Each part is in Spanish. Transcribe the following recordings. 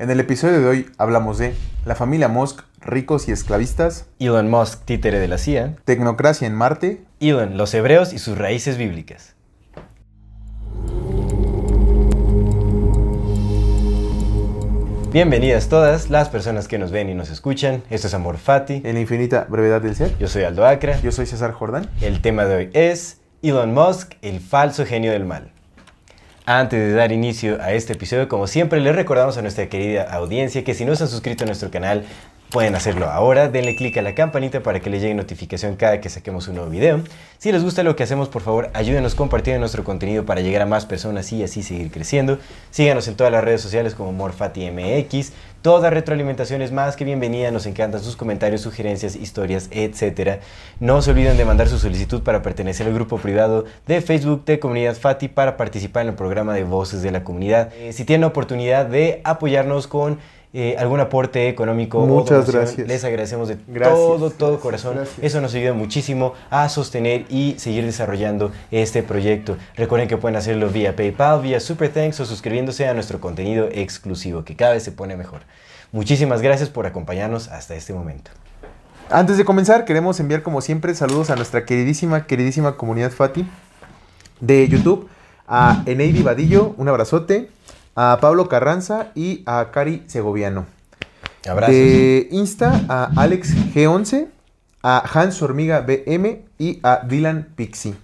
En el episodio de hoy hablamos de la familia Musk, ricos y esclavistas, Elon Musk, títere de la CIA. tecnocracia en Marte, Elon, los hebreos y sus raíces bíblicas. Bienvenidas todas las personas que nos ven y nos escuchan. Esto es Amor Fati. en la infinita brevedad del ser. Yo soy Aldo Acra. Yo soy César Jordán. El tema de hoy es Elon Musk, el falso genio del mal. Antes de dar inicio a este episodio, como siempre, les recordamos a nuestra querida audiencia que si no se han suscrito a nuestro canal, pueden hacerlo ahora. Denle click a la campanita para que les llegue notificación cada que saquemos un nuevo video. Si les gusta lo que hacemos, por favor, ayúdenos compartiendo nuestro contenido para llegar a más personas y así seguir creciendo. Síganos en todas las redes sociales como MorfatiMX. Toda retroalimentación es más que bienvenida. Nos encantan sus comentarios, sugerencias, historias, etc. No se olviden de mandar su solicitud para pertenecer al grupo privado de Facebook de Comunidad Fati para participar en el programa de Voces de la Comunidad. Eh, si tienen oportunidad de apoyarnos con eh, algún aporte económico Muchas o gracias. les agradecemos de Gracias, todo, todo gracias, corazón. gracias. Eso nos ayuda muchísimo a sostener y seguir desarrollando este proyecto. Recuerden que pueden hacerlo vía PayPal, vía Super Thanks o suscribiéndose a nuestro contenido exclusivo, que cada vez se pone mejor. Muchísimas gracias por acompañarnos hasta este momento. Antes de comenzar, queremos enviar como siempre saludos a nuestra queridísima, queridísima comunidad Fati de YouTube, a Eneidi Vadillo, un abrazote, a Pablo Carranza y a Cari Segoviano. Abrazos. De Insta a Alex G11, a Hans Hormiga BM y a Dylan Pixie.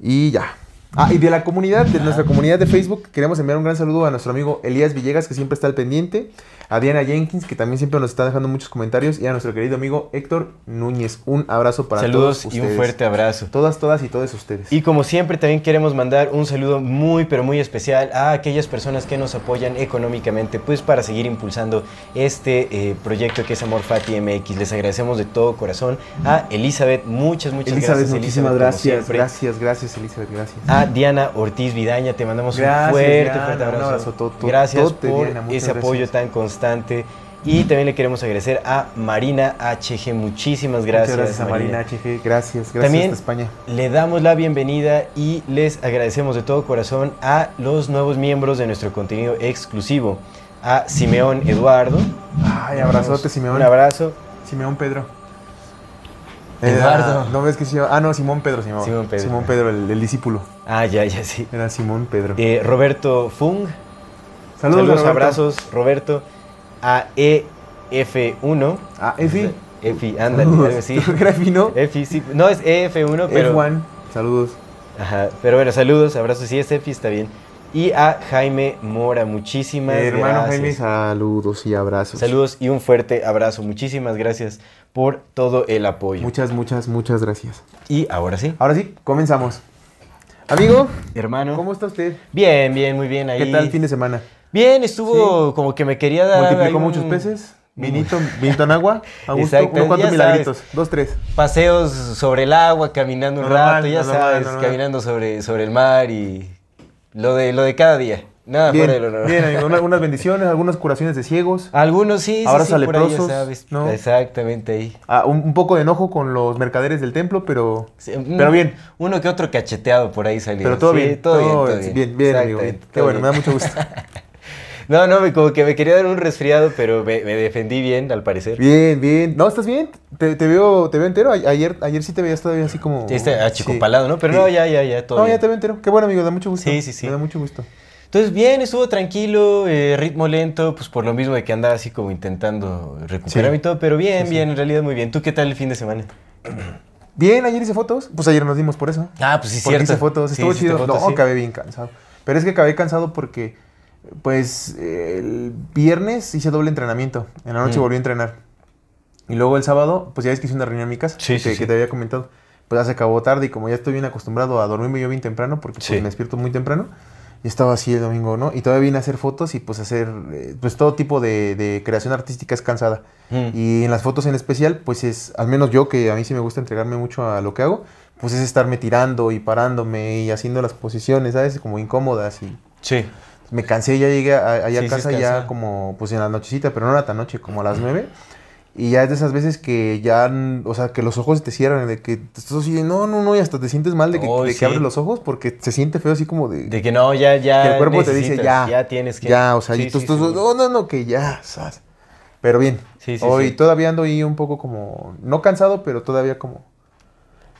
Y ya. Ah, y de la comunidad, de nuestra comunidad de Facebook, queremos enviar un gran saludo a nuestro amigo Elías Villegas, que siempre está al pendiente, a Diana Jenkins, que también siempre nos está dejando muchos comentarios, y a nuestro querido amigo Héctor Núñez. Un abrazo para Saludos todos y un fuerte abrazo. Todas, todas y todos ustedes. Y como siempre también queremos mandar un saludo muy pero muy especial a aquellas personas que nos apoyan económicamente pues para seguir impulsando este eh, proyecto que es Amor Fati MX. Les agradecemos de todo corazón a Elizabeth, muchas muchas Elizabeth, gracias muchísimas como gracias. Gracias, gracias, Elizabeth, gracias. A Diana Ortiz Vidaña, te mandamos Gracias, un fuerte, Diana, fuerte un abrazo. abrazo, to- to- gracias por Diana, ese apoyo tan constante. Y también le queremos agradecer a Marina HG, muchísimas gracias. Muchas gracias a Marina HG. Gracias, gracias También hasta España. le damos la bienvenida y les agradecemos de todo corazón a los nuevos miembros de nuestro contenido exclusivo. A Simeón Eduardo. Ay, abrazote, Simeón. Un abrazo. Simeón Pedro. Eduardo. Era- no ves que se llama- Ah, no, Simón Pedro se llamaba. Simón Pedro. Simón Pedro, el, el discípulo. Ah, ya, ya, sí. Era Simón Pedro. Eh, Roberto Fung. Saludos, Saludos, Roberto. abrazos, Roberto. A EF1. Ah, Efi. Efi, ándale, algo así. Grafi, ¿no? Efi, sí. No, es EF1, pero. F1. Saludos. Ajá, pero bueno, saludos, abrazos. Sí, es Efi, está bien. Y a Jaime Mora, muchísimas Hermano gracias. Jaime, saludos y abrazos. Saludos y un fuerte abrazo. Muchísimas gracias por todo el apoyo. Muchas, muchas, muchas gracias. Y ahora sí, Ahora sí, comenzamos. Amigo, hermano. ¿cómo está usted? Bien, bien, muy bien ahí. ¿Qué tal el fin de semana? Bien, estuvo como que me quería dar. ¿Multiplicó un- muchos peces? ¿Vinito, vinito en agua? ¿A gusto? Exacto, ¿Uno cuántos ya milagritos? Dos, tres. Paseos sobre el agua, caminando un rato, ya sabes, caminando sobre, sobre el mar y lo de, lo de cada día. Nada Bien, fuera de lo bien, amigo. Una- unas bendiciones, algunas curaciones de ciegos. Algunos sí, sí, Ahora sí, son por ahí, ya leprosos, sabes. ¿no? Exactamente ahí. Ah, un, un poco de enojo con los mercaderes del templo, pero, Sí, pero bien. Uno que otro cacheteado por ahí salió. Pero todo Sí, bien. todo bien, todo bien. bien, bien, amigo. bien. Qué bueno, me da mucho gusto. No, no, como que me quería dar un resfriado, pero me, me defendí bien, al parecer. Bien, bien. No, ¿estás bien? Te, te veo, te veo entero. Ayer, ayer sí te veías todavía así como... Sí, Sí. achicopalado, ¿no? Pero no, ya, ya, ya, todo No, bien. ya te veo entero. Qué bueno, amigo. Da mucho gusto. Sí, sí, sí. Me da mucho gusto. Entonces, bien, estuvo tranquilo, eh, ritmo lento, pues por lo mismo de que andaba así como intentando recuperarme Sí. y todo, pero bien, bien, en realidad muy bien. ¿Tú qué tal el fin de semana? Bien, ayer hice fotos. Pues ayer nos dimos por eso. Ah, pues sí, Porque cierto. hice fotos. Estuvo chido. fotos, no, sí. acabé bien cansado. Pero es que acabé cansado porque, pues, el viernes hice doble entrenamiento. En la noche Mm. volví a entrenar. Y luego el sábado, pues ya ves que hice una reunión en mi casa. Sí, que, sí, que sí. te había comentado. Pues ya se acabó tarde y como ya estoy bien acostumbrado a dormirme yo bien temprano, porque pues, me despierto muy temprano. Y estaba así el domingo, ¿no? Y todavía vine a hacer fotos y pues hacer, eh, pues todo tipo de, de creación artística es cansada. Mm. Y en las fotos en especial, pues es, al menos yo que a mí sí me gusta entregarme mucho a lo que hago, pues es estarme tirando y parándome y haciendo las posiciones, ¿sabes? Como incómodas y Sí. Me cansé, ya llegué a, allá Sí, a sí es casa ya como, pues en la nochecita, pero no era tan noche, como a las nueve. Y ya es de esas veces que ya, o sea, que los ojos te cierran, de que estás así, no, no, no, y hasta te sientes mal de que, Ay, de sí. que abres los ojos porque se siente feo así como de... De que no, ya, ya. que el cuerpo te dice ya. Ya tienes que. Ya, o sea, Sí, y tú, sí, tú- no, no, no, que ya, sas. Pero bien. Hoy todavía ando ahí un poco como, no cansado, pero todavía como...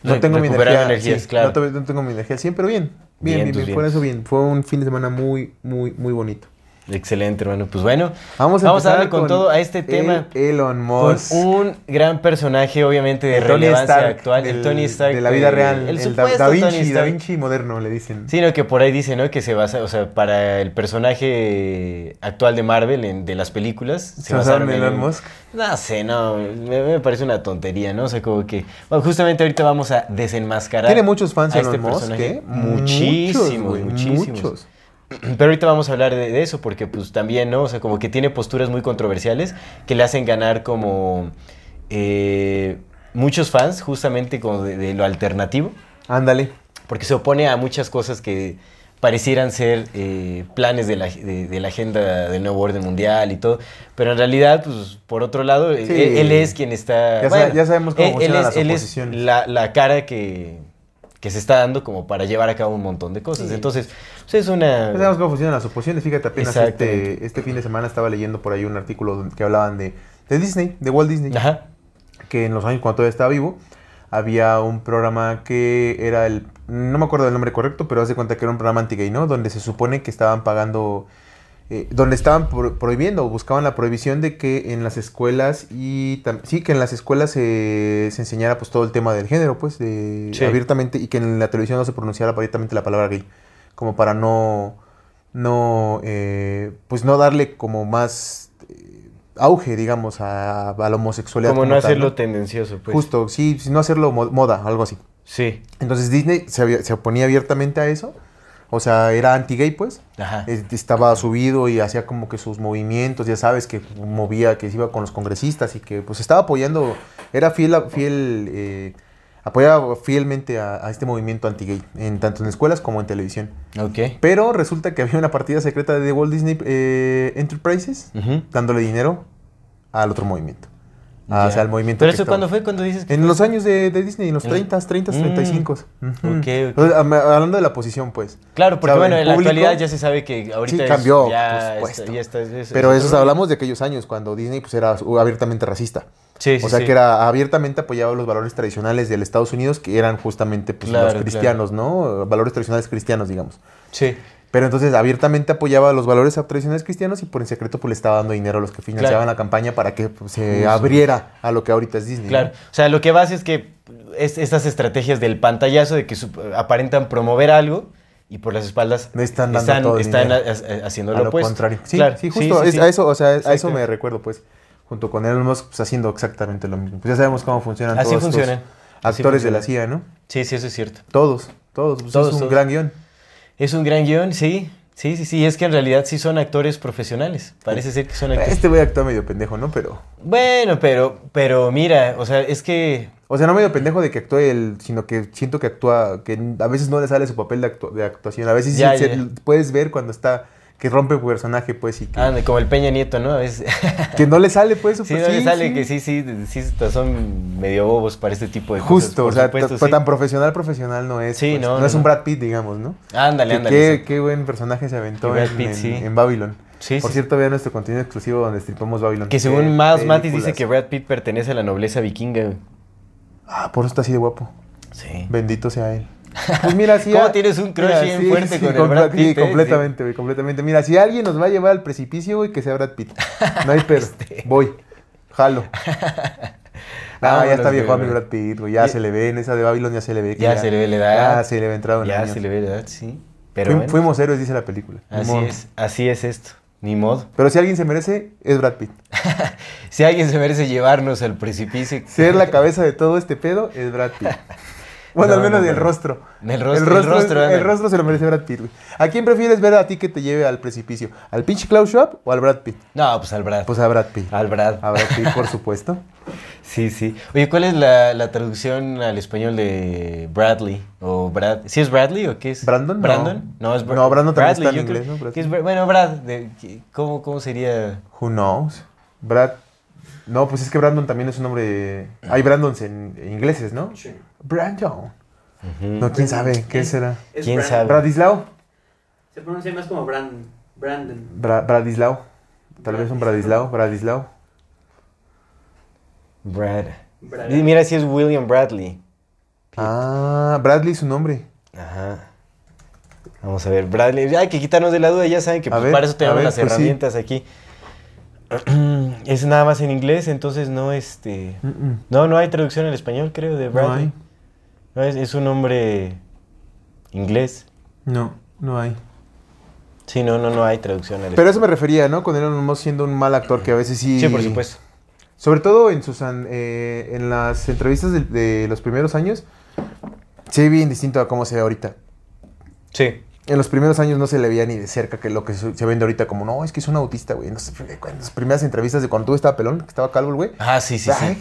No tengo mi energía. energías, sí, claro. no, no tengo mi energía al 100, pero bien. Bien, bien, Vientos, bien. Por eso bien. Fue un fin de semana muy, muy, muy bonito. Excelente, hermano. Pues bueno, Vamos a, Vamos a darle con todo a este tema. el Elon con Musk. un gran personaje, obviamente, de El relevancia Stark actual. el Tony Stark. De la vida real. El, El, da, Da Vinci, Tony Da Stark. Vinci moderno, le dicen. Sino que por ahí dice, ¿no? Que se basa, o sea, para el personaje actual de Marvel, en- de las películas, se, ¿Se basaron en Elon. Musk? No sé, no, me, me parece una tontería, ¿no? O sea, como que, bueno, justamente ahorita vamos a desenmascarar. Tiene muchos fans a Elon este Musk, personaje. ¿eh? Muchísimos, güey, muchísimos. Muchos. Pero ahorita vamos a hablar de, de eso, porque pues también, ¿no? O sea, como que tiene posturas muy controversiales que le hacen ganar como eh, muchos fans, justamente como de, de lo alternativo, Ándale. porque se opone a muchas cosas que parecieran ser eh, planes de la, de, de la agenda del nuevo orden mundial y todo, pero en realidad, pues por otro lado, él, él es quien está... Ya sa- ya sabemos cómo él- es- las él es la, la cara que, que se está dando como para llevar a cabo un montón de cosas. Entonces, pues, es una... Ya sabemos cómo funcionan las oposiciones. Fíjate, apenas este, este fin de semana estaba leyendo por ahí un artículo que hablaban de, de Disney, de Walt Disney. Ajá. que en los años cuando todavía estaba vivo, había un programa que era el, no me acuerdo del nombre correcto, pero haz de cuenta que era un programa anti-gay, ¿no? Donde se supone que estaban pagando, eh, donde estaban pro- prohibiendo o buscaban la prohibición de que en las escuelas y, sí, que en las escuelas se se enseñara pues todo el tema del género, pues, de, Sí. abiertamente, y que en la televisión no se pronunciara abiertamente la palabra gay, como para no, no, eh, pues no darle como más eh, auge, digamos, a, a la homosexualidad. Como no tal, hacerlo tendencioso, pues. Justo, sí, no hacerlo mo- moda, algo así. Sí. Entonces Disney se, se oponía abiertamente a eso. O sea, era anti-gay, pues. Ajá. Estaba subido y hacía como que sus movimientos, ya sabes, que movía, que se iba con los congresistas y que pues estaba apoyando, era fiel, fiel eh, apoyaba fielmente a, a este movimiento anti-gay, en, tanto en escuelas como en televisión. Ok. Pero resulta que había una partida secreta de Walt Disney eh, Enterprises dándole dinero al otro movimiento. Ah, o sea, al movimiento ¿Pero eso estaba- cuándo fue? ¿Cuándo dices que en fue? los años de, de Disney, en los En- 30, 30, Mm. 35. Ujú. Ok, ok. Entonces, am- hablando de la posición, pues. Claro, porque O sea, bueno, en en la público- actualidad ya se sabe que ahorita Sí, es- cambió, ya por está- ya está- es- Pero es eso otro rollo. hablamos de aquellos años, cuando Disney pues, era abiertamente racista. Sí, sí, o sea, sí. que era abiertamente apoyaba los valores tradicionales del Estados Unidos, que eran justamente pues, Claro, los claro. cristianos, ¿no? Valores tradicionales cristianos, digamos. Sí. Pero entonces abiertamente apoyaba los valores tradicionales cristianos y por en secreto pues le estaba dando dinero a los que financiaban Claro. la campaña para que pues, se Justo. abriera a lo que ahorita es Disney. Claro. ¿no? O sea, lo que vas es que es, estas estrategias del pantallazo de que aparentan promover algo y por las espaldas están dando están, todo están haciendo lo opuesto. contrario. Sí, Claro. sí, justo. sí, es- sí. A eso, o sea, a eso Exacto. me recuerdo, pues. Junto con Elon Musk, pues haciendo exactamente lo mismo. Pues ya sabemos cómo funcionan Así todos estos funcionan. Así actores de la. CIA, ¿no? Sí, sí, eso es cierto. Todos, todos. Pues Todos, es un todos. gran guion. Es un gran guion, sí. Sí, sí, sí. Es que en realidad sí son actores profesionales. Parece ser que son actores. Este voy a actuar medio pendejo, ¿no? Pero. Bueno, pero, pero mira, o sea, es que O sea, no medio pendejo de que actúe él, sino que siento que actúa, que a veces no le sale su papel de, actu- de actuación. A veces sí Ya, se- puedes ver cuando está, que rompe personaje, pues, y que, anda, como el Peña Nieto, ¿no? Veces que no le sale, pues, sí, no sí, le sale sí. que sí, sí, sí, son medio bobos para este tipo de cosas. Justo, o sea, supuesto, ta- sí. tan profesional, profesional no es. Sí, pues. no, no, no, es un no. Brad Pitt, digamos, ¿no? Ándale, Que ándale. qué, qué buen personaje se aventó Brad en, Pitt, en- Babylon. Sí, Por sí, cierto, vean nuestro contenido exclusivo donde stripamos Babylon. Que según más Matis dice que Brad Pitt pertenece a la nobleza vikinga. Ah, por eso está así de guapo. Sí. Bendito sea él. Pues mira, si ¿Cómo a- tienes un crush mira, bien fuerte con el Brad Pitt, eh? completamente, güey, completamente. Mira, si alguien nos va a llevar al precipicio, güey, que sea Brad Pitt. No hay pero. Este. Voy. Jalo. Ah, ya está viejo a mi. Brad Pitt, güey. Ya Y- se le ve en esa de Babylon, ya se le ve. que Ya se le ve la edad. Ya se le ve entrado en Ya años. se le ve la edad, sí. Pero Fuim- bueno, Fuimos héroes, dice la película. Así es, así es esto. Ni modo. Pero si alguien se merece, es Brad Pitt. Si alguien se merece llevarnos al precipicio. Ser la cabeza de todo este pedo es Brad Pitt. Bueno, No, al menos no, del rostro. El rostro- el rostro, el rostro, el rostro se lo merece Brad Pitt, güey. ¿A quién prefieres ver a ti que te lleve al precipicio? ¿Al pinche Klaus Schwab o al Brad Pitt? No, pues al Brad. Pues a Brad Pitt. al Brad. A Brad Pitt, por supuesto. Sí, sí. Oye, ¿cuál es la, la traducción al español de Bradley? ¿O Brad? ¿Sí es Bradley o qué es? Brandon, no. ¿Brandon? No, es Bra- No, Brandon también está en inglés, creo ¿no? Es bueno, Brad. de- ¿cómo, ¿Cómo sería? Who knows? Brad. No, pues es que Brandon también es un nombre. Hay Brandons en en ingleses, ¿no? Sí. Brandon. No, quién sabe. ¿Qué Es- será? es ¿Quién Brand- sabe? Bradislao. Se pronuncia más como Brand, Brandon. Bra- Bradislao. Tal vez un Bradislao. Bradislao. Brad. Mira si es William Bradley. Ah, Bradley su nombre. Ajá. Vamos a ver, Bradley. Hay que quitarnos de la duda, ya saben que pues, ver, para eso tenemos ver, las pues, sí. herramientas aquí. es nada más en inglés, entonces no este. No, no hay traducción al español, creo, de No Bradley. hay. No, es, es un nombre inglés. No, no hay. Sí, no, no, no hay traducción al Pero eso me refería, ¿no? Con Elon Musk siendo un mal actor que a veces sí. Sí, por supuesto. Sobre todo en sus an- eh, en las entrevistas de, de los primeros años, se ve bien distinto a cómo se ve ahorita. Sí. En los primeros años no se le veía ni de cerca que lo que se vende ahorita como, no, es que es un autista, güey. En las, en las primeras entrevistas de cuando tú estaba pelón, que estaba calvo el güey. Ah, sí, sí, sí.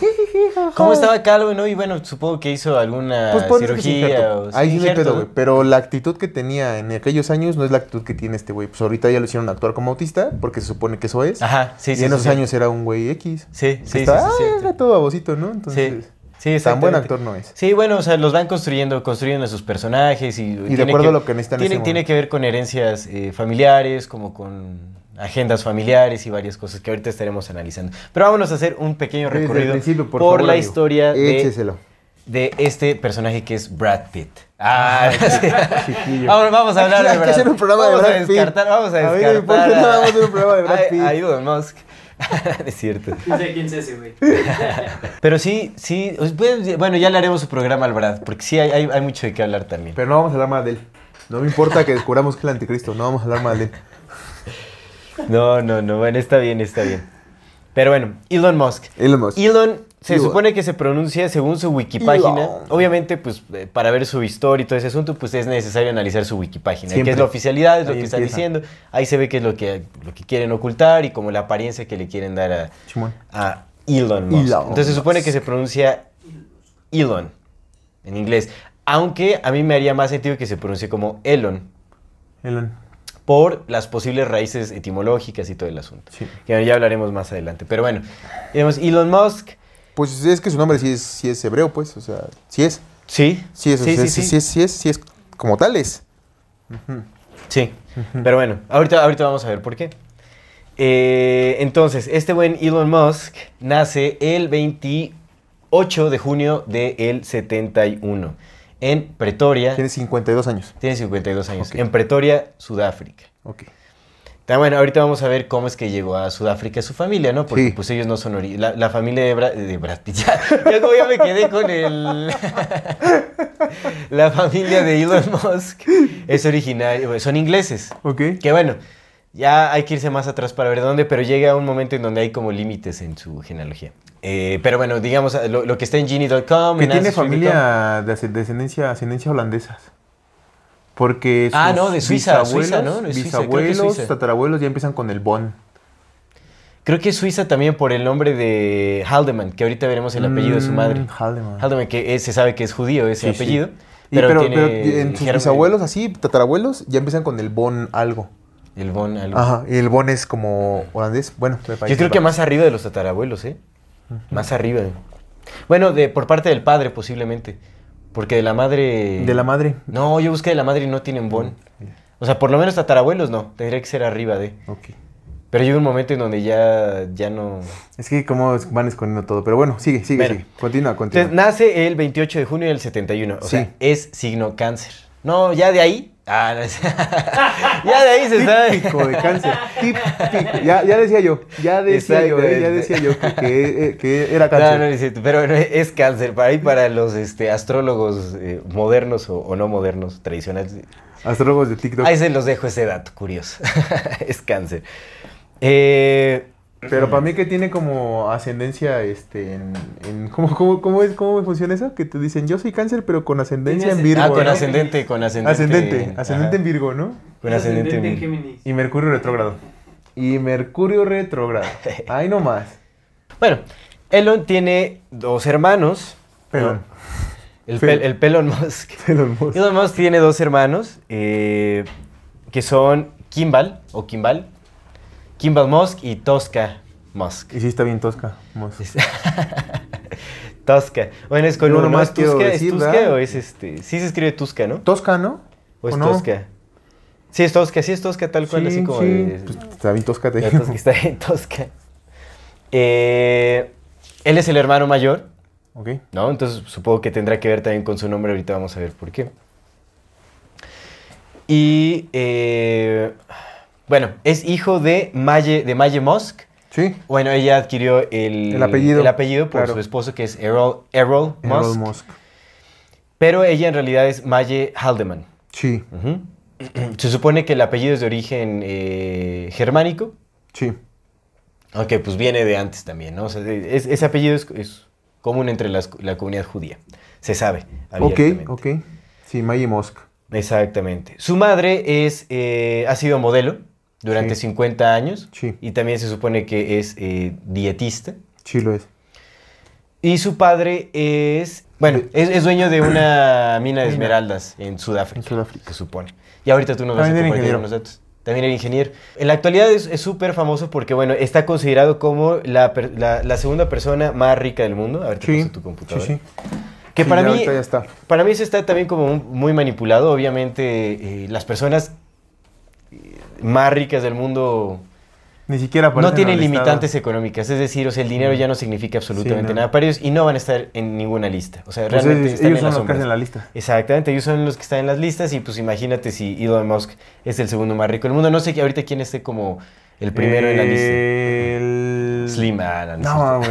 ¿Cómo estaba calvo, no? Y bueno, supongo que hizo alguna Pues cirugía o Ahí sí no hay pedo, ¿no? güey. Pero la actitud que tenía en aquellos años no es la actitud que tiene este güey. Pues ahorita ya lo hicieron actuar como autista, porque se supone que eso es. Ajá, sí, y sí. en sí, esos sí. años era un güey X. Sí, sí, sí, sí, ah, era todo babosito, ¿no? Entonces, Sí, tan buen actor no es. Sí, bueno, o sea, los van construyendo, construyendo a sus personajes y... de acuerdo a lo que necesitan en Tiene, tiene que ver con herencias eh, familiares, como con agendas familiares y varias cosas que ahorita estaremos analizando. Pero vámonos a hacer un pequeño recorrido por por, favor, la amigo. historia de, este personaje que es Brad Pitt. Ah, sí. chiquillo. Vamos, a hablar de que Brad hacer un programa de vamos a Pitt. descartar, Vamos a A mí descartar. me importa a- nada más hacer un programa de Brad a- Pitt. A Elon Musk. es cierto. No sé quién es ese, güey. Pero sí, sí, pues, bueno, ya le haremos su programa al Brad, porque sí hay, hay, hay mucho de qué hablar también. Pero no vamos a hablar mal de él. No me importa que descubramos que es el anticristo. No vamos a hablar mal de él. No, no, no, bueno, está bien, está bien. Pero bueno, Elon Musk. Elon Musk. Elon se supone que se pronuncia según su wikipágina. Obviamente, pues eh, para ver su historia y todo ese asunto, pues es necesario analizar su wikipágina. Siempre. Que es la oficialidad, es lo Ahí que está empieza. diciendo. Ahí se ve qué es lo que, lo que quieren ocultar y como la apariencia que le quieren dar a, Elon Musk. Elon Entonces se supone que se pronuncia Elon en inglés. Aunque a mí me haría más sentido que se pronuncie como Elon Elon. por las posibles raíces etimológicas y todo el asunto. Sí. Que ya hablaremos más adelante. Pero bueno, digamos, Elon Musk, Pues es que su nombre sí es, sí es hebreo, pues. O sea, sí es. sí, Sí es, o sí, sea, sí, sí, sí, sí es, sí es, sí es como tal es. Sí. Pero bueno, ahorita, ahorita vamos a ver por qué. Eh, entonces, este buen Elon Musk nace el 28 de junio del 71 en Pretoria. Tiene 52 años. Tiene 52 años. En Pretoria, Sudáfrica. Ok. Bueno, ahorita vamos a ver cómo es que llegó a Sudáfrica su familia, ¿no? Porque Sí. pues ellos no son ori- la, la familia de, Bra- de Brad Pitt. Ya, ya como ya me quedé con el... la familia de Elon Musk es originaria, son ingleses. Ok. Que bueno, ya hay que irse más atrás para ver dónde, pero llega un momento en donde hay como límites en su genealogía. Eh, pero bueno, digamos, lo, lo que está en genie.com. Que en tiene familia de descendencia, ascendencia holandesas. Porque sus Ah, no, de Suiza, bisabuelos, Suiza, ¿no? De Suiza, creo que es bisabuelos, Suiza. tatarabuelos ya empiezan con el bon. Creo que es Suiza también por el nombre de Haldeman, que ahorita veremos el apellido de su madre. Mm, Haldeman. Haldeman, que es- se sabe que es judío ese Sí, sí. apellido. Y Pero, tiene pero en sus bisabuelos, así, tatarabuelos, ya empiezan con el bon algo. El Bon algo. Ajá, y el bon es como holandés. Bueno, me Yo parece. creo que más arriba de los tatarabuelos, ¿eh? Más arriba. Bueno, de, por parte del padre posiblemente. Porque de la madre... De la madre. No, yo busqué de la madre y no tienen Bon. O sea, por lo menos tatarabuelos no. Tendría que ser arriba de. Ok. Pero llega un momento en donde ya, ya no... Es que como van escondiendo todo. Pero bueno, sigue, sigue, Bueno. sigue. Continúa, continúa. Entonces, nace el 28 de junio del 71. O Sí. sea, es signo cáncer. No, ya de ahí... Ah, no es- ya de ahí se sabe. Típico de cáncer. Típico. Ya, ya decía yo. Ya decía yo, eh, ya decía yo que, que, eh, que era No, no cáncer. es cierto, pero no, es cáncer. Para ahí, para los este, astrólogos eh, modernos o, o no modernos, tradicionales. Astrólogos de TikTok. Ahí se los dejo ese dato curioso. es cáncer. Eh, Pero para mí que tiene como ascendencia, este, en... en- ¿cómo, cómo, cómo es, ¿Cómo funciona eso? Que te dicen, yo soy cáncer, pero con ascendencia en Virgo, Ah, con ¿no? ascendente, con ascendente. Ascendente, ascendente ajá, en Virgo, ¿no? Con ascendente en. Géminis. Y Mercurio retrógrado. Y Mercurio retrógrado. Ahí nomás. Bueno, Elon tiene dos hermanos. Pelón. ¿no? El, pel- el Pelon Musk. Elon Musk. Elon Musk tiene dos hermanos eh, que son Kimball o Kimball. Kimball Musk y Tosca Musk. Y sí está bien tosca. Musk. Tosca. Bueno, es con uno más. ¿Tusca? ¿Es Tusca o es este? Sí se escribe Tusca, ¿no? Tosca, ¿no? ¿O es no? Tosca? Sí, es Tosca, sí es Tosca, tal cual, Sí, así como sí. de- Pues está bien tosca, te digo. Tosca está en Tosca. Eh, él es el hermano mayor, Ok. ¿no? Entonces supongo que tendrá que ver también con su nombre, ahorita vamos a ver por qué. Y eh, bueno, es hijo de Maye, de Maye Musk. Sí. Bueno, ella adquirió el, El apellido, el apellido por claro. su esposo que es Errol, Errol Musk. Musk. Pero ella en realidad es Maye Haldeman. Sí. Se supone que el apellido es de origen eh, germánico, Sí. aunque pues viene de antes también, ¿no? O sea, es- ese apellido es, es común entre las- la comunidad judía, se sabe. Ok, ok. Sí, Maggie Musk. Exactamente. Su madre es, eh, ha sido modelo durante Sí. 50 años Sí. y también se supone que es eh, dietista. Sí lo es. Y su padre es, bueno, es, es dueño de una mina de esmeraldas en Sudáfrica. En Sudáfrica. Se supone. Y ahorita tú nos vas a compartir unos datos. También era ingeniero. En la actualidad es súper famoso porque, bueno, está considerado como la, la- la segunda persona más rica del mundo. A ver, te Sí. paso tu Sí, computadora. sí. Que Sí, para mí, ya está. para mí eso está también como muy manipulado. Obviamente, eh, las personas más ricas del mundo Ni siquiera no tienen en limitantes económicas. Es decir, o sea, el dinero ya no significa absolutamente Sí, no. nada para ellos y no van a estar en ninguna lista. O sea, Pues realmente ellos- están ellos en son los que sombras. hacen la lista. Exactamente, ellos son los que están en las listas y pues imagínate si Elon Musk es el segundo más rico del mundo. No sé ahorita quién esté como el primero en la lista. El... Slim, ah, no,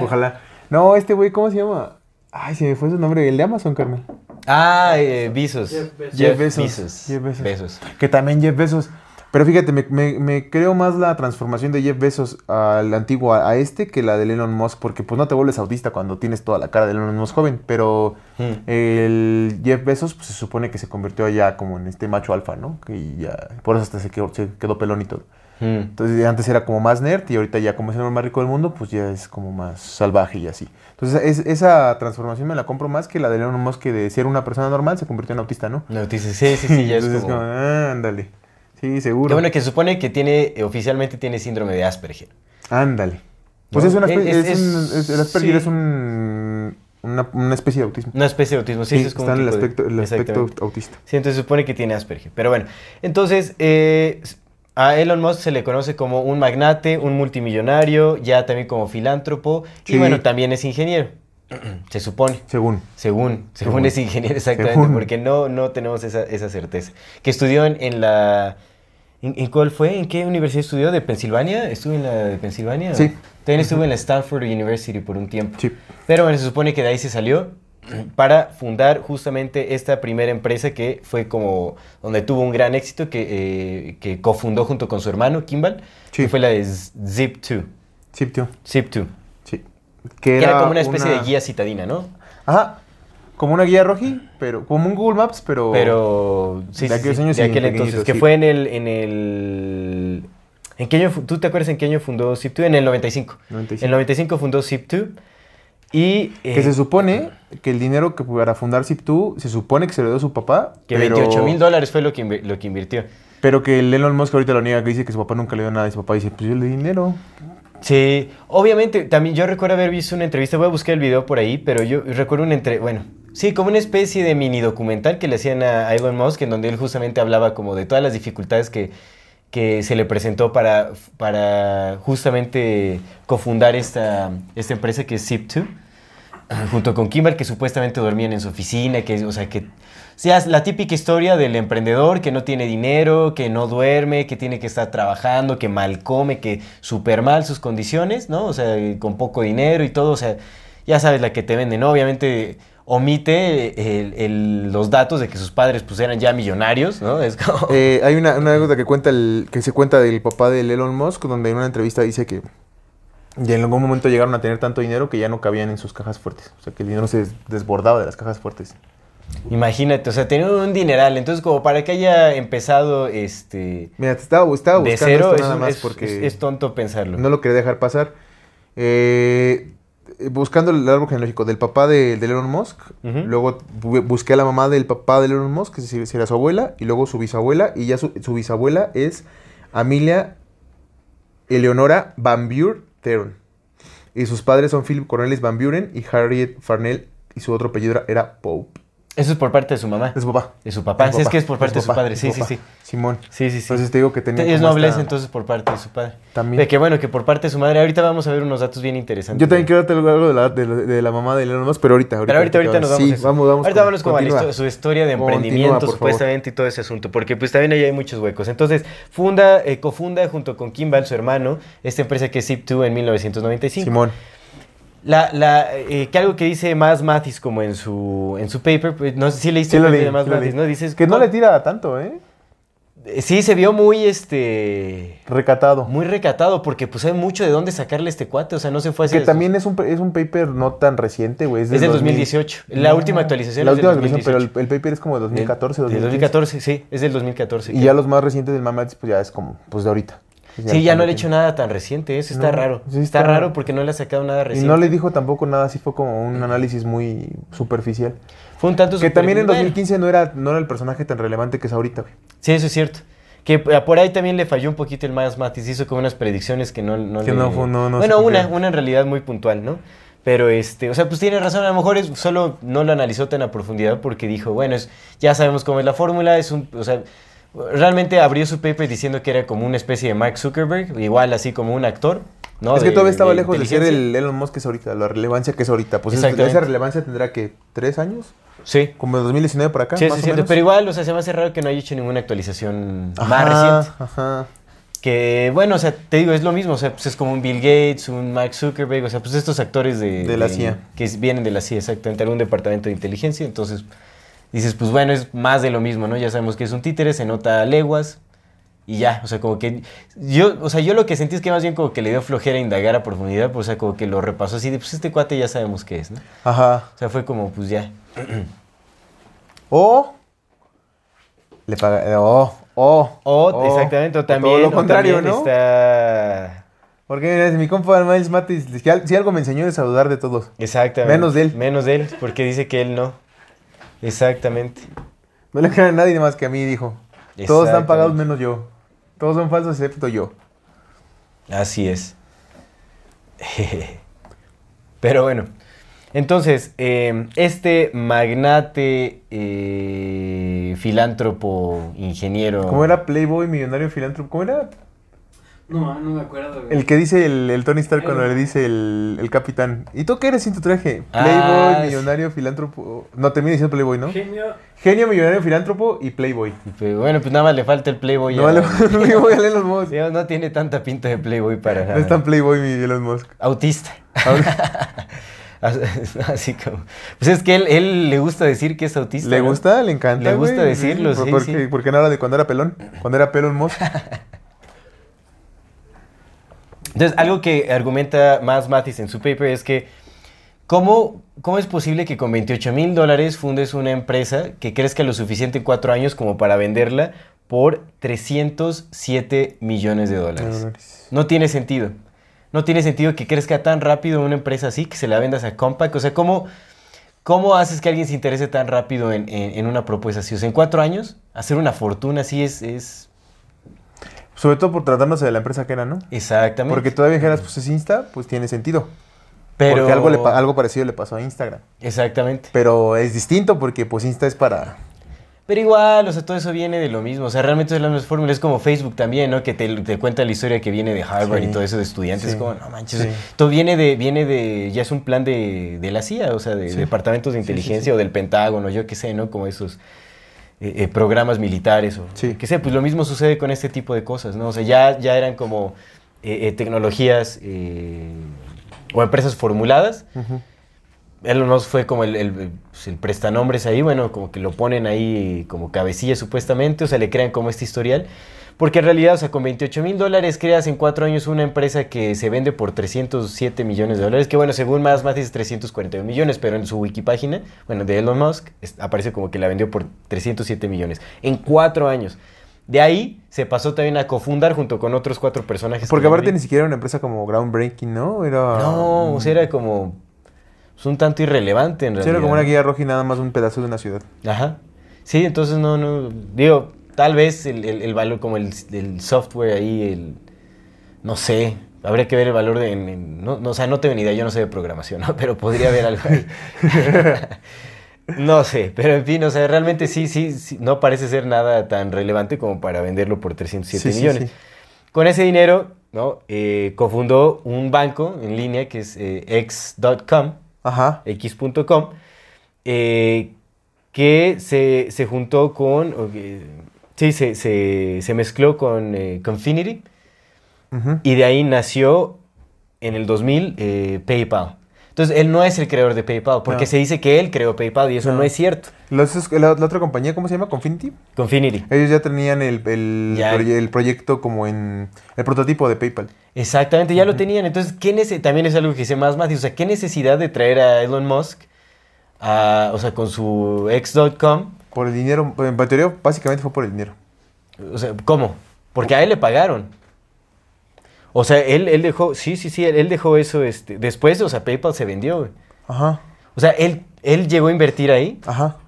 ojalá. No, este güey, ¿cómo se llama? Ay, se me fue su nombre. El de Amazon, carnal. Ah, eh, Bezos. Jeff Bezos. Jeff Bezos. Bezos. Jeff Bezos. Bezos. Que también Jeff Bezos. Pero fíjate, me, me- me creo más la transformación de Jeff Bezos al antiguo, a, a este, que la de Elon Musk, porque pues no te vuelves autista cuando tienes toda la cara de Elon Musk joven, pero Hmm. el Jeff Bezos pues, se supone que se convirtió ya como en este macho alfa, ¿no? Que ya, por eso hasta se quedó, se quedó pelón y todo. Hmm. Entonces antes era como más nerd y ahorita ya como es el hombre más rico del mundo, pues ya es como más salvaje y así. Entonces es- esa transformación me la compro más que la de Elon Musk, que de ser una persona normal se convirtió en autista, ¿no? No, dices, sí, sí, sí, ya es Entonces como... como, ah, ándale. Sí, seguro. Bueno que supone que tiene, eh, oficialmente tiene síndrome de Asperger. Ándale. Pues ¿No? es una especie, Es- es, es- un- el Asperger sí. es un, una, una especie de autismo. Una especie de autismo. Sí, Sí, eso es como está un en el de- aspecto, el aspecto autista. Sí, entonces se supone que tiene Asperger. Pero bueno, entonces eh, a Elon Musk se le conoce como un magnate, un multimillonario, ya también como filántropo y Sí. bueno, también es ingeniero. se supone. Según. Según, según, Según. es ingeniero exactamente, Según. porque no, no tenemos esa, esa certeza. Que estudió en, en la... ¿en, en cuál fue? ¿En qué universidad estudió? ¿De Pensilvania? ¿Estuvo en la de Pensilvania? Sí. También estuvo en la Stanford University por un tiempo. Sí. Pero bueno, se supone que de ahí se salió para fundar justamente esta primera empresa que fue como donde tuvo un gran éxito que, eh, que cofundó junto con su hermano Kimball, Sí. que fue la de Zip2. Sí, tío. Zip2. Sí. Que era, como una especie de guía citadina, ¿no? Ajá. Como una guía roji, pero como un Google Maps, pero... Pero sí, de sí, aquellos sí, años de aquel entonces, que fue en el, en el... ¿En qué año, ¿Tú te acuerdas en qué año fundó Zip2? En el 95. 95. En el 95 fundó Zip2 y... Que eh, se supone que el dinero que para fundar Zip2 se supone que se lo dio su papá. que pero, 28 mil dólares fue lo que, lo que invirtió. Pero que el Elon Musk ahorita lo niega, que dice que su papá nunca le dio nada. Y su papá dice, pues yo le di dinero. Sí, obviamente, también yo recuerdo haber visto una entrevista, voy a buscar el video por ahí, pero yo recuerdo una entre, bueno, sí, como una especie de mini documental que le hacían a a Elon Musk, en donde él justamente hablaba como de todas las dificultades que, que se le presentó para, para justamente cofundar esta, esta empresa que es Zip2, junto con Kimball, que supuestamente dormían en su oficina, que, o sea, que... Sea, la típica historia del emprendedor que no tiene dinero, que no duerme, que tiene que estar trabajando, que mal come, que súper mal sus condiciones, ¿no? O sea, con poco dinero y todo, o sea, ya sabes la que te venden, ¿no? Obviamente, omite el- el- los datos de que sus padres pues eran ya millonarios, ¿no? Es como... Eh, hay una, una anécdota que cuenta el, que se cuenta del papá de Elon Musk, donde en una entrevista dice que ya en algún momento llegaron a tener tanto dinero que ya no cabían en sus cajas fuertes. O sea, que el dinero se des- desbordaba de las cajas fuertes. Imagínate, o sea, tenía un dineral, entonces como para que haya empezado este Mira, te estaba, estaba de buscando cero, esto es, nada más es- porque es- es tonto pensarlo. no lo quería dejar pasar. Eh, buscando el árbol genealógico del papá de, de Elon Musk, luego bu- busqué a la mamá del papá de Elon Musk, que si- si era su abuela, y luego su bisabuela, y ya su, su bisabuela es Amelia Eleonora Van Buren Theron. Y sus padres son Philip Cornelis Van Buren y Harriet Farnell, y su otro apellido era Pope. Eso es por parte de su mamá. Es su papá. De su papá. Sí, es que es por parte de su papá, padre. Sí, sí, sí. Simón. Sí, sí, sí. Entonces te digo que tenía Es nobleza esta- entonces por parte de su padre. También. De que bueno, que por parte de su madre. Ahorita vamos a ver unos datos bien interesantes. Yo también quiero darte algo de la, de la- de la mamá de Elon Musk, pero ahorita. Pero ahorita, ahorita nos vamos Sí, a eso. vamos, vamos. Ahorita con- a la continúa. su historia de emprendimiento, supuestamente, y todo ese asunto. Porque pues también ahí hay muchos huecos. Entonces, funda, eh, cofunda junto con Kimball, su hermano, esta empresa que es Zip2 en 1995. Simón. La, la, eh, que algo que dice más Mathis como en su, en su paper, pues, no sé si leíste Sí el lo leí, de más sí Mathis. ¿no? Dices, Que no le tira tanto, ¿eh? Eh, Sí, se vio muy, este... Recatado. Muy recatado, porque pues hay mucho de dónde sacarle este cuate, o sea, no se fue hacia que también es un, es un paper no tan reciente, güey. Es del 2018. La última actualización La es del última actualización, pero el, 2018. el paper es como de 2014, Del 2015. 2014, sí, es del 2014. Y ya los más recientes del Mamatis, pues ya es como, pues de ahorita. Sí, ya no le he hecho nada tan reciente, eso está No, raro. sí está, está- raro porque no le ha sacado nada Y reciente. no le dijo tampoco nada, así fue como un análisis muy superficial. Fue un tanto Que super- también en bueno, 2015 no era, no era el personaje tan relevante que es ahorita, güey. Sí, eso es cierto. Que eh, por ahí también le falló un poquito el Miles Matis, hizo como unas predicciones que no, no Que le- no no- no Bueno, una, una en realidad muy puntual, ¿no? Pero este, o sea, pues tiene razón, a lo mejor es, solo no lo analizó tan a profundidad porque dijo, bueno, es, ya sabemos cómo es la fórmula, es un, o sea, realmente abrió su paper diciendo que era como una especie de Mark Zuckerberg, igual así como un actor, ¿no? es que De- todavía estaba de lejos de ser el Elon Musk que es ahorita, la relevancia que es ahorita. Pues esa relevancia tendrá que tres años, Sí. como de 2019 para acá. Sí, más sí, o sí, menos. pero igual, o sea, se me hace raro que no haya hecho ninguna actualización más reciente. Ajá. Que, bueno, o sea, te digo, es lo mismo, o sea, pues es como un Bill Gates, un Mark Zuckerberg, o sea, pues estos actores de... De la CIA. Que vienen de la CIA, exactamente, algún departamento de inteligencia, entonces dices, pues bueno, es más de lo mismo, ¿no? Ya sabemos que es un títere, se nota leguas y ya, o sea, como que... Yo, o sea, yo lo que sentí es que más bien como que le dio flojera indagar a profundidad, pues, o sea, como que lo repasó así de, pues este cuate ya sabemos qué es, ¿no? Ajá. O sea, fue como, pues ya. O le paga. eh, O. O. O, exactamente, o también... Todo lo o contrario, también ¿no? Está... Porque mira, mi compa Miles Matis, si al- si algo me enseñó es a dudar de todos. Exactamente. Menos de él. Menos de él, porque dice que él no. Exactamente. No le crean a nadie más que a mí, dijo. Todos están pagados menos yo. Todos son falsos excepto yo. Así es. Pero bueno. Entonces, eh, este magnate, eh, filántropo, ingeniero. ¿Cómo era Playboy, millonario, filántropo? ¿Cómo era? No, no me acuerdo, güey. El que dice el, el Tony Stark cuando le dice el, el capitán. ¿Y tú qué eres sin tu traje? Ah, Playboy, sí. millonario, filántropo. No, termina diciendo Playboy, ¿no? Genio. Genio, millonario, filántropo y Playboy. Pero bueno, pues nada más le falta el Playboy. No Playboy a Elon Musk. No tiene tanta pinta de Playboy para nada. No es tan Playboy mi Elon Musk. Autista. Así como. Pues es que él, él le gusta decir que es autista. ¿Le ¿no? gusta? ¿Le encanta? Le gusta decirlo, ¿Por- sí, por sí. qué- ¿Por qué no habla de cuando era pelón? Cuando era Pelon Musk. Entonces, algo que argumenta más Mathis en su paper es que, ¿cómo, cómo es posible que con 28 mil dólares fundes una empresa que crezca lo suficiente en cuatro años como para venderla por 307 millones de dólares? No tiene sentido. No tiene sentido que crezca tan rápido una empresa así, que se la vendas a Compaq. O sea, ¿cómo, cómo haces que alguien se interese tan rápido en, en- en una propuesta así? O sea, en cuatro años, hacer una fortuna así es... es Sobre todo por tratándose de la empresa que era, ¿no? exactamente. Porque todavía dijeras, pues es Insta, pues tiene sentido. Pero- Porque algo, le algo parecido le pasó a Instagram. Exactamente. Pero es distinto porque pues Insta es para... Pero igual, o sea, todo eso viene de lo mismo. O sea, realmente es la misma fórmula. Es como Facebook también, ¿no? Que te, te cuenta la historia que viene de Harvard Sí. y todo eso de estudiantes. Sí. Es como, no manches. Sí. Todo viene de, viene de, ya es un plan de, de la CIA, o sea, de Sí. departamentos de inteligencia o del Pentágono, yo qué sé, ¿no? Como esos eh, eh, programas militares o Sí. qué sé. Pues lo mismo sucede con este tipo de cosas, ¿no? O sea, ya, ya eran como eh, eh, tecnologías eh, o empresas formuladas Ujú. Elon Musk fue como el, el, pues, el prestanombres ahí, bueno, como que lo ponen ahí como cabecilla supuestamente, o sea, le crean como este historial. Porque en realidad, o sea, con 28 mil dólares creas en cuatro años una empresa que se vende por 307 millones de dólares, que bueno, según más, más dice 341 millones, pero en su wikipágina, bueno, de Elon Musk, es- aparece como que la vendió por 307 millones en cuatro años. De ahí se pasó también a cofundar junto con otros cuatro personajes. Porque que aparte ni siquiera era una empresa como groundbreaking, ¿no? Era... No, o sea, era como pues, un tanto irrelevante en Sí, realidad. era como una guía roja y nada más un pedazo de una ciudad. Ajá. Sí, entonces no, no. Digo, tal vez el, el- el valor, como el, el software ahí, el. No sé. Habría que ver el valor de. en- en- no, no, o sea, no tengo ni idea, yo no sé de programación, ¿no? Pero podría haber algo ahí. no sé, pero en fin, o sea, realmente sí, sí, sí, no parece ser nada tan relevante como para venderlo por 307 Sí, millones. sí. Con ese dinero, ¿no? Eh, cofundó un banco en línea que es eh, x.com x.com, eh, que se, se juntó con, sí, se, se- se mezcló con eh, Confinity y de ahí nació en el 2000 eh, PayPal. Entonces, él no es el creador de PayPal, porque No. se dice que él creó PayPal y eso no, No. es cierto. Los- la, la otra compañía, ¿cómo se llama? Confinity. Confinity. Ellos ya tenían el, el, Ya. proye- el proyecto como en el prototipo de PayPal. Exactamente, ya lo tenían. Entonces, ¿qué también es algo que dice más Matthews. O sea, ¿qué necesidad de traer a Elon Musk, a- o sea, con su x.com? Por el dinero, en teoría básicamente fue por el dinero. O sea, ¿cómo? Porque a él le pagaron. O sea, él, él dejó, sí, sí, sí, él, dejó eso, este, después, o sea, PayPal se vendió, güey. Ajá, O sea, él, él llegó a invertir ahí, ajá.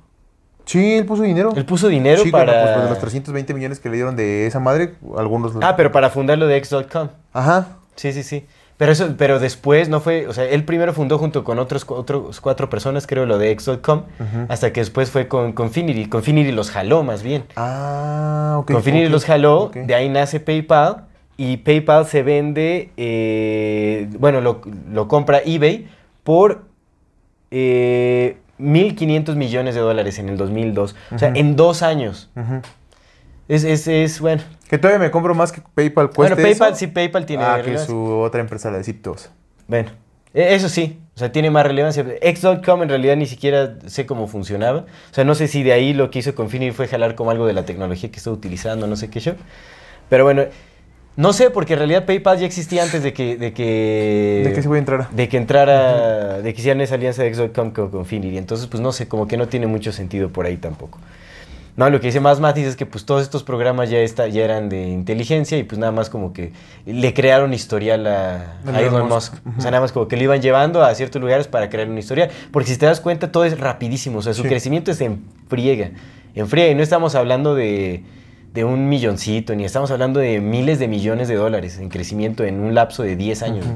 Sí, él puso dinero. él puso dinero Sí, para... pues, pues, de los 320 millones que le dieron de esa madre, algunos... Ah, pero para fundar lo de X.com. Ajá. Sí, sí, sí. Pero eso, pero después no fue, o sea, él primero fundó junto con otros, otros cuatro personas, creo, lo de X.com, Ujú. hasta que después fue con Confinity. Confinity los jaló más bien. Ah, ok. Confinity ok, los jaló, de ahí nace PayPal y PayPal se vende, eh, bueno, lo, lo compra eBay por eh, 1.500 millones de dólares en el 2002. O sea, en dos años. Ujú. Es, es, es, bueno. Que todavía me compro más que PayPal Bueno, cueste PayPal, eso. sí, PayPal tiene Ah, que su otra empresa, la de Ziptos. Bueno, e- eso sí, o sea, tiene más relevancia. X.com en realidad ni siquiera sé cómo funcionaba. O sea, no sé si de ahí lo que hizo Confinity fue jalar como algo de la tecnología que está utilizando, no sé qué yo. Pero bueno, no sé, porque en realidad PayPal ya existía antes de que... De que, ¿De qué se voy a entrar? de que entrara, de que hicieran esa alianza de X.com con Confinity. Entonces, pues no sé, como que no tiene mucho sentido por ahí tampoco. No, lo que dice más Matis es que pues todos estos programas ya, está, ya eran de inteligencia y pues nada más como que le crearon historial a, Elon Musk. O sea, nada más como que lo iban llevando a ciertos lugares para crear un historial. Porque si te das cuenta, todo es rapidísimo. O sea, su Sí. crecimiento es en friega. En friega. Y no estamos hablando de, de un milloncito, ni estamos hablando de miles de millones de dólares en crecimiento en un lapso de 10 años.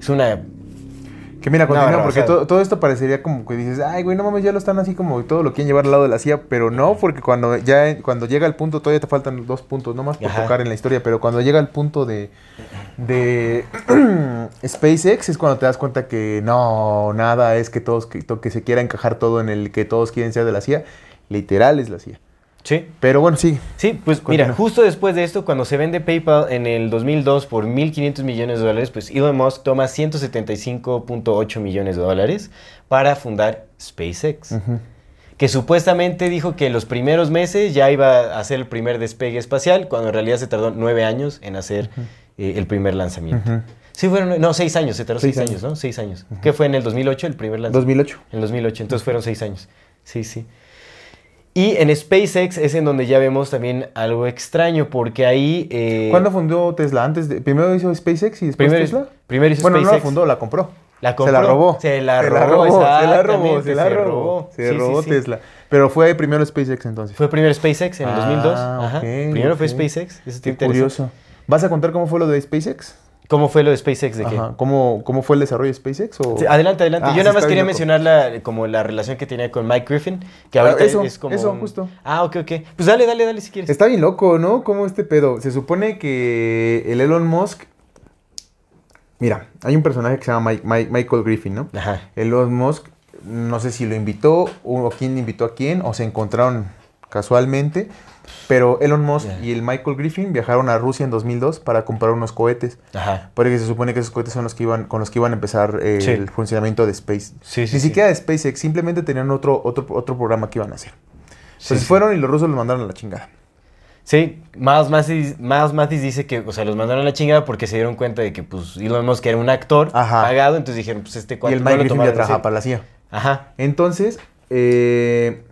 Es una... Que mira, continúa, no, porque todo, todo esto parecería como que dices, ay, güey, no mames, ya lo están así como todo lo quieren llevar al lado de la CIA, pero no, porque cuando ya cuando llega el punto, todavía te faltan dos puntos, no más por Ajá. tocar en la historia, pero cuando llega el punto de, de SpaceX es cuando te das cuenta que no, nada es que todos, que, que se quiera encajar todo en el que todos quieren ser de la CIA, literal es la CIA. Sí. Pero bueno, sí. Sí, pues Continúa. mira, justo después de esto, cuando se vende PayPal en el 2002 por 1.500 millones de dólares, pues Elon Musk toma 175.8 millones de dólares para fundar SpaceX. Que supuestamente dijo que en los primeros meses ya iba a hacer el primer despegue espacial, cuando en realidad se tardó nueve años en hacer eh, el primer lanzamiento. Ujú. Sí, fueron, no, seis años, se tardó seis, Seis años, años. ¿no? Seis años. ¿Qué fue en el 2008 el primer lanzamiento? 2008. En 2008, entonces fueron seis años. Sí, sí. Y en SpaceX es en donde ya vemos también algo extraño, porque ahí... eh, ¿Cuándo fundó Tesla? Antes de, primero hizo SpaceX y después Primero, Tesla. primero hizo bueno, no la SpaceX. fundó, la compró. La Se compró. la robó. Se la Se robó, se la robó, se la se robó. robó. Se Sí, robó sí. Tesla. Pero fue primero SpaceX entonces. Fue primero SpaceX en el Ah, 2002. Ajá. primero fue. SpaceX. Eso está Qué curioso. ¿Vas a contar cómo fue lo de SpaceX? ¿Cómo fue lo de SpaceX? ¿De qué? Ajá. ¿Cómo, ¿Cómo fue el desarrollo de SpaceX? O... Sí, adelante, adelante. Ah, Yo nada más quería mencionar la, como la relación que tenía con Mike Griffin, que Ah, ahorita eso, es como... eso, un- justo. Ah, ok, ok. Pues dale, dale, dale si quieres. Está bien loco, ¿no? ¿Cómo este pedo? Se supone que el Elon Musk... Mira, hay un personaje que se llama Mike- Mike- Michael Griffin, ¿no? Ajá. Elon Musk, no sé si lo invitó o quién invitó a quién, o se encontraron casualmente. Pero Elon Musk y el Michael Griffin viajaron a Rusia en 2002 para comprar unos cohetes. Ajá. Porque se supone que esos cohetes son los que iban, con los que iban a empezar eh, Sí. el funcionamiento de Space. Sí, sí, Ni siquiera de SpaceX, simplemente tenían otro, otro, otro programa que iban a hacer. Entonces fueron y los rusos los mandaron a la chingada. Sí, Miles Mathis, Miles Mathis dice que, o sea, los mandaron a la chingada porque se dieron cuenta de que, pues, Elon Musk era un actor Ajá. pagado, entonces dijeron, pues, este Y cuate el no Mike lo Griffin ya trabajaba para la CIA. Ajá. Entonces, eh,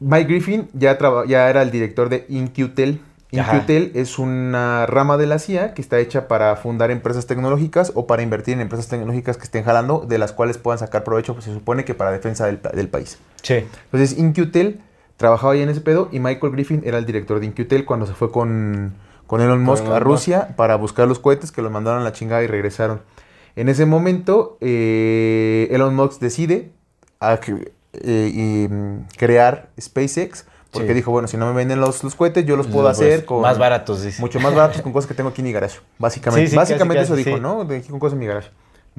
Mike Griffin ya, traba- ya era el director de InQtel. InQtel es una rama de la CIA que está hecha para fundar empresas tecnológicas o para invertir en empresas tecnológicas que estén jalando, de las cuales puedan sacar provecho, pues se supone que para defensa del, pa- del país. Sí. Entonces, InQtel trabajaba ya en ese pedo y Michael Griffin era el director de InQtel cuando se fue con, con Elon Musk a. Rusia para buscar los cohetes que los mandaron a la chingada y regresaron. En ese momento, eh, Elon Musk decide a que- eh, y, mm, crear SpaceX porque Sí. dijo, bueno, si no me venden los, los cohetes, yo los puedo Pues, hacer con... Más baratos, dice. Mucho más baratos con cosas que tengo aquí en mi garage. Básicamente, Sí, sí, básicamente casi, eso casi, dijo, sí. ¿no? De aquí con cosas en mi garage.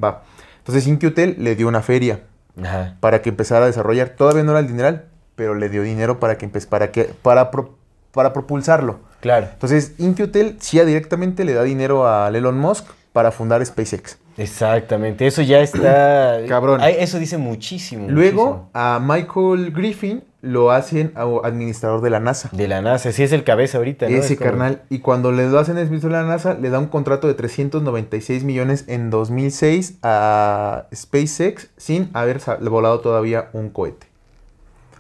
Va. Entonces InQtel le dio una feria Ajá. para que empezara a desarrollar. Todavía no era el dineral, pero le dio dinero para que para que para pro- para propulsarlo. Claro. Entonces, InQtel CIA directamente le da dinero a Elon Musk para fundar SpaceX. Exactamente. Eso ya está. Cabrón. Eso dice muchísimo. Luego, muchísimo. a Michael Griffin lo hacen a- administrador de la NASA. De la NASA. Sí, es el cabeza ahorita, ¿no? Ese Es como- carnal. Y cuando le lo hacen administrador de la NASA, le da un contrato de 396 millones en 2006 a SpaceX sin haber volado todavía un cohete.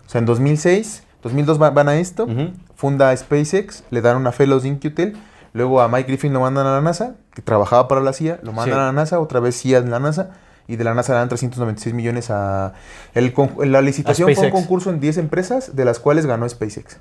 O sea, en 2006, 2002 va- van a esto, Ujú. funda SpaceX, le dan una fellows de InQtel, luego a Mike Griffin lo mandan a la NASA, que trabajaba para la CIA, lo mandan Sí. a la NASA, otra vez CIA en la NASA, y de la NASA le dan 396 millones a... El, la licitación fue un concurso en 10 empresas, de las cuales ganó SpaceX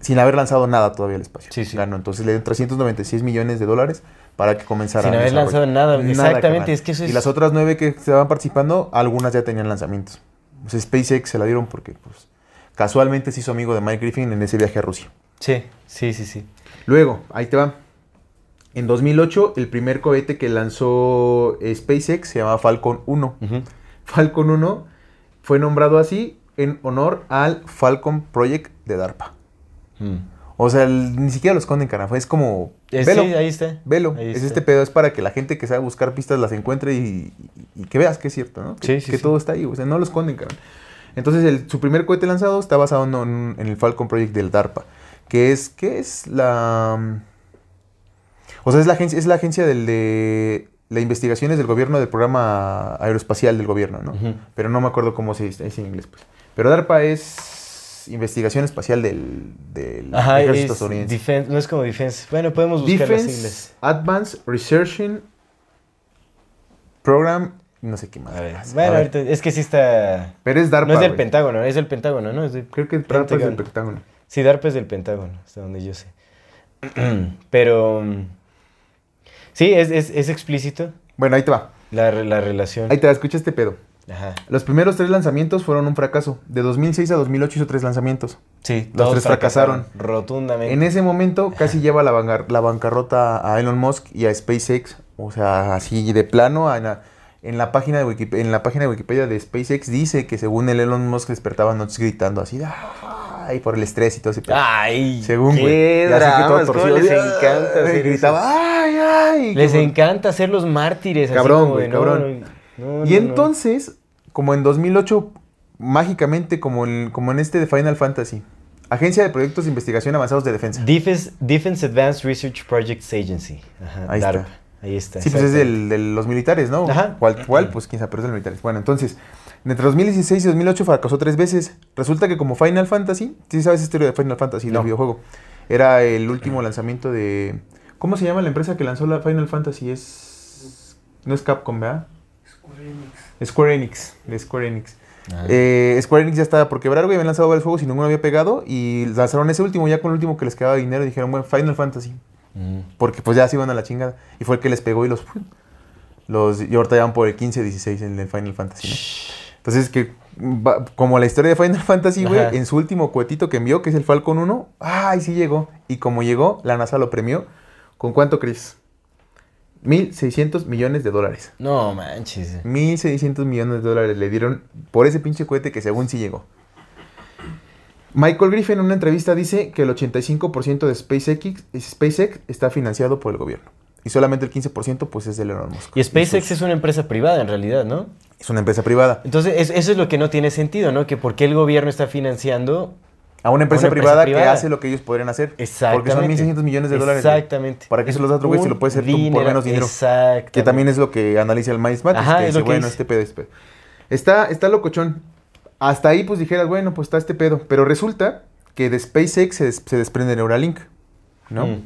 sin haber lanzado nada todavía al espacio. Sí, sí. Ganó. Entonces le dieron 396 millones de dólares para que comenzara Sin haber lanzado nada, exactamente, es que eso es- Y las otras nueve que estaban participando, algunas ya tenían lanzamientos. Pues SpaceX se la dieron porque pues, casualmente se hizo amigo de Mike Griffin en ese viaje a Rusia. Sí, sí, sí, sí. Luego, ahí te va. En 2008, el primer cohete que lanzó SpaceX se llamaba Falcon 1. Ujú. Falcon 1 fue nombrado así en honor al Falcon Project de DARPA. Mm. O sea, el- ni siquiera lo esconden, carajo. Es como. Eh, velo, Sí, ahí está. velo. Ahí Es está. este pedo, es para que la gente que sabe buscar pistas las encuentre y, y- y que veas que es cierto, ¿no? Que, Sí, sí, que todo está ahí. O sea, no lo esconden, carajo. Entonces, el- su primer cohete lanzado está basado en, en el Falcon Project del DARPA. Que es. ¿Qué es la.? Mm, O sea, es la agencia, es la agencia del de. La investigaciones del gobierno del programa aeroespacial del gobierno, ¿no? Pero no me acuerdo cómo se dice en inglés, pues. Pero DARPA es investigación espacial del, del Ajá, ejército es estadounidense. defense, no es como defense. Bueno, podemos buscar las Defense siglas. Advanced Research Program, no sé qué más. A ver, A bueno, ver, ahorita, es que sí está... Pero es DARPA. no es del. Pentágono, es del Pentágono, ¿no? Es Creo que DARPA es del. Pentágono. Sí, DARPA es del Pentágono, hasta donde yo sé. Pero... Sí, es, es, es explícito Bueno, ahí te va. la, la relación. Ahí te va, escucha este pedo. Ajá. Los primeros tres lanzamientos fueron un fracaso. De 2006 a 2008 hizo tres lanzamientos. Sí, Los tres fracasaron. Rotundamente. En ese momento casi lleva la, la bancarrota a Elon Musk y a SpaceX. O sea, así de plano. La, en la página de Wikipedia, en la página de Wikipedia de SpaceX dice que según el Elon Musk despertaba noches gritando así. Ay, por el estrés y todo ese pedo. Ay, Según, qué todo torcido. les encanta hacer Gritaba, ay, ay. Les encanta hacer los mártires. así Cabrón, como güey, cabrón. no, no, Y no. entonces, como en 2008, mágicamente, como en, como en este de Final Fantasy, Agencia de Proyectos de Investigación Avanzados de Defensa. Defense, Defense Advanced Research Projects Agency. Ajá, Ahí está. Ahí está. Sí, pues es del, de los militares, ¿no? Ajá. ¿Cuál, cuál? Pues quién sabe, pero es de los militares. Bueno, entonces, entre 2016 y 2008 fracasó tres veces. Resulta que como Final Fantasy, ¿sí sabes esa historia de Final Fantasy, No. del videojuego? Era el último lanzamiento de... ¿Cómo se llama la empresa que lanzó la Final Fantasy? Es... No es Capcom, ¿verdad? Square Enix. Square Enix, de Square Enix. Ah. Eh, Square Enix ya estaba por quebrar, güey, habían lanzado varios juegos y ninguno había pegado y lanzaron ese último, ya con el último que les quedaba dinero y dijeron, bueno, Final Fantasy, Mm. porque pues ya se iban a la chingada. Y fue el que les pegó y los... los y ahorita ya van por el 15-16 en el Final Fantasy, ¿no? Entonces que, va- como la historia de Final Fantasy, güey, en su último cohetito que envió, que es el Falcon 1, ¡ay, sí llegó! Y como llegó, la NASA lo premió. ¿Con cuánto crees? 1.600 millones de dólares. No manches. 1.600 millones de dólares le dieron por ese pinche cohete que según sí llegó. Michael Griffin en una entrevista dice que el 85% de SpaceX, SpaceX está financiado por el gobierno. Y solamente el 15% pues es de Elon Musk. Y SpaceX es una empresa privada en realidad, ¿no? es una empresa privada. Entonces, es- eso es lo que no tiene sentido, ¿no? Que por qué el gobierno está financiando... A una empresa, Una empresa privada, que hace lo que ellos podrían hacer. Exactamente. Porque son 1.600 millones de dólares. Exactamente. ¿Para qué se los da otro güey si lo puede hacer tú por menos dinero? Exactamente. Que también es lo que analiza el Miles Ajá, que es dice, lo que bueno, dice. este pedo, este pedo. Está, está locochón. Hasta ahí pues dijeras, bueno, pues está este pedo. Pero resulta que de SpaceX se, des- se desprende Neuralink, ¿no? Mm.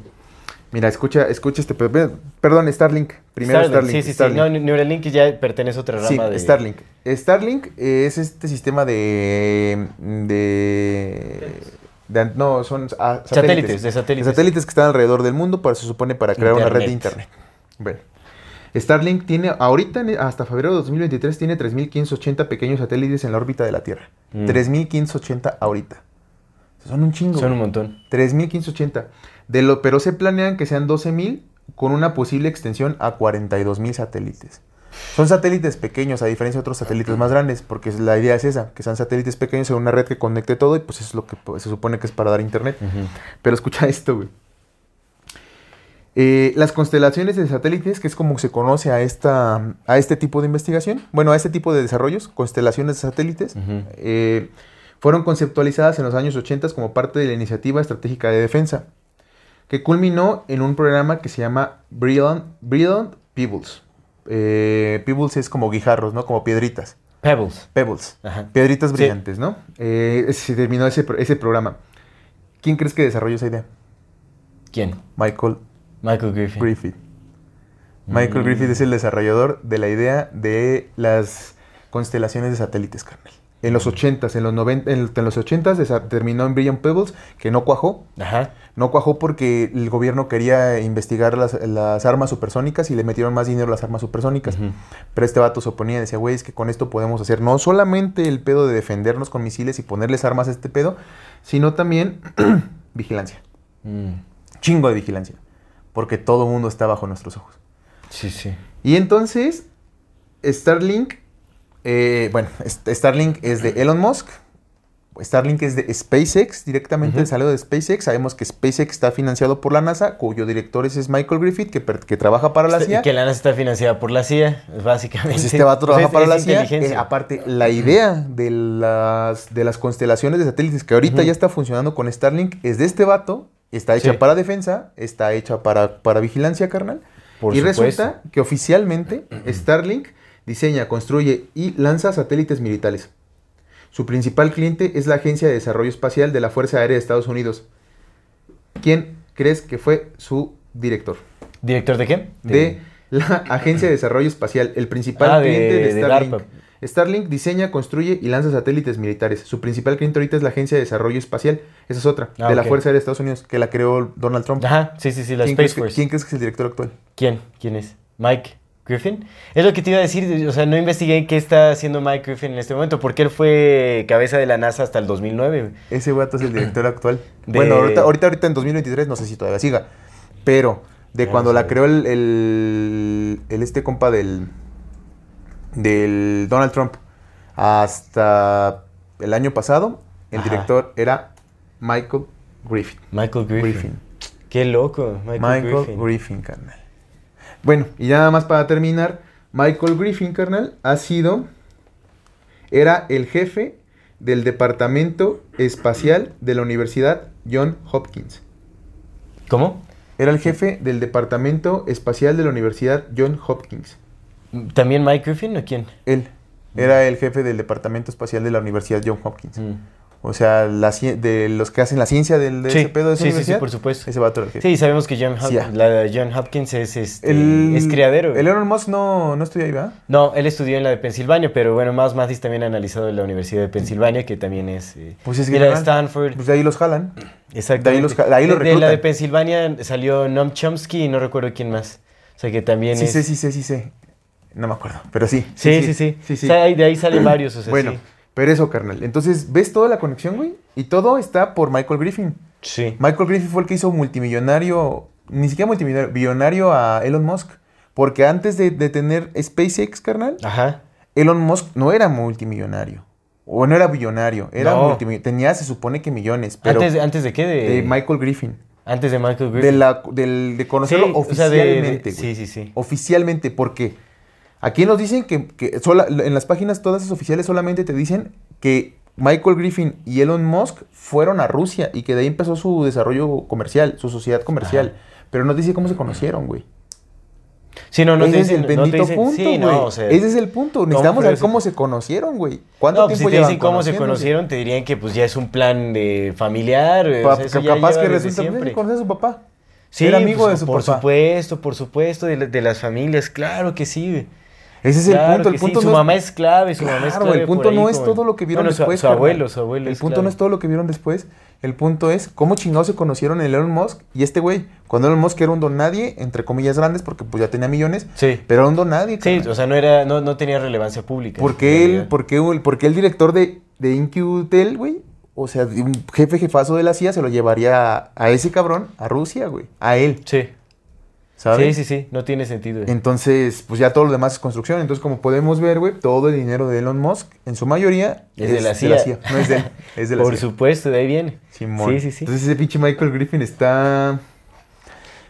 Mira, escucha, escucha este pedo. Perdón, Starlink. Primero Starlink. Sí, sí, Starlink. sí. No, Neuralink ya pertenece a otra rama Sí, de... Starlink. Starlink es este sistema de... de, de- no, son ah, satélites. Satélites, de satélites. De satélites que están alrededor del mundo, para, se supone para crear una red de internet. Bueno. Starlink tiene, ahorita, hasta febrero de 2023, tiene 3.580 pequeños satélites en la órbita de la Tierra. Mm. 3.580 ahorita. Son un chingo. Son un montón. 3.580. De lo, pero se planean que sean 12.000 con una posible extensión a 42.000 satélites. Son satélites pequeños, a diferencia de otros satélites más grandes, porque la idea es esa, que sean satélites pequeños en una red que conecte todo y pues eso es lo que se supone que es para dar internet. Pero escucha esto, güey. Eh, las constelaciones de satélites, que es como se conoce a, esta, a este tipo de investigación, bueno, a este tipo de desarrollos, constelaciones de satélites, eh, fueron conceptualizadas en los años 80 como parte de la iniciativa estratégica de defensa, que culminó en un programa que se llama Brilliant, Brilliant Pebbles. Eh, pebbles es como guijarros, ¿no? Como piedritas. Pebbles. Pebbles. Ajá. Piedritas Sí. brillantes, ¿no? Se terminó ese, ese programa. ¿Quién crees que desarrolló esa idea? ¿Quién? Michael Michael. Griffith. Michael Mm. Griffith es el desarrollador de la idea de las constelaciones de satélites, carnal. En los 80s, en los 90, en, en los 80s desa- terminó en Brilliant Pebbles, que no cuajó. Ajá. No cuajó porque el gobierno quería investigar las, las armas supersónicas y le metieron más dinero a las armas supersónicas. Pero este vato se oponía y decía, güey, es que con esto podemos hacer no solamente el pedo de defendernos con misiles y ponerles armas a este pedo, sino también vigilancia. Mm. Chingo de vigilancia. Porque todo el mundo está bajo nuestros ojos. Sí, sí. Y entonces, Starlink, eh, bueno, Starlink es de Elon Musk. Starlink es de SpaceX, directamente Ujú. salió de SpaceX. Sabemos que SpaceX está financiado por la NASA, cuyo director es, Michael Griffith, que, trabaja para la CIA. Que la NASA está financiada por la CIA, básicamente. Pues este vato trabaja Es- para es la CIA. Eh, aparte, la idea de las, de las constelaciones de satélites que ahorita ya está funcionando con Starlink es de este vato. Está hecha Sí. para defensa, está hecha para, para vigilancia, carnal. Por y supuesto. resulta que oficialmente Starlink diseña, construye y lanza satélites militares. Su principal cliente es la Agencia de Desarrollo Espacial de la Fuerza Aérea de Estados Unidos. ¿Quién crees que fue su director? ¿Director de qué? De la Agencia de Desarrollo Espacial, el principal Ah, cliente de, de Starlink. Starlink diseña, construye y lanza satélites militares. Su principal cliente ahorita es la Agencia de Desarrollo Espacial. Esa es otra, Ah, de la. Fuerza Aérea de Estados Unidos, que la creó Donald Trump. Ajá, sí, sí, sí, la ¿Quién, Space crees que, Force. quién crees que es el director actual? ¿Quién? ¿Quién es? ¿Mike Griffin? Es lo que te iba a decir, o sea, no investigué qué está haciendo Mike Griffin en este momento, porque él fue cabeza de la NASA hasta el 2009. Ese vato es el director actual. De- Bueno, ahorita, ahorita, ahorita en 2023, no sé si todavía siga. Pero de cuando no la sé. creó el, el, el este compa del, del Donald Trump hasta el año pasado, el Ajá. director era Michael Griffin. Michael Griffin. Griffin. Qué loco, Michael, Michael Griffin. Griffin. carnal. Bueno, y ya nada más para terminar, Michael Griffin, carnal, ha sido, era el jefe del Departamento Espacial de la Universidad John Hopkins. ¿Cómo? Era el jefe del Departamento Espacial de la Universidad John Hopkins. ¿También Mike Griffin o quién? Él era el jefe del Departamento Espacial de la Universidad John Hopkins. Mm. O sea, la de los que hacen la ciencia del, de Sí, ese pedo de esa sí, sí, sí, universidad. por supuesto. Ese vato jefe. Sí, sabemos que John, Hop- Sí, ya. la John Hopkins es, este, El, es criadero. El Elon Musk no, no estudia ahí, ¿verdad? No, él estudió en la de Pensilvania, pero bueno, Miles Mathis también ha analizado en la Universidad de Pensilvania, que también es... eh, Pues es la de Stanford. Pues de ahí los jalan. Exactamente. de ahí los- de ahí los de, de la reclutan. de Pensilvania salió Noam Chomsky y no recuerdo quién más. O sea que también Sí es... sí sé, sí sé. No me acuerdo, pero sí. Sí, sí, sí. sí, sí. O sea, ahí- de ahí salen varios, o sea, bueno, pero eso, carnal. Entonces, ¿ves toda la conexión, güey? Y todo está por Michael Griffin. Sí. Michael Griffin fue el que hizo multimillonario, ni siquiera multimillonario, billonario a Elon Musk. Porque antes de, de tener SpaceX, carnal, Ajá. Elon Musk no era multimillonario. O no era billonario, era No. multimillonario. Tenía, se supone que millones, pero ¿Antes, de- ¿Antes de qué? De, de Michael Griffin. Antes de Michael Griffin. De, la, del, de conocerlo Sí, o sea, de- de- oficialmente, sí, sí, sí. Oficialmente, porque aquí nos dicen que, que sola- en las páginas todas esas oficiales solamente te dicen que Michael Griffin y Elon Musk fueron a Rusia y que de ahí empezó su desarrollo comercial, su sociedad comercial. Pero no te dice cómo se conocieron, güey. Sí, no, no Ese te es dicen, el no bendito dicen- punto, sí, güey. no, o sea, Ese es el punto. Necesitamos saber cómo se conocieron, güey. ¿Cuánto No, pues tiempo si te dicen cómo se conocieron, te dirían que pues ya es un plan de familiar. o Pa- sea, eso ya capaz que resulta siempre. que conoce a su papá. Sí, Era amigo pues, de su por papá. supuesto, por supuesto, de, la- de las familias, claro que sí. güey. Ese es Claro el punto. El sí, punto Su no mamá es clave, su mamá es Claro, clave. el punto por ahí no es todo lo que vieron bueno, su- después. Su, abuelo, su abuelo El punto clave. no es todo lo que vieron después. El punto es cómo chingados se conocieron el Elon Musk y este güey. Cuando Elon Musk era un don nadie, entre comillas grandes, porque pues ya tenía millones. Sí. Pero era un don nadie. Sí, o sea, no, era, no, no tenía relevancia pública. porque en él, realidad. porque, el- porque el director de, de InQtel, güey, o sea, un jefe jefazo de la CIA se lo llevaría a, a ese cabrón a Rusia, güey. A él, Sí. ¿Sabes? Sí, sí, sí, no tiene sentido. güey. Entonces, pues ya todo lo demás es construcción. Entonces, como podemos ver, güey, todo el dinero de Elon Musk, en su mayoría, Es de la CIA. No es de él, es de la Por CIA. supuesto, de ahí viene. Simón. Sí, sí, sí. Entonces, ese pinche Michael Griffin está...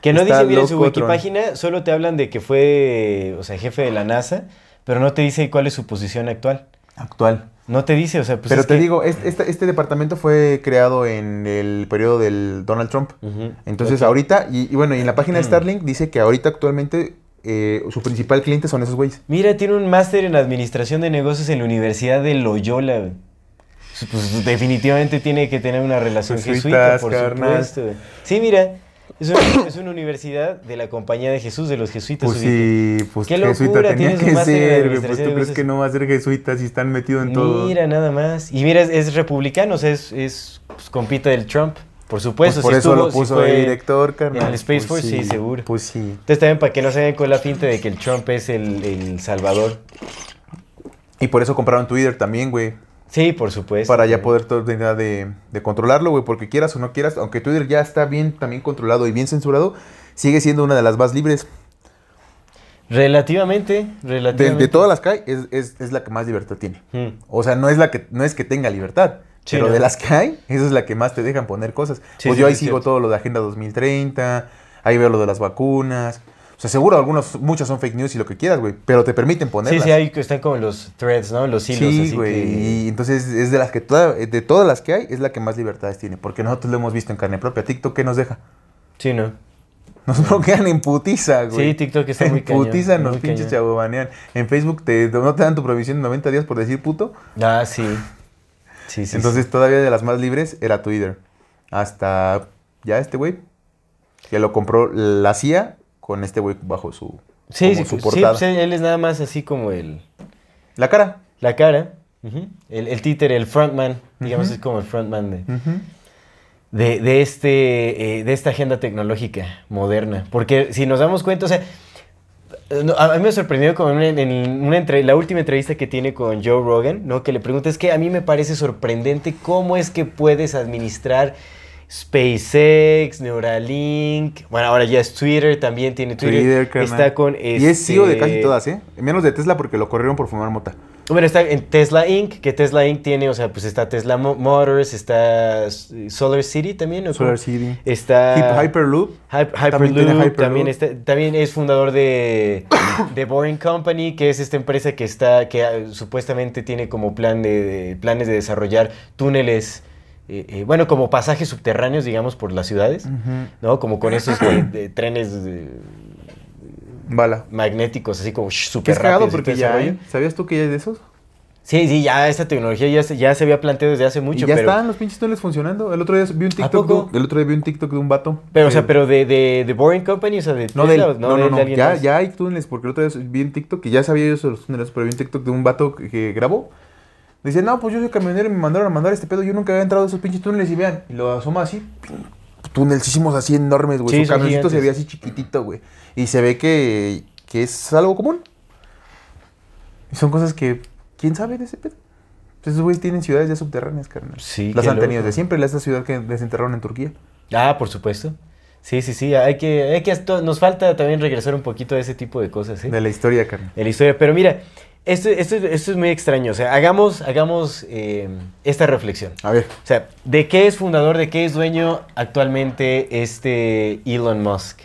Que no dice, mira, en su Tron. wikipágina solo te hablan de que fue, o sea, jefe de la NASA, pero no te dice cuál es su posición actual. actual. No te dice, o sea, pues Pero es te que- digo, este, este, departamento fue creado en el periodo del Donald Trump. Entonces. Mm. ahorita, y, y bueno, y en la página de Starlink dice que ahorita actualmente eh, su principal cliente son esos güeyes. Mira, tiene un máster en administración de negocios en la Universidad de Loyola, güey. Pues definitivamente tiene que tener una relación Jesuitas, jesuita, por carnal. supuesto. güey. Sí, mira, es una, es una universidad de la Compañía de Jesús, de los jesuitas. Pues sí, pues Qué jesuita locura, tenía que ser. Pues tú crees que no va a ser jesuita si están metidos en todo. Mira, nada más. Y mira, es, es republicano, o sea, es, es pues, compita del Trump. Por Pues supuesto, por si eso estuvo- lo si puso fue de director, carnal. En el Space Pues Force, sí, seguro. Pues sí. Entonces también para que no se den con la finta de que el Trump es el, el salvador. Y por eso compraron Twitter también, güey. Sí, por supuesto. Para ya poder terminar de, de controlarlo, güey. Porque quieras o no quieras, aunque Twitter ya está bien también controlado y bien censurado, sigue siendo una de las más libres. Relativamente, De, relativamente. de todas las que hay, es, es- es la que más libertad tiene. Mm. O sea, no es la que no es que tenga libertad. Sí, pero no. de las que hay, esa es la que más te dejan poner cosas. Sí, pues sí, yo ahí sigo cierto. todo lo de Agenda 2030, ahí veo lo de las vacunas. O sea, seguro algunos, muchas son fake news y lo que quieras, güey. Pero te permiten Sí, ponerlas. sí, ahí que están como los threads, ¿no? Los hilos. Sí, güey. que- Y entonces es de las que toda- de todas las que hay, es la que más libertades tiene. Porque nosotros lo hemos visto en carne propia. TikTok, ¿qué nos deja? Sí, ¿no? Nos bloquean en putiza, güey. Sí, TikTok está muy En cañón, putiza nos muy pinches chabobanean. En Facebook te, no te dan tu provisión de 90 días por decir puto. Ah, sí. Sí, sí. Entonces todavía de las más libres era Twitter. Hasta ya este güey, que lo compró la CIA con este güey bajo su, sí, sí, su sí, portada. pues, él es nada más así como el... La cara. La cara, el, el títere, el frontman, digamos, Ujú. es como el frontman de, de, de este, eh, de esta agenda tecnológica moderna. Porque si nos damos cuenta, o sea, a mí me sorprendió con una- en una entre- la última entrevista que tiene con Joe Rogan, ¿no? Que le pregunta, es que a mí me parece sorprendente cómo es que puedes administrar SpaceX, Neuralink, bueno, ahora ya es Twitter, también tiene Twitter, Twitter, está con... Y es CEO de este, casi todas, ¿eh? Menos de Tesla porque lo corrieron por fumar mota. Bueno, está en Tesla Inc., que Tesla Inc. tiene, o sea, pues está Tesla Mo- Motors, está Solar City también. Solar City. Está Hy- Hyperloop. Hy- También Hyperloop, también, Hyperloop. está, también es fundador de, de Boring Company, que es esta empresa que está, que ah, supuestamente tiene como plan de, de- planes de desarrollar túneles, eh, eh, bueno, como pasajes subterráneos, digamos, por las ciudades, ¿no? Como con esos de- de trenes eh, Bala. magnéticos, así como súper rápidos porque ya hay. ¿Sabías tú que ya hay de esos? Sí, sí, ya esta tecnología ya se, ya se había planteado desde hace mucho, y ya pero... están los pinches túneles funcionando. El otro día vi un TikTok. de- el otro día vi un TikTok de un vato. Pero, o sea, pero de, de, de Boring Company, o sea, de No, Tesla, no, no, de- no. de Ya, ya hay túneles, porque el otro día vi un TikTok que ya sabía yo sobre los túneles, pero vi un TikTok de un vato que, que grabó. Dice, no, pues yo soy camionero y me mandaron a mandar este pedo. Yo nunca había entrado a esos pinches túneles y vean. Y lo asoma así. Túnelísimos así enormes, güey. Sí, Su camioncito se ve así chiquitito, güey. Y se ve que, que es algo común. Y son cosas que, ¿quién sabe de ese pedo? Pues esos güeyes tienen ciudades ya subterráneas, carnal. Sí, Las han tenido loco. de siempre. Esta ciudad que desenterraron en Turquía. Ah, por supuesto. Sí, sí, sí. Hay que, hay que nos falta también regresar un poquito a ese tipo de cosas, ¿sí? De la historia, carnal. De la historia. Pero mira, Esto, esto, esto es muy extraño. O sea, hagamos, hagamos eh, esta reflexión. A ver. O sea, ¿de qué es fundador, de qué es dueño actualmente este Elon Musk?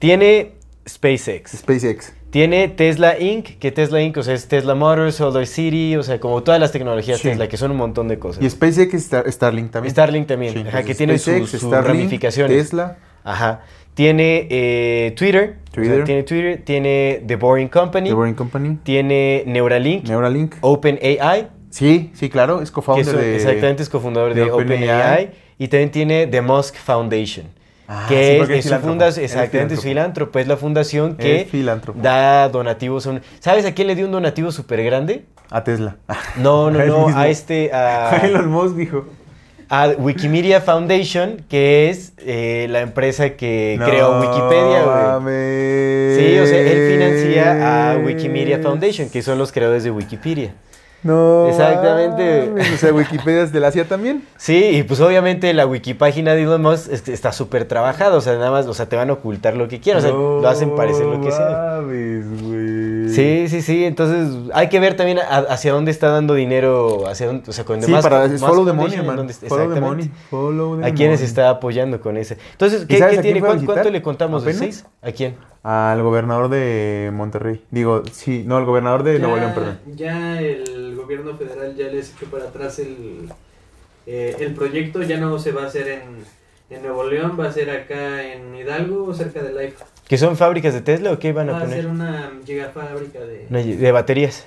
Tiene SpaceX. SpaceX. Tiene Tesla Inc., que Tesla Inc., o sea, es Tesla Motors, Solar City, o sea, como todas las tecnologías Sí. Tesla, que son un montón de cosas. Y SpaceX Star- Starlink también. Starlink también, Sí, ajá, que tiene sus, ramificaciones. Tesla. Ajá. Tiene eh, Twitter, o sea, Twitter. tiene Twitter, tiene The Boring Company, The Boring Company. tiene Neuralink, Neuralink. OpenAI, Sí, sí, claro. Es son- de... exactamente es cofundador de de, OpenAI. Y también tiene The Musk Foundation. Ah, que sí, es, es su filántropo. funda- Él es exactamente, es filántropo. es la fundación que da donativos. a un- ¿Sabes a quién le dio un donativo súper grande? A Tesla. No, no, A no, a este, a, A Elon Musk dijo. A Wikimedia Foundation, que es eh, la empresa que No creó Wikipedia, güey. Sí, o sea, él financia a Wikimedia Foundation, que son los creadores de Wikipedia. No. Exactamente. mames, O sea, Wikipedia es de la CIA también. Sí, y pues obviamente la wikipágina de Elon Musk es- está súper trabajada, o sea, nada más, o sea, te van a ocultar lo que quieran, o sea, lo hacen parecer lo que sea. Sí, sí, sí, entonces hay que ver también a- hacia dónde está dando dinero, hacia dónde, o sea, con Sí, demás para más follow the money, man. dónde Follow the exactamente. money. Follow the ¿A quiénes money. está apoyando con ese? Entonces, ¿Y ¿qué, tiene? ¿Cuánto, le contamos? ¿De. ¿A quién? Al gobernador de Monterrey. Digo, sí, no, al gobernador de Ya- Nuevo León, perdón. Ya el gobierno federal ya les echó para atrás el, eh, el proyecto, ya no se va a hacer en, en Nuevo León, va a ser acá en Hidalgo, cerca de Life. ¿Que son fábricas de Tesla o qué van a Va a ser poner? una gigafábrica de... De baterías.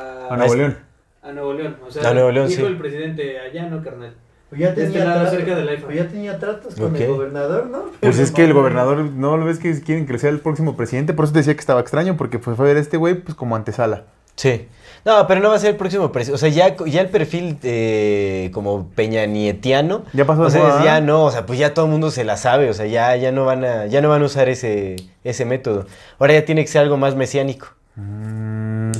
A Nuevo León. a Nuevo León. O sea, A Nuevo León, dijo sí. el presidente, allá no, carnal. Pues ya este tenía, lado, tratos, cerca del iPhone. pues ya tenía tratos con el gobernador, ¿no? Pues es que el gobernador, no lo ves que quieren que sea el próximo presidente, por eso te decía que estaba extraño, porque fue a ver a este güey pues como antesala. Sí. No, pero no va a ser el próximo presidente. O sea, ya, ya el perfil eh, como Peña Nietiano. Ya pasó O sea, ya ¿eh? no, o sea, pues ya todo el mundo se la sabe. O sea, ya, ya no van a, ya no van a usar ese, ese método. Ahora ya tiene que ser algo más mesiánico. Mm.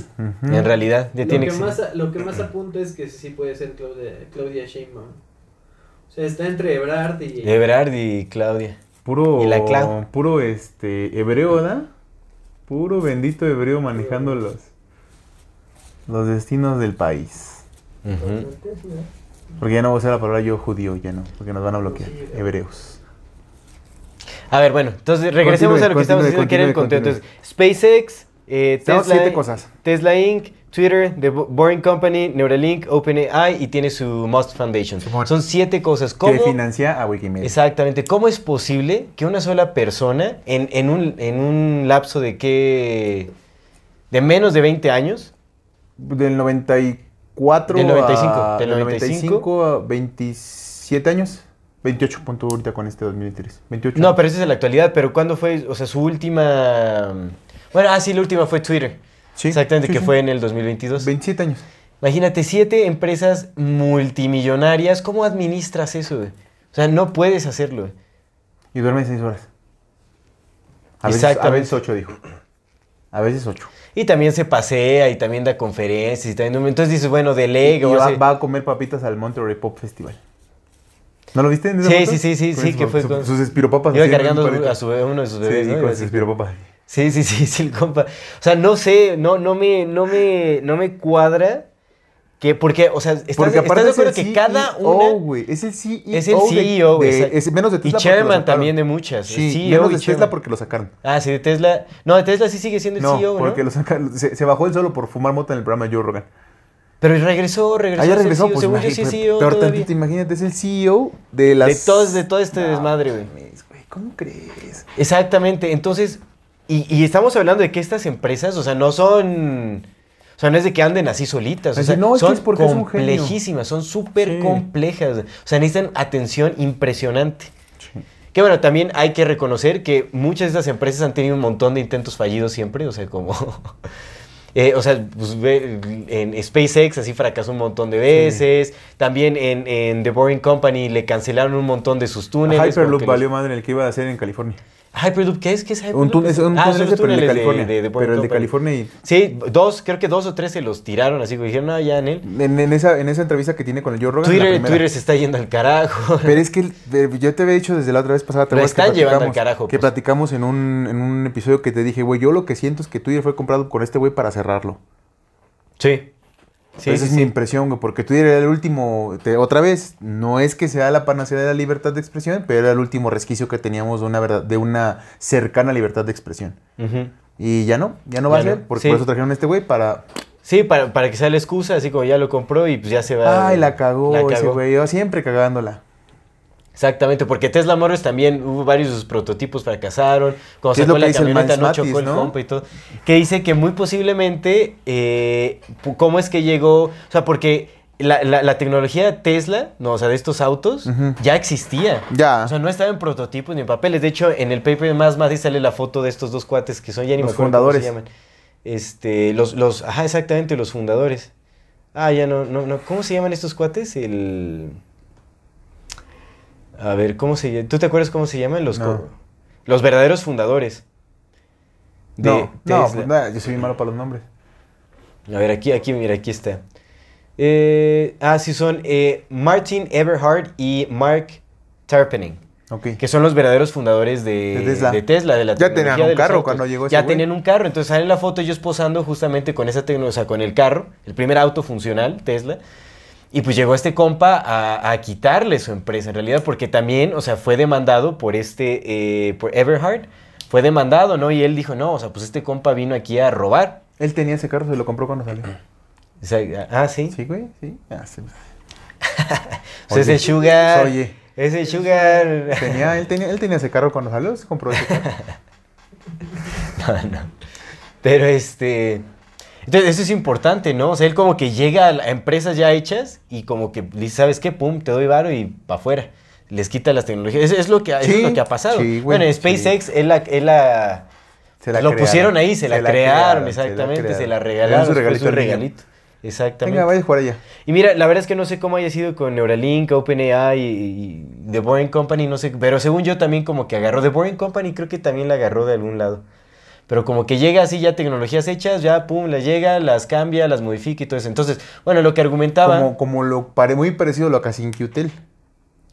En realidad, ya Lo tiene que, que ser. más, lo que más apunta es que sí puede ser Claudia, Claudia Sheinbaum. O sea, está entre Ebrard y... Ebrard y Claudia. Puro, Y la Clau. puro este, hebreo, ¿verdad? Puro bendito hebreo manejando los, los destinos del país. Porque ya no voy a usar la palabra yo judío, ya no, porque nos van a bloquear. Hebreos. A ver, bueno, entonces regresemos Continúe, a lo que estamos diciendo que era el contenido. Entonces, SpaceX, eh, Tesla, siete cosas. Tesla Inc., Twitter, The Bo- Boring Company, Neuralink, OpenAI y tiene su Musk Foundation. Son siete cosas. Que ¿Cómo? financia a Wikimedia. Exactamente. ¿Cómo es posible que una sola persona, en, en un, en un lapso de qué. de menos de 20 años, Del 94 Del 95, a, del del 95 95 a 27 años. 28 punto ahorita con este 2023. 28. No, pero esa es en la actualidad. Pero ¿cuándo fue? O sea, su última. Bueno, ah, sí, la última fue Twitter. Sí, Exactamente, sí, que sí. fue en el 2022. 27 años. Imagínate, siete empresas multimillonarias. ¿Cómo administras eso, güey? O sea, no puedes hacerlo, güey. Y duerme 6 horas. A veces, a veces 8, dijo. A veces 8. Y también se pasea y también da conferencias y también... Entonces dices, bueno, Y, delega. va, hace- va a comer papitas al Monterey Pop Festival. ¿No lo viste en esa Sí, sí, sí, sí, sí, que fue con- Sus espiropapas. Iba cargando a, su, a uno de sus bebés, Sí, ¿no? con sus espiropapas. Sí, sí, sí, sí, el compa. O sea, no sé, no, no me, no me, no me cuadra que, porque, o sea, ¿estás, Porque estás aparte de es el acuerdo que cada CEO, una. Es el CEO. es el de- CEO, de- exacto. es menos de Tesla y chairman también de muchas. Sí, CEO menos de Tesla chairman. porque lo sacaron. Ah, sí, de Tesla. No, de Tesla sí sigue siendo el No, CEO, ¿no? porque lo sacaron. Se, se bajó él solo por fumar mota en el programa de Joe Rogan. Pero regresó, regresó. Ah, ya regresó, pues Según yo sí es CEO todavía. tantito, imagínate, es el CEO de las... De todo, de todo este desmadre, güey, ¿Cómo crees? Exactamente. Entonces, y, y estamos hablando de que estas empresas, o sea, no son. O sea, no es de que anden así solitas. O sea, no, son es porque complejísimas, son súper Sí. complejas. O sea, necesitan atención impresionante. Que bueno, también hay que reconocer que muchas de estas empresas han tenido un montón de intentos fallidos siempre, o sea, como... eh, o sea, pues, en SpaceX así fracasó un montón de veces, también en, en The Boring Company le cancelaron un montón de sus túneles. Hyperloop los- valió madre el que iba a hacer en California. Hyperloop, ¿qué es? ¿Qué es Hyperloop? Un túnel, un Ah, túnel pero el de California. de- de pero el de. California y... Sí, dos, creo que dos o tres se los tiraron, así que dijeron, no, ya en él. En, en esa, en esa entrevista que tiene con el Joe Rogan, Twitter. Twitter se está yendo al carajo. Pero es que eh, yo te había dicho desde la otra vez pasada, ¿te Lo que están llevando al carajo, Que pues. platicamos en un, en un episodio que te dije, güey, yo lo que siento es que Twitter fue comprado con este güey para cerrarlo. Sí. Sí, Esa sí, es sí. mi impresión, güey, porque Twitter era el último, te- otra vez, no es que sea la panacea de la libertad de expresión, pero era el último resquicio que teníamos de una verdad, de una cercana libertad de expresión. Y ya no, ya no va Ya a ser, no, porque por eso trajeron a este güey para... Sí, para, para que sea la excusa, así como ya lo compró y pues ya se va. Ay, la cagó, La ese güey, yo siempre cagándola. Exactamente, porque Tesla Motors también hubo varios de sus prototipos fracasaron. Cuando sacó la camioneta no Matis, chocó el ¿no? y todo. Que dice que muy posiblemente, eh, ¿cómo es que llegó? O sea, porque la, la- la tecnología Tesla, no, o sea, de estos autos, ya existía. Ya. O sea, no estaba en prototipos ni en papeles. De hecho, en el paper de Más Matis sale la foto de estos dos cuates que son ya ni Los me acuerdo fundadores. cómo se llaman. Este, los, los, ajá, exactamente, los fundadores. Ah, ya no, no, no. ¿Cómo se llaman estos cuates? El. A ver, ¿cómo se? ¿Tú te acuerdas cómo se llaman? Los, No. los verdaderos fundadores. De no, no, pues nada, yo soy bien malo para los nombres. A ver, aquí, aquí, mira, aquí está. Eh, ah, sí, son eh, Martin Everhard y Mark Tarpening. Ok. Que son los verdaderos fundadores de, De Tesla. de Tesla, de la Ya tenían un carro autos. cuando llegó ese Ya güey. tenían un carro, entonces sale la foto ellos posando justamente con esa tecnología, o sea, con el carro, el primer auto funcional, Tesla. Y pues llegó este compa a, a quitarle su empresa, en realidad, porque también, o sea, fue demandado por este, eh, por Everhard, fue demandado, ¿no? Y él dijo, no, o sea, pues este compa vino aquí a robar. Él tenía ese carro, se lo compró cuando salió. O sea, ah, sí. Sí, güey, sí. Ah, sí. O sea, ese Sugar. oye. Ese Sugar. Tenía, él, tenía, él tenía ese carro cuando salió, se compró ese carro. No, no. Pero este. Entonces, eso es importante, ¿no? O sea, él como que llega a, empresas ya hechas y como que dice, ¿sabes qué? Pum, te doy varo y para afuera. Les quita las tecnologías. Eso es lo que, eso es Sí, lo que ha pasado. sí, bueno, en SpaceX, él la, él la- Se la lo crearon, pusieron ahí, se, la, crearon, se la exactamente, se la, regalaron. Su niño. regalito. Exactamente. Venga, vaya a jugar allá. Y mira, la verdad es que no sé cómo haya sido con Neuralink, OpenAI y, y The Boring Company, no sé, pero según yo también como que agarró The Boring Company, creo que también la agarró de algún lado. Pero como que llega así ya tecnologías hechas, ya pum, las llega, las cambia, las modifica y todo eso. Entonces, bueno, lo que argumentaba... Como, como lo pare, muy parecido a lo que hacía.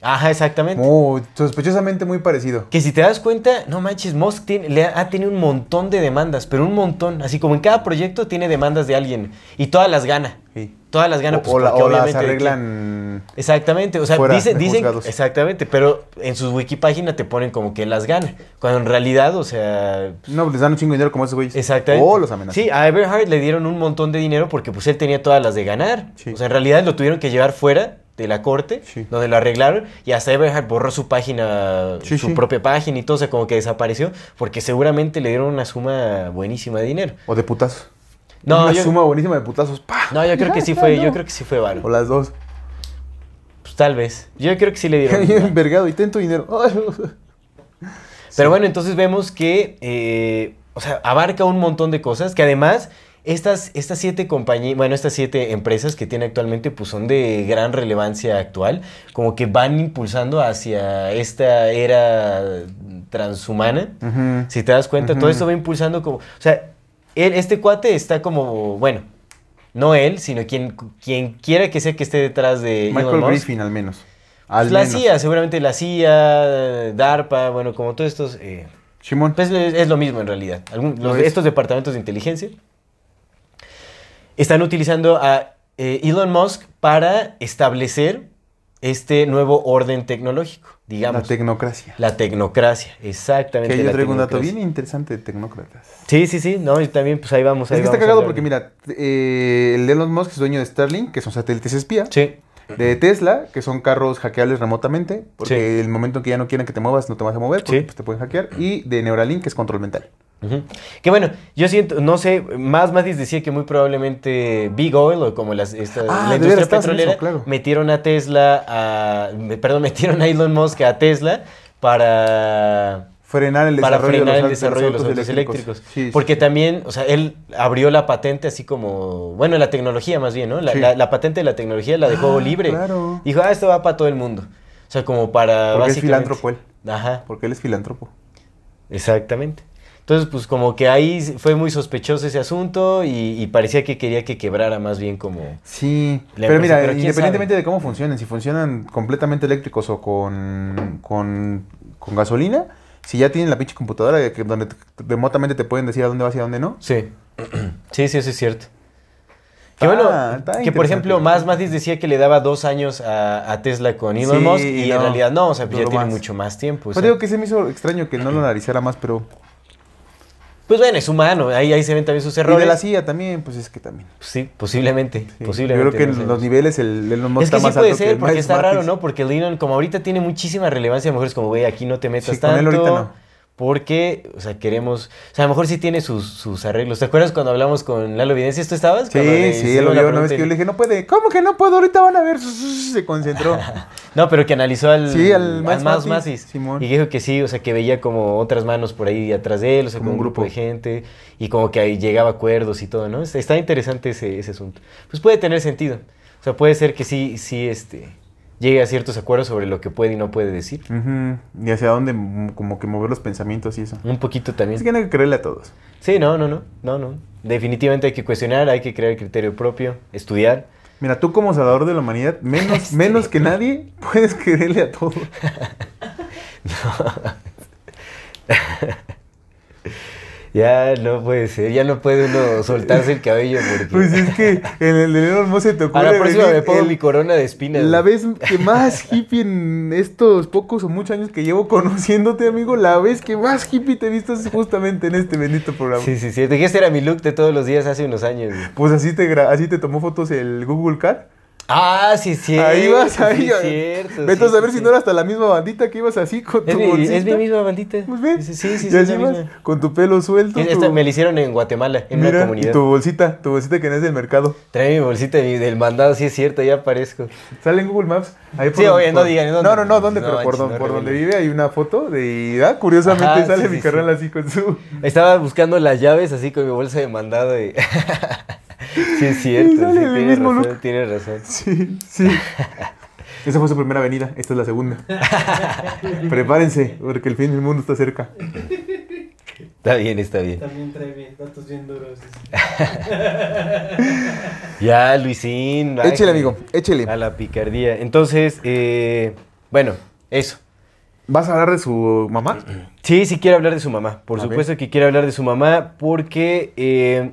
Ajá, exactamente. Muy, sospechosamente muy parecido. Que si te das cuenta, no manches, Musk tiene- le ha, ha tenido un montón de demandas, pero un montón. Así como en cada proyecto tiene demandas de alguien y todas las gana. Sí. Todas las gana, o, pues, o la- o las arreglan. Exactamente, o sea, fuera dicen, exactamente, pero en su wikipágina te ponen como que las gana, cuando en realidad, o sea, No, les dan un chingo de dinero como esos güeyes. exactamente. O los amenazan. Sí, a Everhard le dieron un montón de dinero porque pues él tenía todas las de ganar. Sí. O sea, en realidad lo tuvieron que llevar fuera de la corte, Sí. donde lo arreglaron y hasta Everhard borró su página, Sí, su sí. propia página y todo, o sea, como que desapareció porque seguramente le dieron una suma buenísima de dinero. O de putazo. No, Una yo, suma buenísima de putazos. ¡pah! no, yo creo que sí Ya, fue, no. yo creo que sí fue O varo. las dos. Pues tal vez. Yo creo que sí le dieron. Envergado y tento dinero. Pero bueno, entonces vemos que, eh, o sea, abarca un montón de cosas que además estas, estas siete compañías, bueno, estas siete empresas que tiene actualmente, pues son de gran relevancia actual, como que van impulsando hacia esta era transhumana. Si te das cuenta, todo esto va impulsando como, o sea, él- este cuate está como, bueno, no él, sino quien, quien quiera que sea que esté detrás de Elon Michael Musk. Griffin, al menos. Al Pues la. CIA, seguramente la CIA, DARPA, bueno, como todos estos... eh, Simón. pues es, lo mismo en realidad. Algún- los- estos departamentos de inteligencia están utilizando a eh, Elon Musk para establecer este nuevo orden tecnológico, digamos. la tecnocracia. La tecnocracia, exactamente. Que yo traigo un dato bien interesante de tecnócratas. Sí, sí, sí, no, y también pues ahí vamos. Es ahí que está cagado porque, mira, eh, el Elon Musk es dueño de Starlink, que son satélites espía. Sí, De Tesla, que son carros hackeables remotamente, porque Sí. el momento en que ya no quieren que te muevas, no te vas a mover, porque Sí. pues, te pueden hackear. Y de Neuralink, que es control mental. Ujú. Que bueno, yo siento, no sé, más Matis decía que muy probablemente Big Oil o como las, esta, Ah, la industria petrolera eso, claro. metieron a Tesla a, perdón, metieron a Elon Musk a Tesla para Frenar el para desarrollo, frenar de, el los, desarrollo de los autos eléctricos. Sí, Porque sí. también, o sea, él abrió la patente así como, bueno, la tecnología más bien, ¿no? La, Sí. la- la patente de la tecnología la dejó Ah, libre. claro. Dijo, ah, esto va para todo el mundo. O sea, como para Porque es básicamente... filántropo él. Ajá. Porque él es filántropo. Exactamente. Entonces, pues como que ahí fue muy sospechoso ese asunto y, y parecía que quería que quebrara más bien como... Sí, La pero mira, pero independientemente sabe. de cómo funcionen, si funcionan completamente eléctricos o con, con, con gasolina, si ya tienen la pinche computadora que, donde remotamente te pueden decir a dónde vas y a dónde no. Sí. sí, sí, eso es cierto. Que bueno, que por ejemplo, más Matis decía que le daba dos años a, a Tesla con Elon Sí, Musk y en realidad no, o sea, pues ya tiene más. mucho más tiempo. o Pues sea. digo que se me hizo extraño que no lo analizara más, pero... Pues bueno, es humano, ahí, ahí se ven también sus Y errores. de la CIA también, pues es que también. Sí, posiblemente, Sí, posiblemente. Yo creo que no en sabemos. los niveles el Elon Musk Es que está sí más puede alto que ser, el porque está raro. ¿no? Porque el Elon, como ahorita tiene muchísima relevancia, a lo mejor es como, güey, aquí no te metas Sí, con tanto. él ahorita no. Porque, o sea, queremos... O sea, a lo mejor sí tiene sus, sus arreglos. ¿Te acuerdas cuando hablamos con Lalo Evidencia? ¿Tú estabas? Le Sí, sí, él lo vio una vez que yo le dije, no puede. ¿Cómo que no puedo? Ahorita van a ver. Se concentró. No, pero que analizó al, Sí, al Matis. Simón. Y dijo que sí, o sea, que veía como otras manos por ahí atrás de él, o sea, como, un grupo de gente. Y como que ahí llegaba a acuerdos y todo, ¿no? Está- Está interesante ese, ese asunto. Pues puede tener sentido. O sea, puede ser que sí, sí, este... Llegue a ciertos acuerdos sobre lo que puede y no puede decir. Ujú, Y hacia dónde como que mover los pensamientos y eso. Un poquito también. Es que no hay que creerle a todos. Sí, no, no, no, no, no. Definitivamente hay que cuestionar, hay que crear criterio propio, estudiar. Mira, tú como salvador de la humanidad, menos, menos que nadie, puedes creerle a todo. Ya no puede ser, ya no puede uno soltarse el cabello porque... Pues es que en el de Elon Musk se te a ocurre la próxima me pongo el- mi corona de espinas. La vez que más hippie en estos pocos o muchos años que llevo conociéndote, amigo, la vez que más hippie te he visto es justamente en este bendito programa. Sí, sí, sí. Ese era mi look de todos los días hace unos años. Pues así te, así te tomó fotos el Google Cat. Ah, sí, sí. ahí vas, ahí. Sí, cierto. Vete sí, a saber sí, si no era hasta la misma bandita que ibas así con Es tu mi, bolsita. es mi misma bandita. Pues ve. Sí, sí, sí. y sí, así es vas, con tu pelo suelto. Esta tu- me la hicieron en Guatemala, en Mira, una comunidad. y tu bolsita, tu bolsita que no es del mercado. Trae mi bolsita de- del mandado, sí es cierto, ya aparezco. Sale en Google Maps. Ahí Sí, oye, no digan, ¿dónde? No, no, no, ¿dónde? No, pero por, don- no por donde vive hay una foto de. ah, curiosamente Ajá, sale mi carnal así con su. Estaba buscando las llaves así con mi bolsa de mandado y... sí es cierto, sí, tienes mismo razón, look. tienes razón. Sí, sí. Esa fue su primera avenida, esta es la segunda. Prepárense, porque el fin del mundo está cerca. Está bien, está bien. También trae bien, datos bien duros. Ya, Luisín. Échele, amigo, échele. A la picardía. Entonces, eh, bueno, eso. ¿Vas a hablar de su mamá? Sí, sí quiere hablar de su mamá. Por A supuesto que quiere hablar de su mamá porque eh,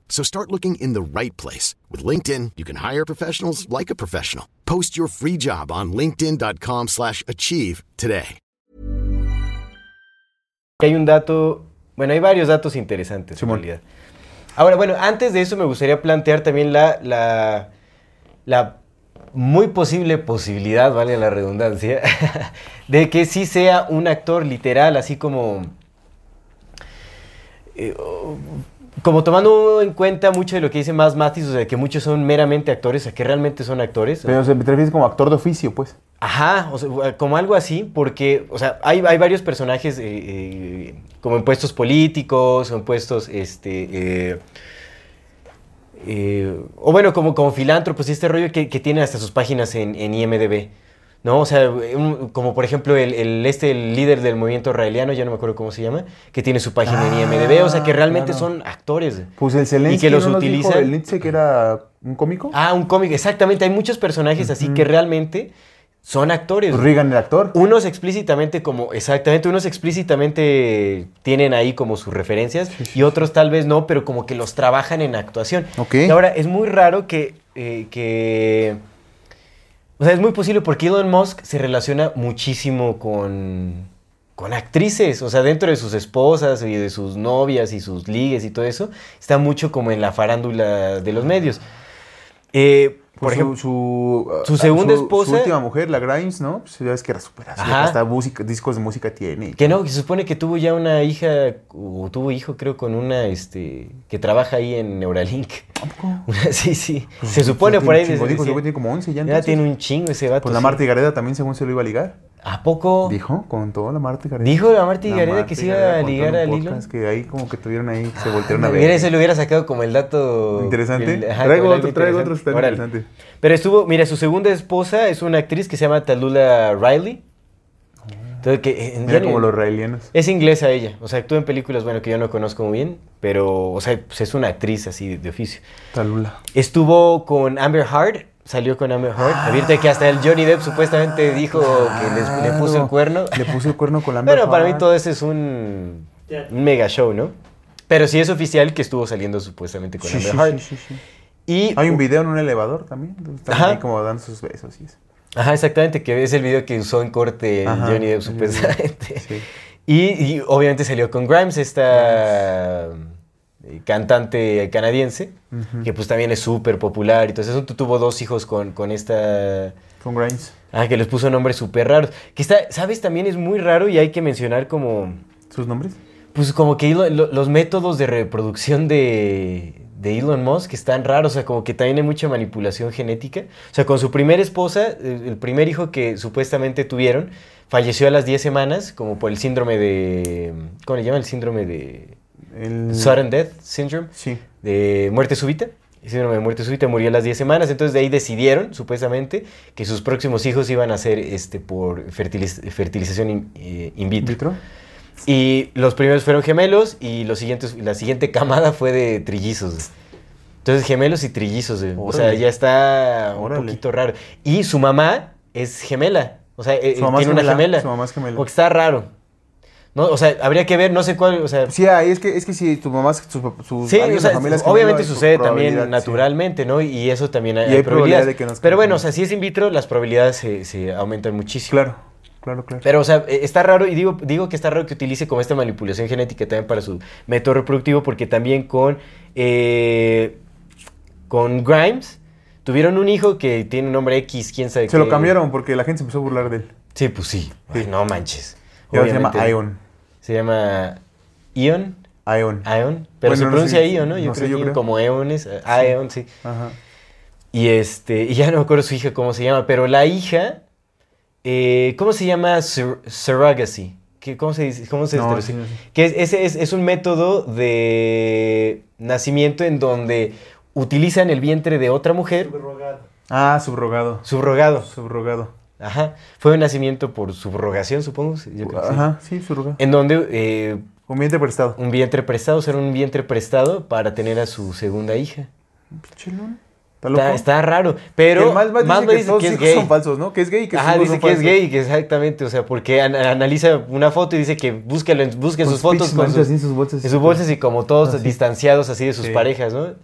So start looking in the right place. With LinkedIn, you can hire professionals like a professional. Post your free job on linkedin.com slash achieve today. Hay un dato, bueno, hay varios datos interesantes Simón. en realidad. Ahora, bueno, antes de eso me gustaría plantear también la, la, la muy posible posibilidad, vale la redundancia, de que sí sea un actor literal, así como... eh, como tomando en cuenta mucho de lo que dice más Mathis, o sea, que muchos son meramente actores, o sea, que realmente son actores. Pero se te refieres como actor de oficio, pues. Ajá, o sea, como algo así, porque, o sea, hay, hay varios personajes eh, eh, como en puestos políticos, o en puestos, este, eh, o bueno, como, como filántropos y este rollo que, que tienen hasta sus páginas en, en IMDB, ¿no? O sea, un- como por ejemplo el, el- este, el líder del movimiento israeliano, ya no me acuerdo cómo se llama, que tiene su página en IMDB, o sea, que realmente claro. son actores. Pues el Zelensky Y que los ¿no dijo utilizan. el Nietzsche que era un cómico. Ah, un cómic, exactamente, hay muchos personajes así que realmente son actores. Pues Reagan el actor. Unos explícitamente como, exactamente, unos explícitamente tienen ahí como sus referencias y otros tal vez no, pero como que los trabajan en actuación. Ok. Y ahora, es muy raro que, eh, que... O sea, es muy posible porque Elon Musk se relaciona muchísimo con, con actrices, o sea, dentro de sus esposas y de sus novias y sus ligues y todo eso, está mucho como en la farándula de los medios. Eh, por Pues ejemplo, su, su, su segunda esposa- Su última mujer, la Grimes, ¿no? Pues ya ves que era súper. Hasta música, discos de música tiene. Que no, que se supone que tuvo ya una hija, o tuvo hijo, creo, con una, este, que trabaja ahí en Neuralink. Una- sí, sí. se supone por ahí. chingo, dijo, tiene como 11 ya. ya entonces. tiene un chingo ese vato. Pues la. Marta Gareda también, según se lo iba a ligar. ¿A poco? Dijo, con toda la Marta Gareda. Dijo la Marta Gareda que se iba a ligar al podcast Elon. Que ahí como que tuvieron ahí, se voltearon a ver. Mira, ese lo hubiera sacado como el dato. Interesante. el- ajá, traigo otro, traigo otro, está interesante. Pero estuvo, mira, su segunda esposa es una actriz que se llama Talula Riley. Entonces, que, eh, Mira ya como los israelianos. Es inglesa ella, o sea, actúa en películas, bueno, que yo no conozco muy bien, pero, o sea, pues es una actriz así de, de oficio. Talula. Estuvo con Amber Heard, salió con Amber Heard. Ahorita que hasta el Johnny Depp supuestamente dijo que les- le puso el cuerno. Le puso el cuerno con la Bueno, para mí todo eso es un, mega show, ¿no? Pero sí es oficial que estuvo saliendo supuestamente con Sí, Amber sí, Heard. sí, sí, sí. Y, Hay un video en un elevador también. donde Están Ajá. ahí como dando sus besos y eso. Ajá, exactamente, que es el video que usó en corte Ajá, Johnny Depp supuestamente. Sí. Y, y obviamente salió con Grimes, esta cantante canadiense, que pues también es súper popular y todo eso. Tu- Tuvo dos hijos con, con esta... Con Grimes. Ah, que les puso nombres súper raros. Que está, ¿sabes? También es muy raro y hay que mencionar como... ¿Sus nombres? Pues como que lo- los métodos de reproducción de, de Elon Musk están raros, o sea, como que también hay mucha manipulación genética. O sea, con su primera esposa, el, el primer hijo que supuestamente tuvieron, falleció a las 10 semanas, como por el síndrome de... ¿Cómo le llaman? El síndrome de... El... Sudden Death Syndrome, Sí. de muerte súbita. El síndrome de muerte súbita murió a las 10 semanas, entonces de ahí decidieron, supuestamente, que sus próximos hijos iban a ser este, por fertiliz- fertilización in, eh, in vitro. ¿Vitro? Y los primeros fueron gemelos y los siguientes, la siguiente camada fue de trillizos. Entonces gemelos y trillizos. güey. O sea, ya está un Órale. poquito raro. Y su mamá es gemela. O sea, eh, tiene una gemela, gemela. su mamá es gemela. Porque está raro. No, o sea, habría que ver, no sé cuál, o sea, Sí, ahí es que, es que si tu mamá, su, su, Sí, o sea, familia es obviamente sucede también sí. naturalmente, ¿no? Y eso también hay, Y hay hay probabilidad probabilidades. de que nazcan Pero bueno, o sea, si es in vitro, las probabilidades se, se aumentan muchísimo. Claro, claro, claro. Pero, o sea, eh, está raro, y digo, digo que está raro que utilice como esta manipulación genética también para su método reproductivo, porque también con, eh, con Grimes tuvieron un hijo que tiene un nombre X, quién sabe se lo cambiaron porque la gente se empezó a burlar de él. Sí, pues sí. Ay, no manches. Y ahora se llama. Ion. Se llama Ion. Ion. Ion. Pero Bueno, se no pronuncia sé, Ion, ¿no? Yo no sé, creo yo que creo. como Eones. eh, Ion, sí. Ajá. Y este, y ya no me acuerdo su hija cómo se llama, pero la hija, eh, ¿cómo se llama? Sur- surrogacy. ¿Qué- ¿Cómo se dice? ¿Cómo se No, sí, sé. Que es, ese es, es un método de nacimiento en donde utilizan el vientre de otra mujer, Subrogado. Ah, subrogado. subrogado. Subrogado. Ajá. Fue un nacimiento por subrogación, supongo. Yo creo que sí. Ajá, sí, surga. En donde eh, Un vientre prestado. un vientre prestado, o sea, un vientre prestado para tener a su segunda hija. Chelón. ¿Está loco? Está, está raro, pero más, dice me que dice todos que es hijos gay. son falsos, ¿no? Que es gay y que Ajá, dice son que es gay, que exactamente, o sea, porque an- analiza una foto y dice que búsquelo, busquen sus sus fotos con sus, en sus bolsas. en sus bolsas y como todos Así. distanciados así de sus Sí. parejas, ¿no?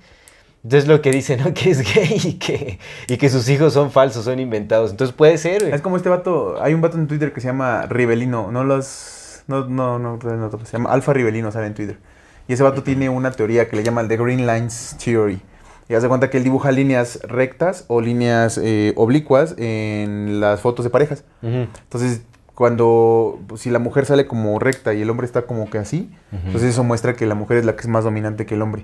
Entonces lo que dice, ¿no? Que es gay y que, y que sus hijos son falsos, son inventados. Entonces puede ser, güey. Es como este vato, hay un vato en Twitter que se llama Rivelino, no los, no, no, no, no, no, se llama Alfa Rivelino, sale en Twitter. Y ese vato tiene una teoría que le llaman The Green Lines Theory. Y hace cuenta que él dibuja líneas rectas o líneas eh, oblicuas en las fotos de parejas. Entonces, cuando, pues, si la mujer sale como recta y el hombre está como que así, entonces eso muestra que la mujer es la que es más dominante que el hombre.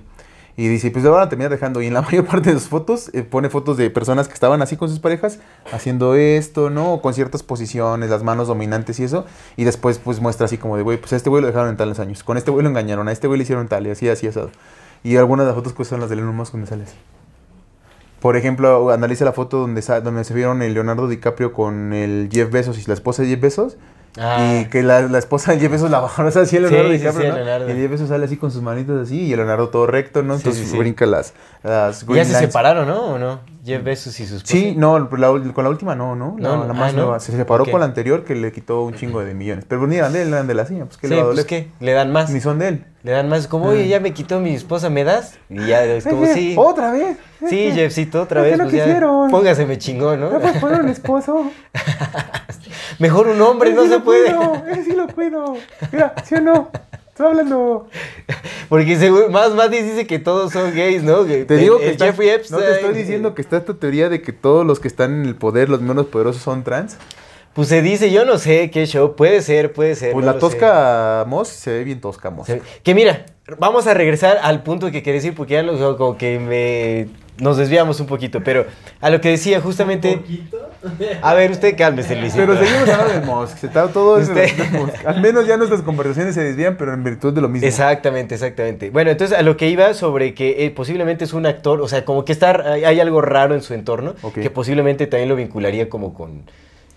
Y dice, pues le van a terminar dejando. Y en la mayor parte de sus fotos eh, pone fotos de personas que estaban así con sus parejas, haciendo esto, ¿no? O con ciertas posiciones, las manos dominantes y eso. Y después pues muestra así como de, güey, pues a este güey lo dejaron en tales años. Con este güey lo engañaron, a este güey le hicieron tal y así, así, asado. Y algunas de las fotos pues son las de Elon Musk donde sale así. Por ejemplo, analiza la foto donde, donde se vieron el Leonardo DiCaprio con el Jeff Bezos y la esposa de Jeff Bezos. Ah. Y que la, la esposa de Jeff Bezos la bajaron así a Leonardo Sí, sí, DiCaprio, sí, ¿no? Leonardo. Y el Jeff Bezos sale así con sus manitas así y el Leonardo todo recto, ¿no? Sí, Entonces sí, sí. brinca las, las Ya se lines. separaron, ¿no? ¿O no? Jeff Bezos y sus Sí, no, la con la última no, ¿no? La, No, no, la más ah, ¿no? nueva. Se separó Ok. con la anterior que le quitó un chingo de millones. Pero ni eran de él, eran de la CIA. Pues que Sí, le va a pues doler. ¿qué? Le dan más. Ni son de él. Le dan más. Como, oye, ya me quitó mi esposa, ¿me das? Y ya es como, sí. ¡Otra vez! Sí, Jeffcito, otra es que vez. no pues ya, quisieron. póngaseme chingón, ¿no? Ya pues fueron esposo. Mejor un hombre, no sí se puede. sí lo cuido. Mira, ¿sí o no? Estoy hablando. Porque seguro, más Matis dice que todos son gays, ¿no? Que Te el- digo que el está- Jeffrey Epstein. No te estoy diciendo que está esta teoría de que todos los que están en el poder, los menos poderosos, son trans. Pues se dice, yo no sé qué show. Puede ser, puede ser. Pues no la tosca Moss se ve bien tosca Moss. Se- Que mira, vamos a regresar al punto que quería decir porque ya lo- como que me... Nos desviamos un poquito, pero a lo que decía justamente... poquito. A ver, usted cálmese, Luisito. Pero seguimos hablando de Musk. Se está todo eso Usted-. Al menos ya nuestras conversaciones se desvían, pero en virtud de lo mismo. Exactamente, exactamente. Bueno, entonces a lo que iba sobre que eh, posiblemente es un actor, o sea, como que está, hay, hay algo raro en su entorno, que posiblemente también lo vincularía como con...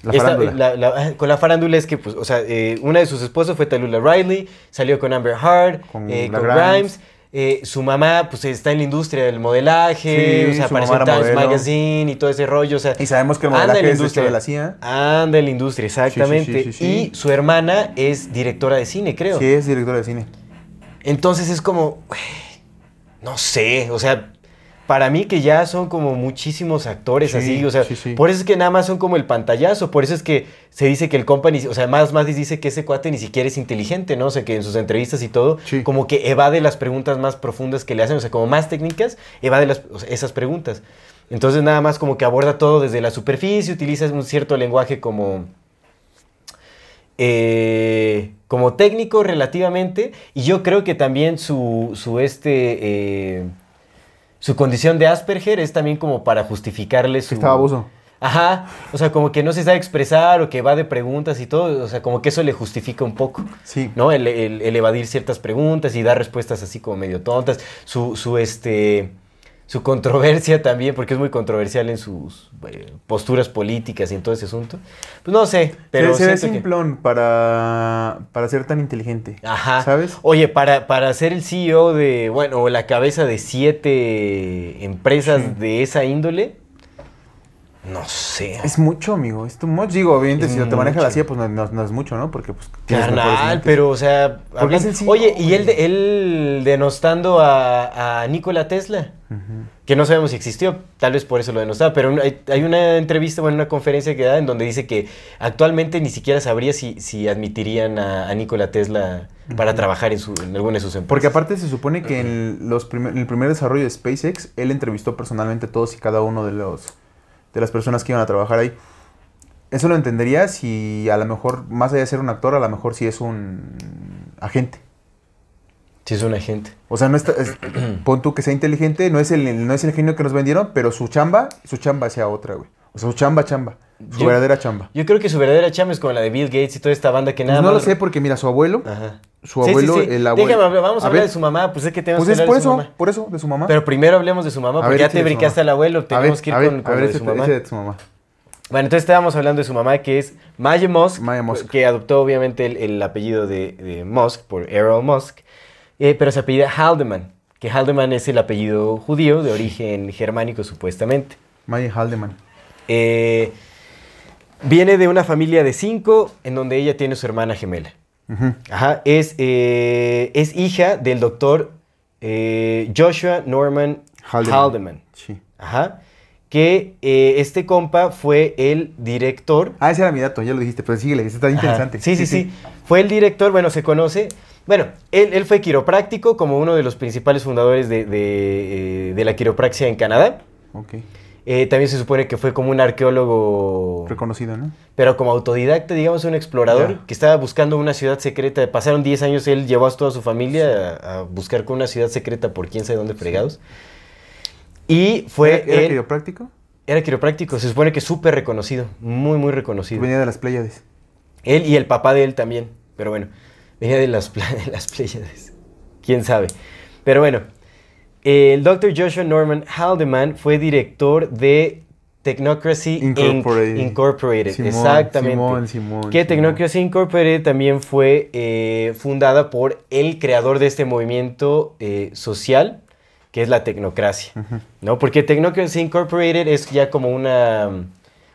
La esta- farándula. la- la- ah, con la farándula es que, pues, o sea, eh, una de sus esposas fue Talula Riley, salió con Amber Heard, Con eh, con Grimes. Eh, su mamá, pues, está en la industria del modelaje, Sí, o sea, apareció en Times. Magazine y todo ese rollo, o sea... Y sabemos que el anda en modelaje la es industria de la CIA. Anda en la industria, exactamente. sí, sí, sí. Y su hermana es directora de cine, creo. Sí, es directora de cine. Entonces es como, no sé, o sea, para mí que ya son como muchísimos actores Sí, así, o sea, sí, sí. por eso es que nada más son como el pantallazo, por eso es que se dice que el compa, o sea, más más dice que ese cuate ni siquiera es inteligente, ¿no? O sea, que en sus entrevistas y todo, como que evade las preguntas más profundas que le hacen, o sea, como más técnicas, evade las, o sea, esas preguntas. Entonces nada más como que aborda todo desde la superficie, utiliza un cierto lenguaje como eh, como técnico relativamente y yo creo que también su, su este eh, su condición de Asperger es también como para justificarle su estaba abuso. Ajá, o sea, como que no se sabe expresar o que va de preguntas y todo, o sea, como que eso le justifica un poco, Sí. ¿no? El, el- el evadir ciertas preguntas y dar respuestas así como medio tontas, su, su este, su controversia también, porque es muy controversial en sus eh, posturas políticas y en todo ese asunto. Pues no sé, pero se, se ve siento que- simplón para, para ser tan inteligente. Ajá. ¿Sabes? Oye, para, para ser el CEO de, bueno, o la cabeza de siete empresas Sí. de esa índole, no sé. Es mucho, amigo. Es too much. Digo, obviamente, Es si no te maneja la. CIA, pues no, no- no es mucho, ¿no? Porque, pues, Carnal, pero, o sea, hablan- CEO, oye, y él, de- él denostando a, a Nikola Tesla, que no sabemos si existió, tal vez por eso lo denostaba, pero hay, hay una entrevista, bueno, una conferencia que da en donde dice que actualmente ni siquiera sabría si, si admitirían a, a Nikola Tesla para trabajar en, su, en alguna de sus empresas. Porque aparte se supone que en, los primer- en el primer desarrollo de SpaceX, él entrevistó personalmente a todos y cada uno de los de las personas que iban a trabajar ahí. Eso lo entendería si a lo mejor, más allá de ser un actor, a lo mejor sí es un agente. Sí, es un agente. O sea, no está, es- pon tú que sea inteligente, no es, el, no es el genio que nos vendieron, pero su chamba, su chamba sea otra, güey. O sea, su chamba, chamba. Su Yo- verdadera chamba. Yo creo que su verdadera chamba es como la de Bill Gates y toda esta banda que Pues nada no lo sé porque mira, su abuelo, Ajá. su Sí, sí, abuelo, sí. el abuelo. Déjame vamos a, hablar ver, de su mamá, pues es que tenemos Pues que es hablar por de su eso, mamá. por eso, de su mamá. Pero primero hablemos de su mamá, A porque ver, ya te brincaste al abuelo, A ver, tenemos que ir a ver, con, con a ver, lo de su mamá. ese de su mamá. Bueno, entonces estábamos hablando de su mamá, que es Maya Musk, Maya Musk. que adoptó obviamente el, el apellido de, de Musk por Errol Musk, eh, pero se apellida Haldeman, que Haldeman es el apellido judío de origen germánico supuestamente. Maya Haldeman. Eh, viene de una familia de cinco, en donde ella tiene su hermana gemela. Ajá, es, eh, es hija del doctor eh, Joshua Norman Haldeman. Haldeman. Sí. Ajá. Que eh, este compa fue el director. Ah, ese era mi dato, ya lo dijiste, pero síguele, está interesante. Sí, sí, sí, Fue el director, bueno, se conoce. Bueno, él, él fue quiropráctico como uno de los principales fundadores de, de, de la quiropraxia en Canadá. Ok. Eh, también se supone que fue como un arqueólogo, Reconocido, ¿no? pero como autodidacta, digamos, un explorador que estaba buscando una ciudad secreta. Pasaron 10 años, él llevó a toda su familia a, a buscar con una ciudad secreta por quién sabe dónde fregados. Y fue ¿Era, era él- quiropráctico? era quiropráctico, se supone que súper reconocido, muy, muy reconocido. Venía de las Pléyades. Él y el papá de él también, pero bueno, venía de las, de las Pléyades, quién sabe. Pero bueno, el Dr. Joshua Norman Haldeman fue director de Technocracy Inc. Incorporated. Simón, exactamente. Simón, Simón, que. Technocracy Incorporated también fue eh, fundada por el creador de este movimiento eh, social, que es la tecnocracia. ¿no? Porque Technocracy Incorporated es ya como una,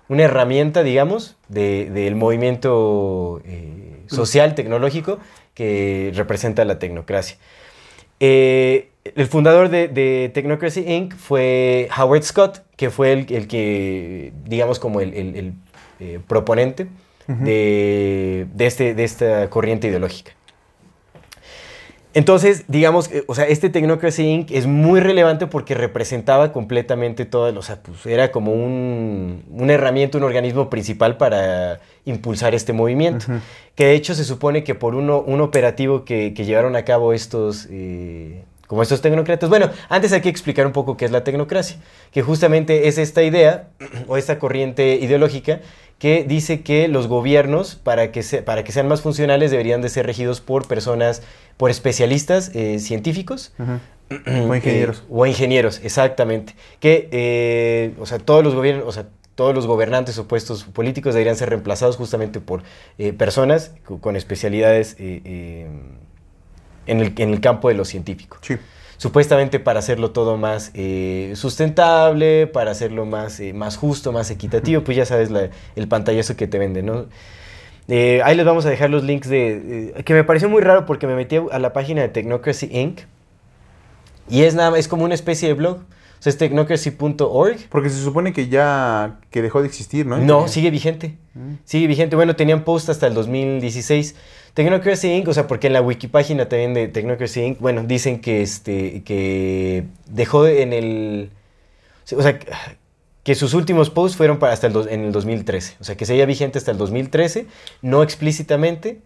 una herramienta, digamos, de- del movimiento eh, social tecnológico que representa la tecnocracia. Eh, el fundador de, de Technocracy Inc. fue Howard Scott, que fue el, el que, digamos, como el, el- el, eh, proponente de, de este, de esta corriente ideológica. Entonces, digamos, eh, o sea, este Technocracy Inc. es muy relevante porque representaba completamente todo, o sea, pues era como un, una herramienta, un organismo principal para impulsar este movimiento. Que de hecho se supone que por uno, un operativo que, que llevaron a cabo estos, eh, como estos tecnócratas. Bueno, antes hay que explicar un poco qué es la tecnocracia, que justamente es esta idea o esta corriente ideológica que dice que los gobiernos, para que, se- para que sean más funcionales, deberían de ser regidos por personas, por especialistas eh, científicos. O ingenieros. Eh, o ingenieros, exactamente. Que, eh, o sea, todos los gobiernos, o sea, todos los gobernantes o puestos políticos deberían ser reemplazados justamente por personas co- con especialidades en, el, en el campo de lo científico. Sí. Supuestamente para hacerlo todo más eh, sustentable, para hacerlo más, eh, más justo, más equitativo, pues ya sabes la- el pantallazo que te venden, ¿no? Eh, ahí les vamos a dejar los links de... eh, que me pareció muy raro porque me metí a la página de Technocracy Inc. Y es nada, es como una especie de blog. O sea, es technocracy.org. Porque se supone que ya que dejó de existir, ¿no? No, sigue vigente. Mm. Sigue vigente. Bueno, tenían post hasta el 2016. Technocracy Inc., o sea, porque en la wikipágina también de Technocracy Inc., bueno, dicen que, este, que dejó de- en el... O sea, que sus últimos posts fueron para hasta el en el 2013. O sea, que seguía vigente hasta el 2013, no explícitamente.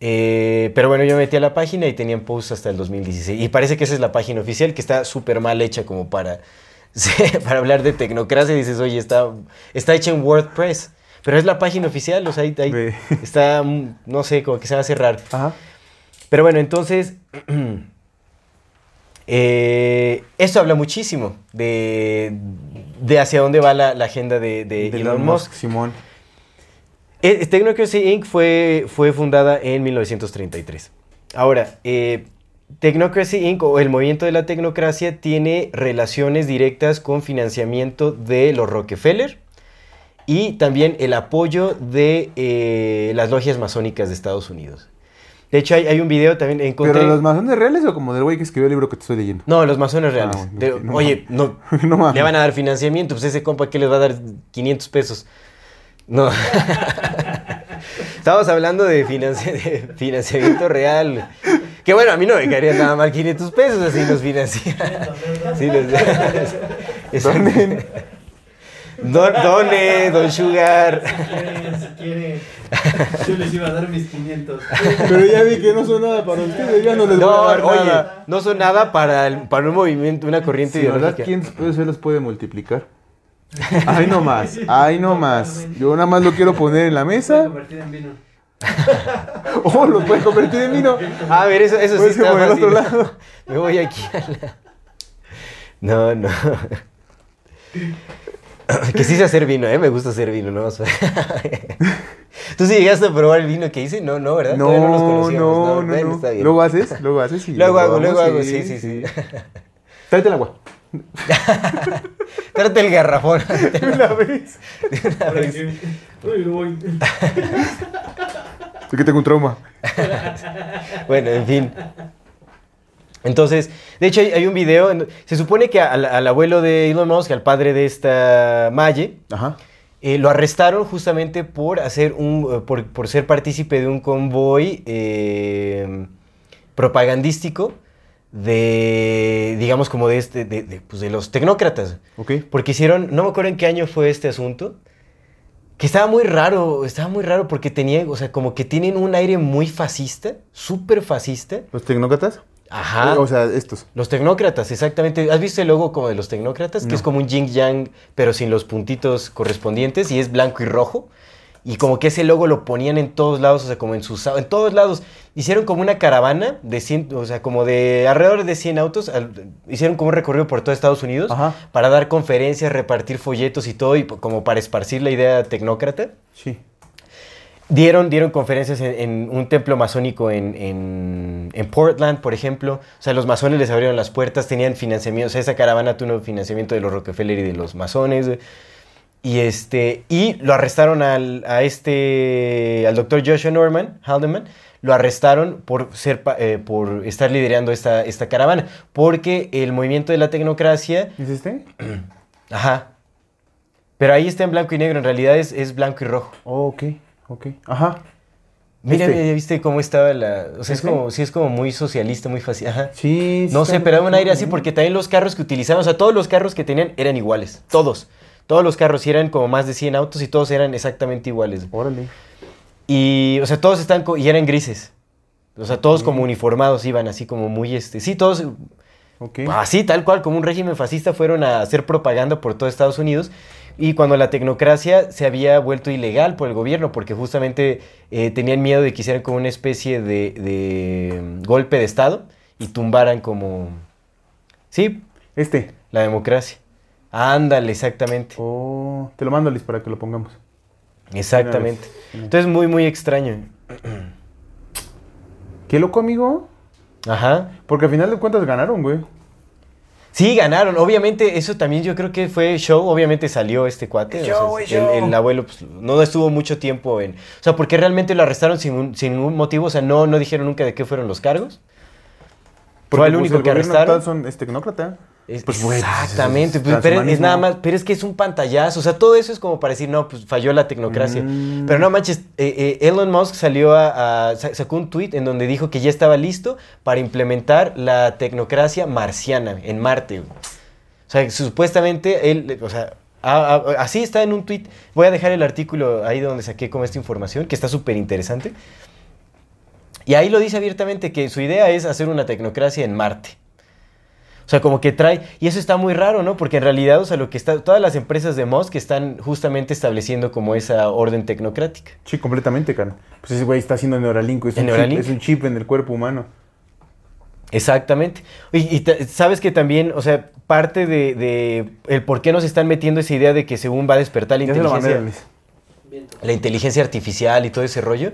eh, pero bueno, yo me metí a la página y tenían posts hasta el 2016. Y parece que esa es la página oficial, que está súper mal hecha como para, para hablar de tecnocracia. Y dices, oye, está, está hecha en WordPress. Pero es la página oficial, o sea, ahí, está, no sé, como que se va a cerrar. Ajá. Pero bueno, entonces, eh, esto habla muchísimo de, de hacia dónde va la, la agenda de, de De Elon Musk. Simón. Eh, Technocracy Inc. fue, fue fundada en 1933. Ahora, eh, Technocracy Inc. o el movimiento de la tecnocracia tiene relaciones directas con financiamiento de los Rockefeller y también el apoyo de eh, las logias masónicas de Estados Unidos. De hecho, hay, hay un video también, encontré... ¿Pero los masones reales o como del güey que escribió el libro que te estoy leyendo? No, los masones reales. Ah, De- no oye, no, No mames. le van a dar financiamiento, pues ese compa que les va a dar 500 pesos. No. Estamos hablando de, financi- de financiamiento real. Que bueno, a mí no me caería nada mal 500 pesos así nos financian. Sí. Donen. Don, done, don Sugar. Si quieren, si quieren. Yo les iba a dar mis 500. Pero ya vi que no son nada para ustedes, ya no les No, voy a dar oye, nada. no son nada para, el- para un movimiento, una corriente Sí, ¿verdad? ideológica. 500 pesos se los puede multiplicar. Ay, no más, ay, no más. Yo nada más lo quiero poner en la mesa. convertir en vino. Oh, lo puedes convertir en vino. A ver, eso, eso sí está fácil. otro lado. Me voy aquí a la... No, no. que sí sé hacer vino, ¿eh? Me gusta hacer vino, ¿no? O sea, Tú sí llegaste a probar el vino que hice, no, no, ¿verdad? No, Todavía no, conocíamos, no, no. Bueno, está bien. Luego haces, luego haces y Luego hago, luego hago, sí, sí, sí. Tráete el agua. Trate el garrafón. Una vez. Para que- Uy, uy. Es que tengo un trauma. Bueno, en fin. Entonces, de hecho hay, hay un video, en- se supone que al, al abuelo de Elon Musk, al padre de esta Maye, Ajá. eh, lo arrestaron justamente por hacer un, eh, por, por ser partícipe de un convoy eh, propagandístico de, digamos, como de este, de, de, pues, de los tecnócratas. Ok. Porque hicieron, no me acuerdo en qué año fue este asunto, que estaba muy raro, estaba muy raro porque tenía, o sea, como que tienen un aire muy fascista, súper fascista. ¿Los tecnócratas? Ajá. Eh, O sea, estos. Los tecnócratas, exactamente. ¿Has visto el logo como de los tecnócratas? Que es como un yin yang, pero sin los puntitos correspondientes y es blanco y rojo. Y como que ese logo lo ponían en todos lados, o sea, como en sus... En todos lados. Hicieron como una caravana de 100, o sea, como de alrededor de 100 autos. al- hicieron como un recorrido por todo Estados Unidos Ajá. para dar conferencias, repartir folletos y todo, y como para esparcir la idea tecnócrata. Sí. Dieron, dieron conferencias en, en un templo masónico en, en- en Portland, por ejemplo. O sea, los masones les abrieron las puertas, tenían financiamiento. O sea, esa caravana tuvo financiamiento de los Rockefeller y de los masones. Y, este, y lo arrestaron al, a este, al doctor Joshua Norman, Haldeman. Lo arrestaron por, ser, eh, por estar liderando esta, esta caravana. Porque el movimiento de la tecnocracia ¿Es este? Ajá. Pero ahí está en blanco y negro, en realidad es, es blanco y rojo. Oh, ok, ok. Ajá. Mira, Este. mira, viste cómo estaba la. O sea, es como, sí, es como muy socialista, muy fácil. Ajá. Sí. sí No sé, pero era un aire así porque también los carros que utilizaban, o sea, todos los carros que tenían eran iguales. Todos. Todos los carros y eran como más de 100 autos y todos eran exactamente iguales. Órale. Y, o sea, todos están y eran grises. O sea, todos como uniformados iban así como muy este. Sí, todos Ok. Así, tal cual, como un régimen fascista, fueron a hacer propaganda por todo Estados Unidos. Y cuando la tecnocracia se había vuelto ilegal por el gobierno, porque justamente eh, tenían miedo de que hicieran como una especie de, de, mm, golpe de Estado y tumbaran como... Sí, Este. la democracia. Ándale, exactamente. Oh, te lo mando, Liz, para que lo pongamos. Exactamente. Entonces, muy, muy extraño. Qué loco, amigo. Ajá. Porque al final de cuentas ganaron, güey. Sí, ganaron. Obviamente, eso también yo creo que fue show. Obviamente salió este cuate. Es o sea, show, es el, el abuelo pues, no estuvo mucho tiempo en... O sea, porque realmente lo arrestaron sin, un- sin ningún motivo. O sea, no, no dijeron nunca de qué fueron los cargos. Fue el pues, único que gobierno arrestaron. actual Son, es tecnócrata. Es- Pues, güey, exactamente. es pues, pero es nada más... Pero es que es un pantallazo. O sea, todo eso es como para decir, no, pues falló la tecnocracia. Mm. Pero no manches, eh, eh, Elon Musk salió a, a- sa- sacó un tweet en donde dijo que ya estaba listo para implementar la tecnocracia marciana en Marte. güey. O sea, supuestamente él, o sea, a- a- así está en un tweet. Voy a dejar el artículo ahí donde saqué como esta información, que está súper interesante. Y ahí lo dice abiertamente que su idea es hacer una tecnocracia en Marte. O sea, como que trae, y eso está muy raro, ¿no? Porque en realidad, o sea, lo que está, todas las empresas de Musk están justamente estableciendo como esa orden tecnocrática. Sí, completamente, cara. Pues ese güey está haciendo Neuralink. Es, ¿En un chip, es un chip en el cuerpo humano. Exactamente. Y, sabes que también, o sea, parte de, de el por qué nos están metiendo esa idea de que según va a despertar la inteligencia, la inteligencia artificial y todo ese rollo.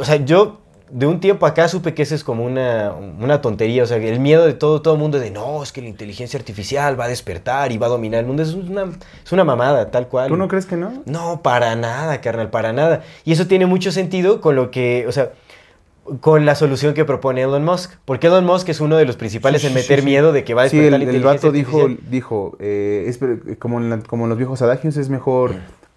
O sea, yo de un tiempo acá supe que eso es como una, una tontería. O sea, el miedo de todo, todo el mundo de no, es que la inteligencia artificial va a despertar y va a dominar el mundo. Es una, es una mamada, tal cual. ¿Tú no crees que no? No, para nada, carnal, para nada. Y eso tiene mucho sentido con lo que, o sea, con la solución que propone Elon Musk. Porque Elon Musk es uno de los principales Sí, en meter sí, sí. miedo de que va a despertar el, la el inteligencia vato dijo, artificial. dijo eh, es per- como, en la- como en los viejos adagios, es mejor,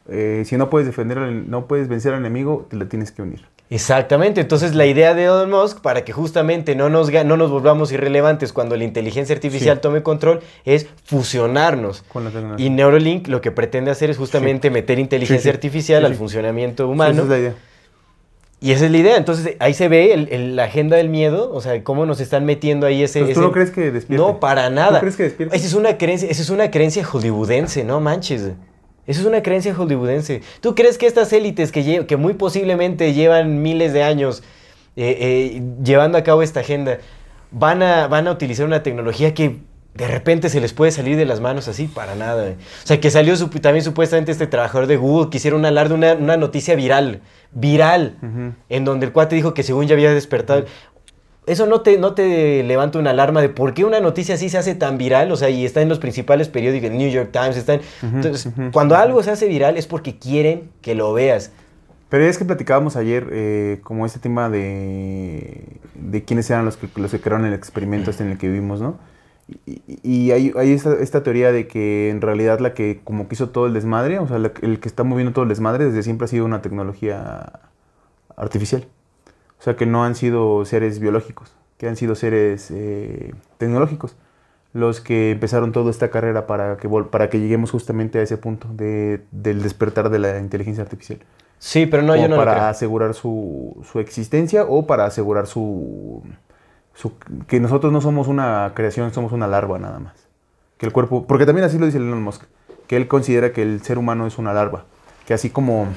eh, si no puedes defender, al- no puedes vencer al enemigo, te la tienes que unir. Exactamente, entonces la idea de Elon Musk para que justamente no nos, no nos volvamos irrelevantes cuando la inteligencia artificial Sí. tome control es fusionarnos. Con la tecnología. Y Neuralink lo que pretende hacer es justamente meter inteligencia Sí, artificial al funcionamiento humano. esa es la idea. Y esa es la idea. Entonces ahí se ve el- el- la agenda del miedo, o sea, cómo nos están metiendo ahí ese... ¿tú ese- no crees que despierte? No, para nada. ¿Tú crees que despierte? Esa es una creencia, esa es una creencia hollywoodense, no manches. Esa es una creencia hollywoodense. ¿Tú crees que estas élites que, que muy posiblemente llevan miles de años eh, eh, llevando a cabo esta agenda van a, van a utilizar una tecnología que de repente se les puede salir de las manos así, para nada. güey. O sea, que salió su- también supuestamente este trabajador de Google que hicieron hablar de una, una noticia viral, viral, en donde el cuate dijo que según ya había despertado. Eso no te, no te levanta una alarma de por qué una noticia así se hace tan viral, o sea, y está en los principales periódicos, el New York Times, está en... Entonces, cuando algo se hace viral es porque quieren que lo veas. Pero es que platicábamos ayer eh, como este tema de, de quiénes eran los que, los que crearon el experimento este en el que vivimos, ¿no? Y, hay, hay esta, esta teoría de que en realidad la que como que hizo todo el desmadre, o sea, la el que está moviendo todo el desmadre desde siempre ha sido una tecnología artificial. O sea, que no han sido seres biológicos, que han sido seres eh, tecnológicos los que empezaron toda esta carrera para que, para que lleguemos justamente a ese punto de, del despertar de la inteligencia artificial Sí, pero no, yo como no lo para creo. asegurar su, su existencia o para asegurar su, su- que nosotros no somos una creación, somos una larva nada más. Que el cuerpo, porque también así lo dice Elon Musk, que él considera que el ser humano es una larva, que así como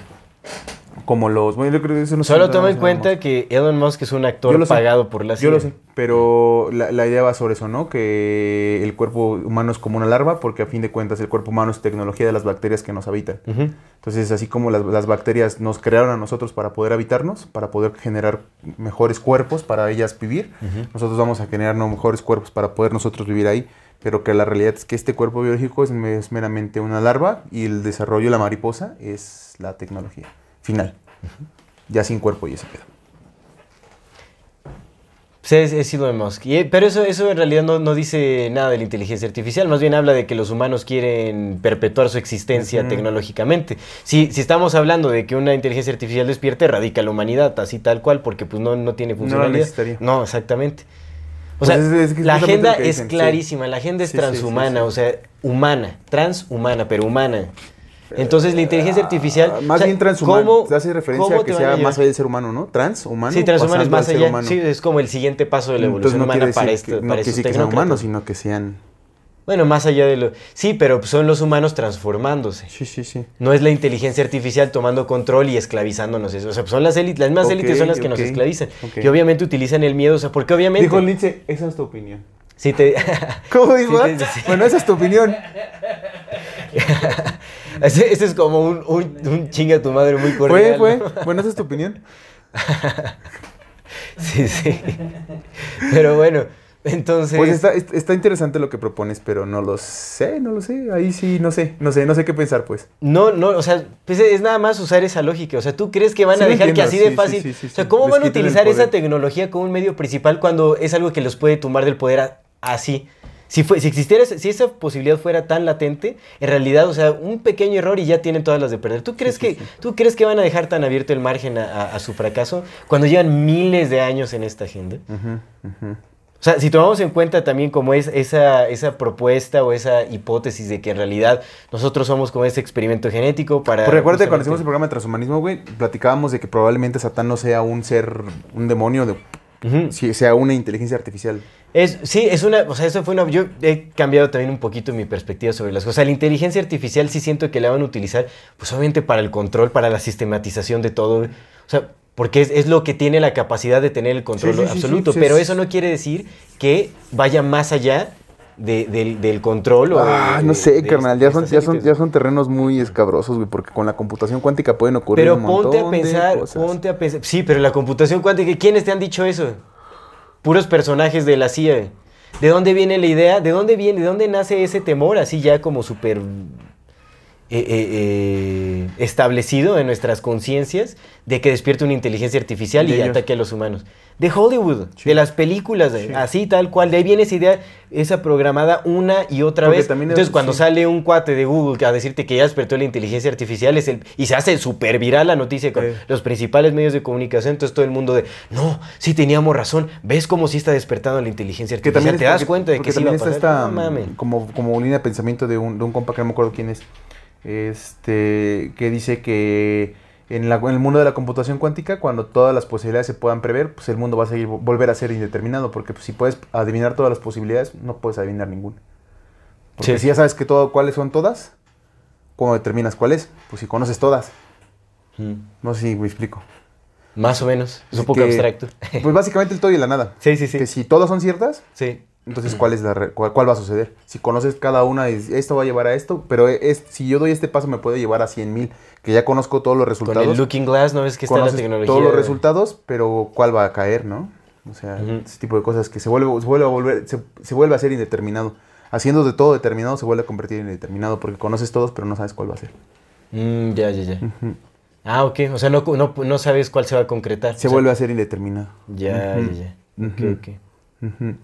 como los, bueno, yo creo que eso no Solo toma en cuenta que Elon Musk es un actor sé. pagado por la Musk. Yo lo CIA. sé, pero la, la idea va sobre eso, ¿no? Que el cuerpo humano es como una larva, porque a fin de cuentas el cuerpo humano es tecnología de las bacterias que nos habitan. Entonces, así como las, las bacterias nos crearon a nosotros para poder habitarnos, para poder generar mejores cuerpos para ellas vivir, nosotros vamos a generar mejores cuerpos para poder nosotros vivir ahí. Pero que la realidad es que este cuerpo biológico es meramente una larva y el desarrollo de la mariposa es la tecnología final. Ya sin cuerpo y ese pedo. Sí, es, es Elon Musk. Y, eh, pero eso, eso en realidad no, no dice nada de la inteligencia artificial, más bien habla de que los humanos quieren perpetuar su existencia tecnológicamente. Si, si estamos hablando de que una inteligencia artificial despierte, radica la humanidad, así tal cual, porque pues no, no tiene funcionalidad. No, exactamente. O Pues sea, es- es que la agenda es sí. clarísima, la agenda es sí, transhumana, sí. o sea, humana, transhumana, pero humana. Entonces la inteligencia artificial... Ah, más o sea, bien transhumano. ¿cómo- Se hace referencia a que sea más allá del ser humano, ¿no? Transhumano. Sí, transhumano es más allá. humano. Sí, es como el siguiente paso de la Entonces evolución no humana para, este, que, no para quiere estos decir que sean humanos, sino que sean... Bueno, más allá de lo... Sí, pero son los humanos transformándose. Sí, sí, sí. No es la inteligencia artificial tomando control y esclavizándonos. O sea, son las élites, las más élites son las que nos esclavizan. Y obviamente utilizan el miedo, o sea, porque obviamente... Dijo Lince, esa es tu opinión. si te... ¿Cómo dijo? Sí, sí, sí. Bueno, esa es tu opinión. ese, ese es como un, un, tu madre muy Fue, cordial. fue. ¿no? Bueno, esa es tu opinión. Sí, sí. Pero bueno, entonces... Pues está, est- está interesante lo que propones, pero no lo sé, no lo sé. Ahí sí, no sé, no sé, no sé qué pensar, pues. No, no, o sea, pues es nada más usar esa lógica. O sea, ¿tú crees que van Sí, a dejar que así sí, de sí, fácil? sí, o sea. ¿cómo Les van a utilizar esa tecnología como un medio principal cuando es algo que los puede tumbar del poder a- así? Si, fue, si existiera, si esa posibilidad fuera tan latente, en realidad, o sea, un pequeño error y ya tienen todas las de perder. ¿Tú crees, que, ¿tú crees que van a dejar tan abierto el margen a, a- a su fracaso cuando llevan miles de años en esta agenda? O sea, si tomamos en cuenta también como es esa, esa propuesta o esa hipótesis de que en realidad nosotros somos como ese experimento genético para... Porque recuerda que cuando hicimos el programa de transhumanismo, güey, platicábamos de que probablemente Satán no sea un ser, un demonio, de, Si- sea una inteligencia artificial. Es, sí, es una, o sea, eso fue una, yo he cambiado también un poquito mi perspectiva sobre las cosas. La inteligencia artificial sí siento que la van a utilizar, pues obviamente para el control, para la sistematización de todo. O sea, porque es, es lo que tiene la capacidad de tener el control Sí, sí, sí, absoluto. sí, pero eso no quiere decir que vaya más allá de- del, del control. o Ah, de- no sé, de- carnal, de ya son, ya, son, ya son terrenos muy escabrosos, güey, porque con la computación cuántica pueden ocurrir Pero un montón ponte a pensar, de cosas. ponte a pensar. Sí, pero la computación cuántica, ¿quiénes te han dicho eso? Puros personajes de la CIA. ¿De dónde viene la idea? ¿De dónde viene? ¿De dónde nace ese temor así ya como súper eh, eh, eh, establecido en nuestras conciencias de que despierte una inteligencia artificial y ellos. ataque a los humanos? De Hollywood, Sí. de las películas, de- Sí. así tal cual. De ahí viene esa idea, esa programada una y otra Porque vez. también es- Entonces, cuando sí. sale un cuate de Google a decirte que ya despertó la inteligencia artificial es el, y se hace súper viral la noticia con los principales medios de comunicación, entonces todo el mundo de, no, sí teníamos razón, ves cómo sí está despertando la inteligencia Que artificial, también te das cuenta de que sí va a también pasar. está esta, No como, como línea de pensamiento de un, de un compa que no me acuerdo quién es, este, que dice que en, la- en el mundo de la computación cuántica, cuando todas las posibilidades se puedan prever, pues el mundo va a seguir, volver a ser indeterminado, porque pues, si puedes adivinar todas las posibilidades, no puedes adivinar ninguna. Porque Sí. si ya sabes que todo, cuáles son todas, ¿cómo determinas cuál es? Pues si conoces todas. Mm. No sé si me explico. Más o menos, es un poco que, abstracto. Pues básicamente el todo y la nada. Sí, sí, sí. Que si todas son ciertas, Sí. Entonces, ¿cuál, es la re- cuál, cuál va a suceder? Si conoces cada una, es- esto va a llevar a esto, pero es, si yo doy este paso me puede llevar a 100 mil, que ya conozco todos los Con resultados. el Looking Glass, ¿no ves que está la tecnología? todos los resultados, pero ¿cuál va a caer, no? O sea, ese tipo de cosas que se vuelve, se vuelve a volver, se, se vuelve a ser indeterminado. Haciendo de todo determinado se vuelve a convertir en indeterminado porque conoces todos, pero no sabes cuál va a ser. Mm, ya, ya, ya. Ah, ok. O sea, no, no, no sabes cuál se va a concretar. Se O sea, vuelve a ser indeterminado. Ya, ya, ya. Ok, Ujú.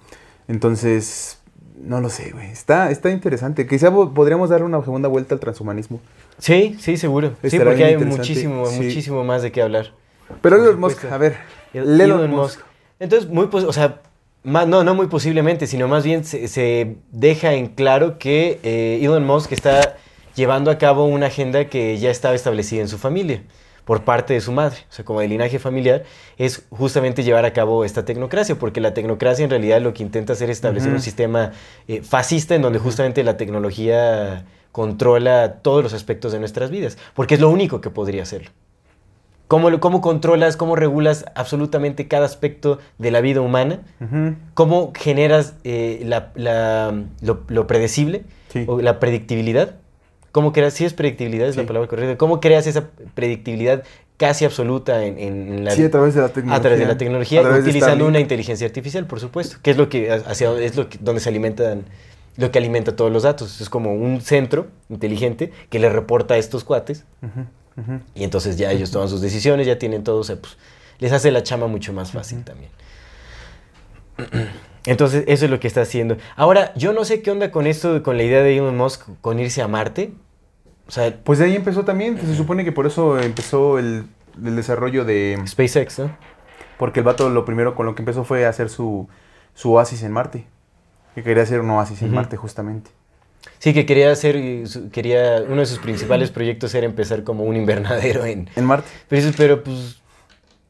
Entonces, no lo sé, güey. Está, está interesante. Quizá po- podríamos dar una segunda vuelta al transhumanismo. Sí, sí, seguro. Sí, porque hay muchísimo, Sí. muchísimo más de qué hablar. Pero Elon Musk, a ver. El- Elon, Elon Musk. Musk. Entonces, muy, pos- o sea, más, no, no muy posiblemente, sino más bien se, se deja en claro que eh, Elon Musk está llevando a cabo una agenda que ya estaba establecida en su familia por parte de su madre, o sea, como de linaje familiar, es justamente llevar a cabo esta tecnocracia, porque la tecnocracia en realidad lo que intenta hacer es establecer un sistema eh, fascista en donde justamente la tecnología controla todos los aspectos de nuestras vidas, porque es lo único que podría hacerlo. ¿Cómo, ¿Cómo controlas, cómo regulas absolutamente cada aspecto de la vida humana? ¿Cómo generas eh, la- la- lo, lo predecible Sí. o la predictibilidad? ¿Cómo creas? Sí es predictibilidad, es la palabra correcta. ¿Cómo creas esa predictibilidad casi absoluta en, en la Sí, a través de la tecnología. a través de la tecnología, utilizando una inteligencia artificial, por supuesto, que es lo que hacia es lo que, donde se alimentan lo que alimenta todos los datos. Es como un centro inteligente que le reporta a estos cuates y entonces ya ellos toman sus decisiones, ya tienen todo, o sea, pues, les hace la chama mucho más fácil también. Entonces, eso es lo que está haciendo. Ahora, yo no sé qué onda con esto, con la idea de Elon Musk con irse a Marte. O sea, Pues de ahí empezó también. Se supone que por eso empezó el, el desarrollo de. SpaceX, ¿no? Porque el vato lo primero con lo que empezó fue hacer su, su oasis en Marte. Que quería hacer un oasis en. Marte, justamente. Sí, que quería hacer, quería, uno de sus principales proyectos era empezar como un invernadero en... En Marte. Pero pues,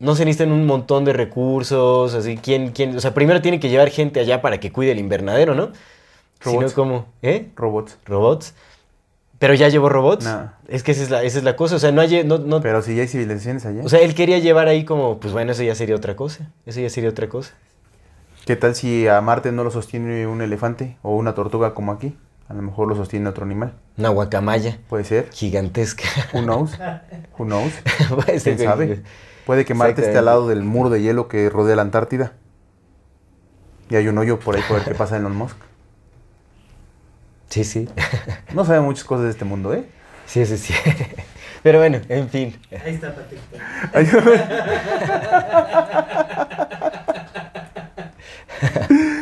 no se necesitan un montón de recursos, así, ¿quién, quién? O sea, primero tiene que llevar gente allá para que cuide el invernadero, ¿no? Si no, Robots. ¿cómo? ¿Eh? Robots. ¿Robots? ¿Pero ya llevó robots? No. Es que esa es la, esa es la cosa, o sea, no hay... No, no- Pero si ya hay civilizaciones allá. o sea, él quería llevar ahí como, pues bueno, eso ya sería otra cosa, eso ya sería otra cosa. ¿Qué tal si a Marte no lo sostiene un elefante o una tortuga como aquí? A lo mejor lo sostiene otro animal. Una guacamaya Puede ser. gigantesca. Who knows? Who knows? Puede ser ¿Quién que- sabe? Puede que Marte esté al lado del muro de hielo que rodea la Antártida. Y hay un hoyo por ahí por el que pasa Elon Musk. Sí, sí. No sabe muchas cosas de este mundo, ¿eh? Sí, sí, sí. Pero bueno, en fin. Ahí está Patito.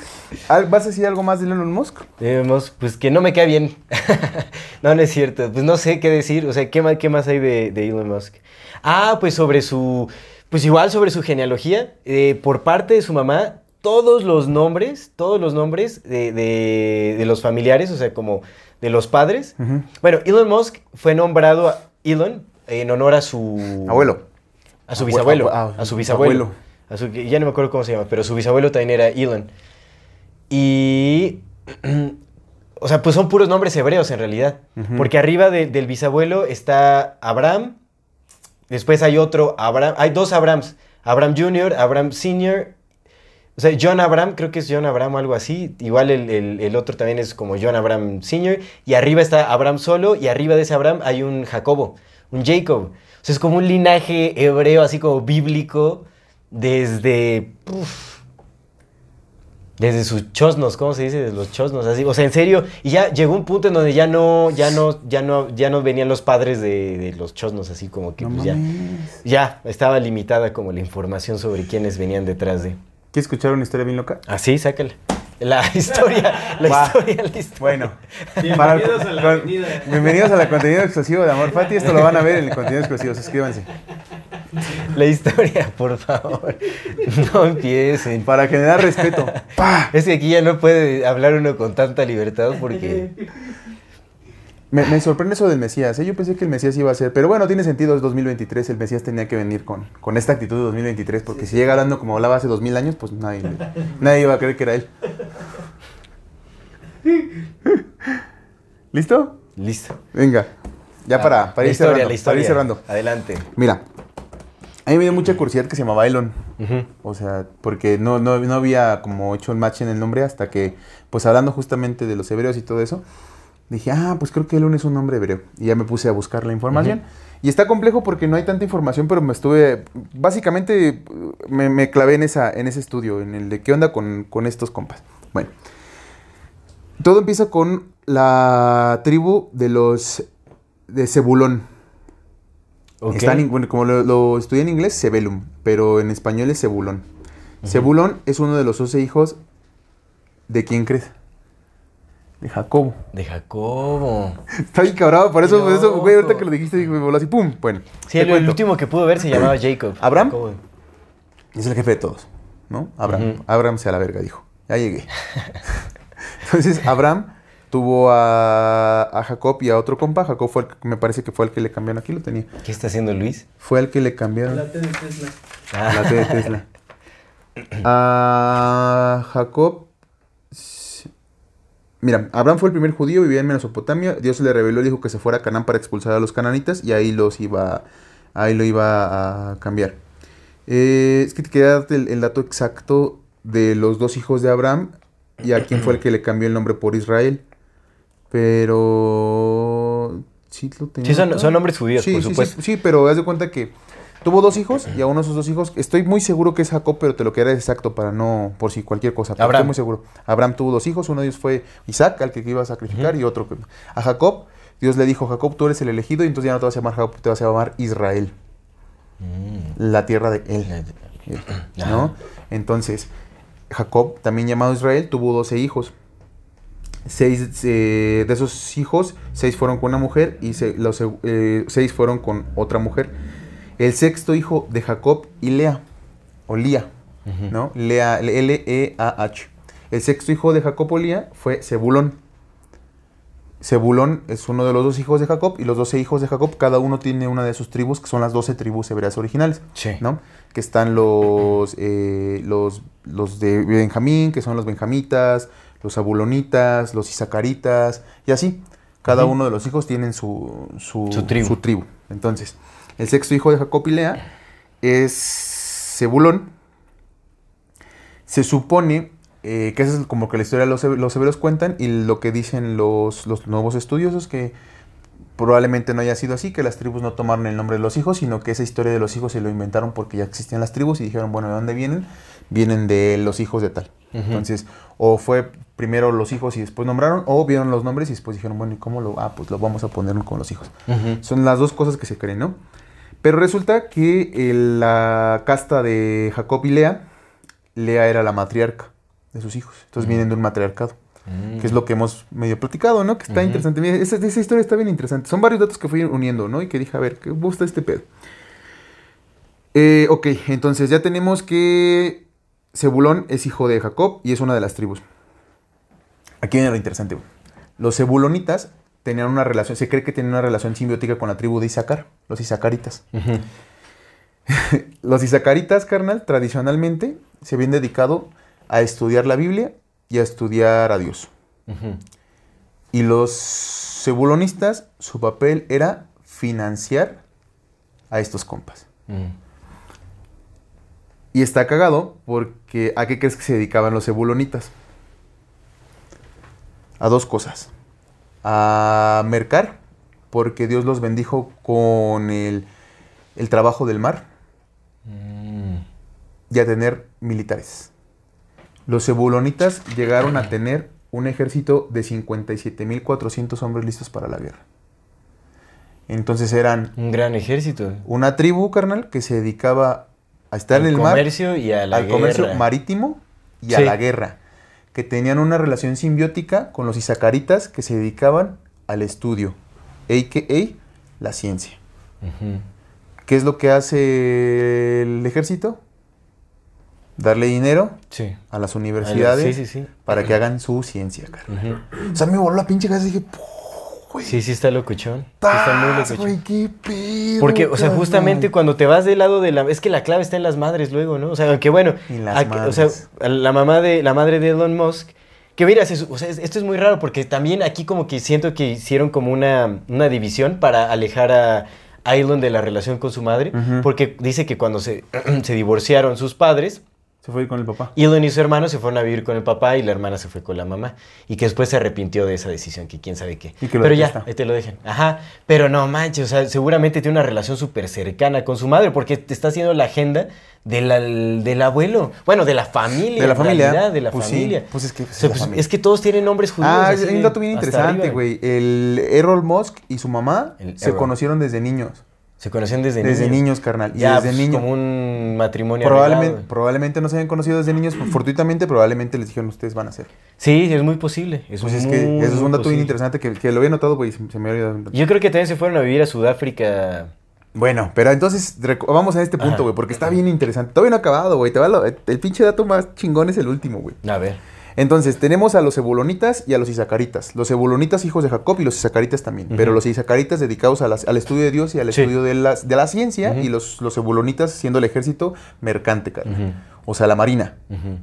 Al- ¿Vas a decir algo más de Elon Musk? Vemos, pues que no me cae bien. no, no es cierto. Pues no sé qué decir. O sea, ¿qué más, qué más hay de, de Elon Musk? Ah, pues sobre su. Pues igual sobre su genealogía. eh, por parte de su mamá, todos los nombres, todos los nombres de, de- de los familiares, o sea, como de los padres. Bueno, Elon Musk fue nombrado a Elon en honor a su. Abuelo. A su Abue- bisabuelo. abue- ah, a su bisabuelo. abuelo. A su- ya no me acuerdo cómo se llama, pero su bisabuelo también era Elon. Y. O sea, pues son puros nombres hebreos en realidad. Porque arriba de- del bisabuelo está Abraham. Después hay otro Abraham. Hay dos Abrahams. Abraham Jr., Abraham Sr. O sea, John Abraham, creo que es John Abraham o algo así. Igual el, el- el otro también es como John Abraham Sr. Y arriba está Abraham solo. Y arriba de ese Abraham hay un Jacobo, un Jacob. O sea, es como un linaje hebreo, así como bíblico, desde. uf, desde sus chosnos, ¿cómo se dice? Desde los chosnos, así. O sea, en serio. Y ya llegó un punto en donde ya no, ya no, ya no, ya no venían los padres de, de los chosnos, así como que No pues ya. Ya, estaba limitada como la información sobre quiénes venían detrás de. ¿Quieres escuchar una historia bien loca? Así, sácala. La historia, la Va. historia, la historia. Bueno. Bienvenidos el- a la con-. Bienvenidos a la contenido exclusivo de Amor Fati. Esto lo van a ver en el contenido exclusivo. Suscríbanse. La historia, por favor. No empiecen. Para generar respeto. ¡Pah! Es que aquí ya no puede hablar uno con tanta libertad porque. Me, me sorprende eso del Mesías. ¿eh? Yo pensé que el Mesías iba a ser. Pero bueno, tiene sentido. Es 2023. El Mesías tenía que venir con, con esta actitud de 2023. Porque si llega hablando como hablaba hace 2000 años, pues nadie, nadie iba a creer que era él. ¿Listo? Listo. Venga. Ya para, para, ir, historia, cerrando, para ir cerrando. Adelante. Mira, A mí me dio mucha curiosidad que se llamaba Elon. O sea, porque no, no, no había como hecho el match en el nombre hasta que, pues hablando justamente de los hebreos y todo eso, dije, ah, pues creo que Elon es un nombre hebreo. Y ya me puse a buscar la información. Y está complejo porque no hay tanta información, pero me estuve, básicamente me, me clavé en, esa, en ese estudio, en el de qué onda con, con estos compas. Bueno, todo empieza con la tribu de los de Zebulón. Está en- bueno, como lo, lo estudié en inglés, Zebulun, pero en español es Zebulón. Zebulón es uno de los 12 hijos de quién crees? De Jacobo. De Jacobo. Está bien cabrón, por eso, por eso, güey, ahorita que lo dijiste, dije, me voló así, pum. Bueno, Sí, el, último que pudo ver se llamaba Jacob. ¿Abraham? Jacobo. Es el jefe de todos, ¿no? Abraham. Abraham se a la verga, dijo. Ya llegué. Entonces, Abraham tuvo a, a Jacob y a otro compa. Jacob fue el que, me parece que fue el que le cambiaron. Aquí lo tenía. ¿Qué está haciendo Luis? Fue el que le cambiaron. La T de Tesla. Ah, La T de Tesla. A Jacob. Mira, Abraham fue el primer judío, vivía en Mesopotamia. Dios le reveló y dijo que se fuera a Canaán para expulsar a los cananitas y ahí los iba, ahí lo iba a cambiar. Eh, es que te quería darte el, el dato exacto de los dos hijos de Abraham y a quién fue el que le cambió el nombre por Israel. Pero sí lo tenía. Sí, son, son nombres judíos, Sí, por sí, supuesto. Sí, sí, pero haz de cuenta que tuvo dos hijos y a uno de esos dos hijos, estoy muy seguro que es Jacob, pero te lo quedaré exacto para no, por si cualquier cosa. pero Abraham. Estoy muy seguro. Abraham tuvo dos hijos, uno de ellos fue Isaac, al que iba a sacrificar, y otro que... A Jacob, Dios le dijo, Jacob, tú eres el elegido, y entonces ya no te vas a llamar Jacob, te vas a llamar Israel, Mm. la tierra de él. ¿No? Entonces, Jacob, también llamado Israel, tuvo 12 hijos. Seis eh, de esos hijos, seis fueron con una mujer y se- los, eh, seis fueron con otra mujer. El sexto hijo de Jacob y Lea, o Lía, ¿no? Lea, L-E-A-H. El sexto hijo de Jacob o Lía fue Zebulón. Zebulón es uno de los dos hijos de Jacob y los doce hijos de Jacob, cada uno tiene una de sus tribus, que son las doce tribus hebreas originales. Sí. ¿no? Que están los, eh, los, los de Benjamín, que son los benjamitas, los abulonitas, los isacaritas, y así. Cada uno de los hijos tienen su, su, Su tribu. Entonces, el sexto hijo de Jacob y Lea es Zebulón. Se supone eh, que esa es como que la historia de los, los hebreos cuentan y lo que dicen los, los nuevos estudiosos que probablemente no haya sido así, que las tribus no tomaron el nombre de los hijos, sino que esa historia de los hijos se lo inventaron porque ya existían las tribus y dijeron, bueno, ¿de dónde vienen? Vienen de los hijos de tal. Entonces, o fue primero los hijos y después nombraron, o vieron los nombres y después dijeron, bueno, ¿y cómo lo? Ah, pues lo vamos a poner con los hijos. Son las dos cosas que se creen, ¿no? Pero resulta que el- la casta de Jacob y Lea, Lea era la matriarca de sus hijos. Entonces vienen de un matriarcado, Mm. que es lo que hemos medio platicado, ¿no? Que está interesante. Mira, esa, esa historia está bien interesante. Son varios datos que fui uniendo, ¿no? Y que dije, a ver, ¿qué gusta este pedo? Eh, ok, entonces ya tenemos que Zebulón es hijo de Jacob y es una de las tribus. Aquí viene lo interesante. güey. Los zebulonitas tenían una relación, se cree que tenían una relación simbiótica con la tribu de Isaacar, los isacaritas. Ujú. Los isacaritas, carnal, tradicionalmente se habían dedicado a estudiar la Biblia y a estudiar a Dios. Y los zebulonistas, su papel era financiar a estos compas. Y está cagado porque ¿a qué crees que se dedicaban los zebulonitas? A dos cosas. A mercar, porque Dios los bendijo con el, el trabajo del mar Mm. y a tener militares. Los zebulonitas llegaron a tener un ejército de 57.400 hombres listos para la guerra. Entonces eran Un gran ejército. una tribu, carnal, que se dedicaba a estar Al en el mar, comercio y a la al comercio marítimo y a la guerra, que tenían una relación simbiótica con los isacaritas que se dedicaban al estudio, a.k.a. la ciencia. Ujú. ¿Qué es lo que hace el ejército? Darle dinero Sí. a las universidades Sí, sí, sí. para que hagan su ciencia, carnal. O sea, me voló la pinche casa y dije, "Puh, güey, Sí, sí está locochón. Sí está muy güey, qué pedo, Porque, o sea, carnal". justamente cuando te vas del lado de la... Es que la clave está en las madres luego, ¿no? O sea, aunque bueno... En las a- O sea, madres. la mamá de, la madre de Elon Musk... Que mira, se o sea, es- esto es muy raro porque también aquí como que siento que hicieron como una, una división para alejar a, a Elon de la relación con su madre, porque dice que cuando se, se divorciaron sus padres, Se fue con el papá. Elon y su hermano se fueron a vivir con el papá y la hermana se fue con la mamá. Y que después se arrepintió de esa decisión, que quién sabe qué. Y que lo pero ya, detesta. ahí te lo dejan. Ajá. Pero no manches, o sea, seguramente tiene una relación súper cercana con su madre porque te está haciendo la agenda del, del abuelo. Bueno, de la familia. De la familia. realidad, de la Pues sí, familia. pues es que- O sea, es la pues, es que todos tienen nombres judíos. Ah, hay un dato bien interesante, güey. El Errol Musk y su mamá El se Errol. conocieron desde niños. Se conocían desde, Desde niños. niños, carnal. Y Ya, desde pues, niños. como un matrimonio Probablemente, arreglado. probablemente no se habían conocido desde niños, fortuitamente, probablemente les dijeron ustedes van a ser. Sí, es muy posible. Es Pues es muy, que eso es un dato bien interesante que, que lo había notado, güey, se, me había olvidado. Yo creo que también se fueron a vivir a Sudáfrica. Bueno, pero entonces vamos a este punto, güey, porque está bien interesante. Todavía no ha acabado, güey. El pinche dato más chingón es el último, güey. A ver. Entonces, tenemos a los ebulonitas y a los isacaritas. Los ebulonitas, hijos de Jacob, y los isacaritas también. Pero los isacaritas dedicados a las- al estudio de Dios y al Sí. estudio de, las- de la ciencia, y los, los ebulonitas siendo el ejército mercante. Ujú. O sea, la marina.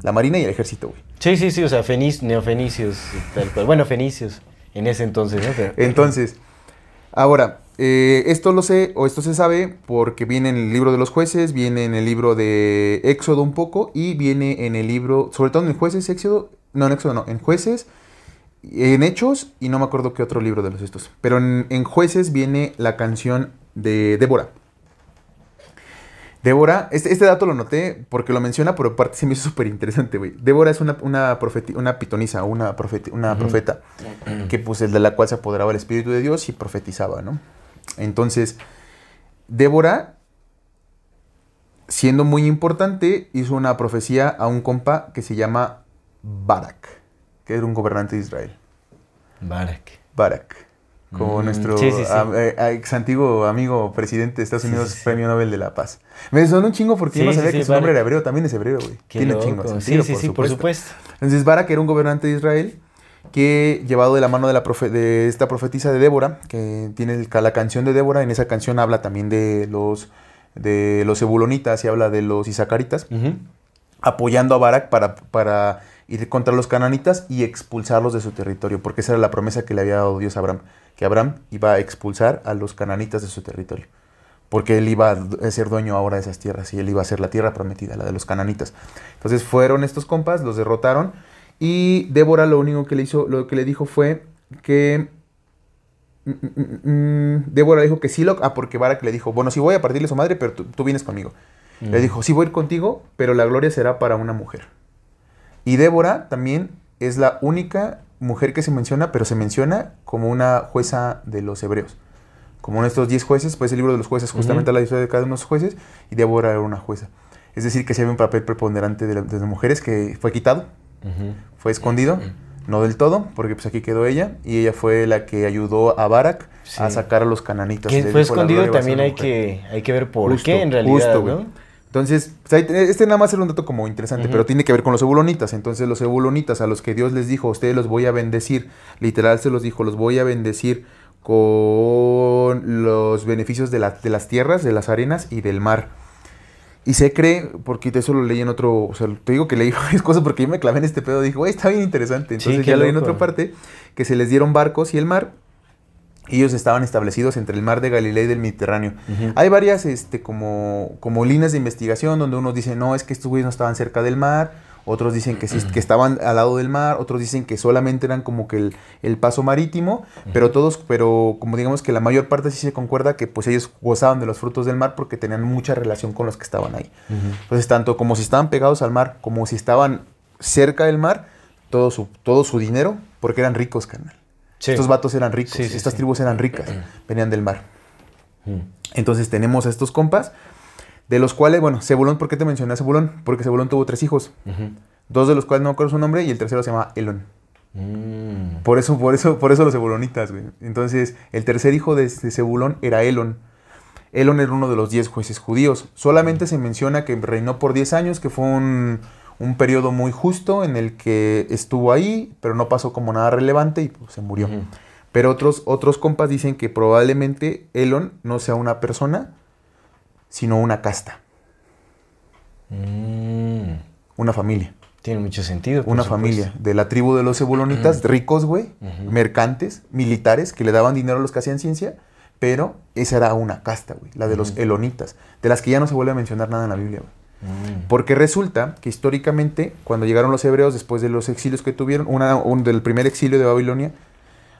La marina y el ejército, güey. Sí, sí, sí, o sea, fenic- neofenicios, tal cual. Bueno, fenicios en ese entonces, ¿no? Pero- Entonces, ahora, eh, esto lo sé, o esto se sabe, porque viene en el libro de los jueces, viene en el libro de Éxodo un poco, y viene en el libro, sobre todo en jueces, Éxodo, no, en Éxodo no, en jueces, en Hechos, y no me acuerdo qué otro libro de los estos. Pero en, en jueces viene la canción de Débora. Débora, este, este dato lo noté porque lo menciona, pero aparte se me hizo súper interesante, güey. Débora es una, una, profeti- una pitonisa, una, profeti- una profeta, que pues el de la cual se apoderaba el Espíritu de Dios y profetizaba, ¿no? Entonces, Débora, siendo muy importante, hizo una profecía a un compa que se llama Barak, que era un gobernante de Israel. Barak. Barak. Como Mm, nuestro sí, sí, sí. am- eh, ex antiguo amigo presidente de Estados Unidos, premio Nobel de la Paz. Me sonó un chingo porque yo no sabía que su nombre era hebreo, también es hebreo, güey. Tiene loco. chingo de Sí, sentido, sí, sí, por supuesto. Entonces Barak era un gobernante de Israel que, llevado de la mano de, la profe- de esta profetisa de Débora, que tiene el la canción de Débora, en esa canción habla también de los, de los ebulonitas y habla de los isacaritas, apoyando a Barak para, para ir contra los cananitas y expulsarlos de su territorio, porque esa era la promesa que le había dado Dios a Abraham, que Abraham iba a expulsar a los cananitas de su territorio, porque él iba a ser dueño ahora de esas tierras y él iba a ser la tierra prometida, la de los cananitas. Entonces fueron estos compas, los derrotaron y Débora lo único que le hizo, lo que le dijo fue que mm, mm, mm, Débora dijo que sí lo, ah, porque Barak le dijo, bueno, sí voy a partirle a su madre, pero tú, tú vienes conmigo. Le dijo, sí voy a ir contigo, pero la gloria será para una mujer. Y Débora también es la única mujer que se menciona, pero se menciona como una jueza de los hebreos. Como uno de estos 10 jueces, pues el libro de los jueces justamente habla de la historia de cada uno de los jueces, y Débora era una jueza. Es decir, que se había un papel preponderante de, la- de las mujeres que fue quitado, Ujú. fue escondido, no del todo, porque pues aquí quedó ella, y ella fue la que ayudó a Barak a Sí. sacar a los cananitas. Que fue dijo, "La escondido a también hay mujer". que, hay que ver por Justo, qué en realidad, justo. ¿no? Entonces, pues, este nada más era un dato como interesante, pero tiene que ver con los ebulonitas. Entonces, los ebulonitas a los que Dios les dijo, a ustedes los voy a bendecir, literal se los dijo, los voy a bendecir con los beneficios de, la- de las tierras, de las arenas y del mar. Y se cree, porque eso lo leí en otro, o sea, te digo que leí varias cosas porque yo me clavé en este pedo, dije, güey, está bien interesante. Entonces ya leí en loco. otra parte que se les dieron barcos y el mar, ellos estaban establecidos entre el mar de Galilea y del Mediterráneo. Hay varias este, como, como líneas de investigación donde unos dicen, no, es que estos güeyes no estaban cerca del mar, otros dicen que, sí, que estaban al lado del mar, otros dicen que solamente eran como que el, el paso marítimo, pero todos, pero como digamos que la mayor parte sí se concuerda que pues ellos gozaban de los frutos del mar porque tenían mucha relación con los que estaban ahí. Entonces, tanto como si estaban pegados al mar, como si estaban cerca del mar, todo su, todo su dinero, porque eran ricos, carnal. Sí. Estos vatos eran ricos, Sí, sí, estas tribus eran ricas, venían del mar. Ujú. Entonces tenemos a estos compas, de los cuales, bueno, Zebulón, ¿por qué te mencioné a Zebulón? Porque Zebulón tuvo tres hijos, dos de los cuales no me acuerdo su nombre y el tercero se llama Elon. Mm. Por eso, por eso, por eso los Zebulonitas, güey. Entonces, el tercer hijo de, de Zebulón era Elon. Elon era uno de los diez jueces judíos. Solamente se menciona que reinó por 10 años, que fue un, un periodo muy justo en el que estuvo ahí, pero no pasó como nada relevante y pues, se murió. Pero otros, otros compas dicen que probablemente Elon no sea una persona, sino una casta, Mm. una familia. Tiene mucho sentido. Una supuesto. familia de la tribu de los ebulonitas, ricos, güey, mercantes, militares, que le daban dinero a los que hacían ciencia, Pero esa era una casta, güey, la de los elonitas, de las que ya no se vuelve a mencionar nada en la Biblia, güey. Mm. Porque resulta que históricamente, cuando llegaron los hebreos, después de los exilios que tuvieron, una, un- del primer exilio de Babilonia,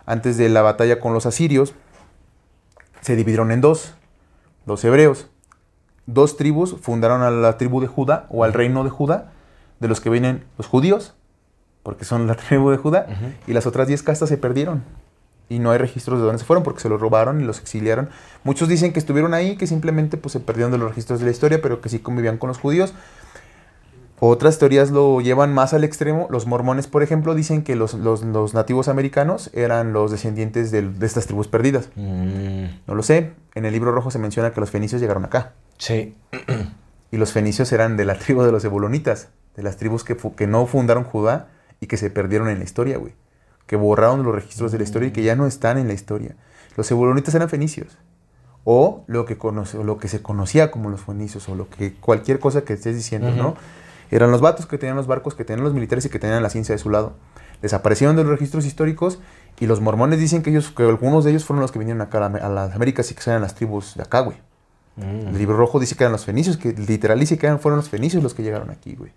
antes de la batalla con los asirios, se dividieron en dos, los hebreos. Dos tribus fundaron a la tribu de Judá o al reino de Judá, de los que vienen los judíos, porque son la tribu de Judá, y las otras diez castas se perdieron. Y no hay registros de dónde se fueron porque se los robaron y los exiliaron. Muchos dicen que estuvieron ahí, que simplemente pues, se perdieron de los registros de la historia, pero que sí convivían con los judíos. Otras teorías lo llevan más al extremo. Los mormones, por ejemplo, dicen que los, los- los nativos americanos eran los descendientes de estas tribus perdidas. Mm, No lo sé. En el libro rojo se menciona que los fenicios llegaron acá. Sí. Y los fenicios eran de la tribu de los ebulonitas, de las tribus que, que no fundaron Judá y que se perdieron en la historia, güey. Que borraron los registros de la historia y que ya no están en la historia. Los ebulonitas eran fenicios. O lo que, conoce- o lo que se conocía como los fenicios, o lo que cualquier cosa que estés diciendo, ¿no? Eran los vatos que tenían los barcos, que tenían los militares y que tenían la ciencia de su lado. Desaparecieron de los registros históricos y los mormones dicen que ellos, que algunos de ellos fueron los que vinieron acá a, la- a las Américas y que eran las tribus de acá, güey. El libro rojo dice que eran los fenicios, que literal dice que eran, fueron los fenicios los que llegaron aquí, güey.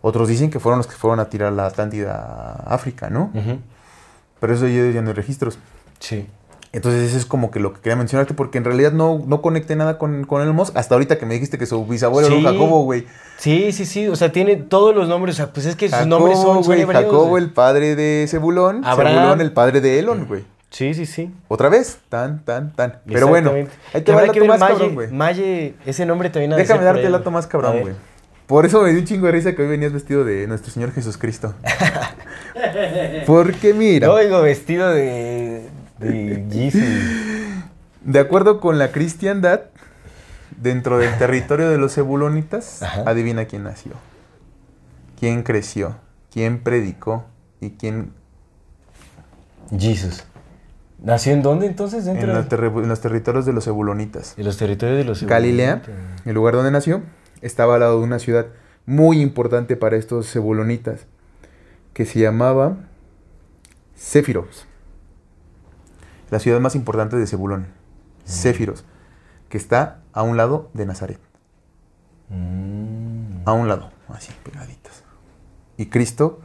Otros dicen que fueron los que fueron a tirar la Atlántida a África, ¿no? Pero eso ya, ya no hay registros. Sí. Entonces eso es como que lo que quería mencionarte, porque en realidad no, no conecté nada con, con Elon Musk hasta ahorita que me dijiste que su bisabuelo Sí. era un Jacobo, güey. Sí, sí, sí. O sea, tiene todos los nombres. O sea, pues es que sus Jacobo, nombres son, güey. Jacobo, el padre de Zebulón. Abraham. Zebulón, el padre de Elon, güey. Sí, sí, sí. Otra vez, tan, tan, tan. Pero bueno, te Que va el dato ver más cabrón, güey. Maye, ese nombre también ha Déjame darte el dato más cabrón, ver. güey. Por eso me dio un chingo de risa que hoy venías vestido de nuestro Señor Jesucristo. Porque mira, Yo vengo vestido de, de Jesus. de acuerdo con la cristiandad, dentro del territorio de los ebulonitas, adivina quién nació. ¿Quién creció? ¿Quién predicó? ¿Y quién Jesus. ¿Nació en dónde entonces? en los, en los territorios de los ebulonitas? de los territorios de los Galilea, el lugar donde nació, estaba al lado de una ciudad muy importante para estos zebulonitas, que se llamaba Céfiros. La ciudad más importante de Zebulón. Céfiros, que está a un lado de Nazaret. Mm. A un lado, así, pegaditas. Y Cristo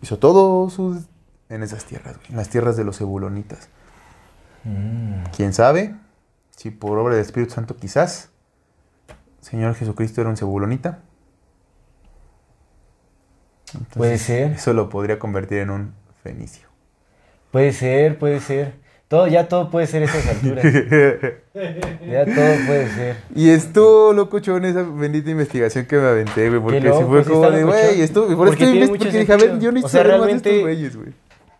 hizo todo sus en esas tierras, en las tierras de los zebulonitas. Mm. ¿Quién sabe? Si por obra del Espíritu Santo quizás Señor Jesucristo era un cebulonita. Entonces, Puede ser. Eso lo podría convertir en un fenicio. Puede ser, puede ser. Todo, ya todo puede ser a esas alturas. ya todo puede ser. y estuvo locochón esa bendita investigación que me aventé, güey. Porque loco, si fue como de, güey, esto, por mucho porque dije, a ver, yo no O sea, sé más de realmente- estos güeyes, güey.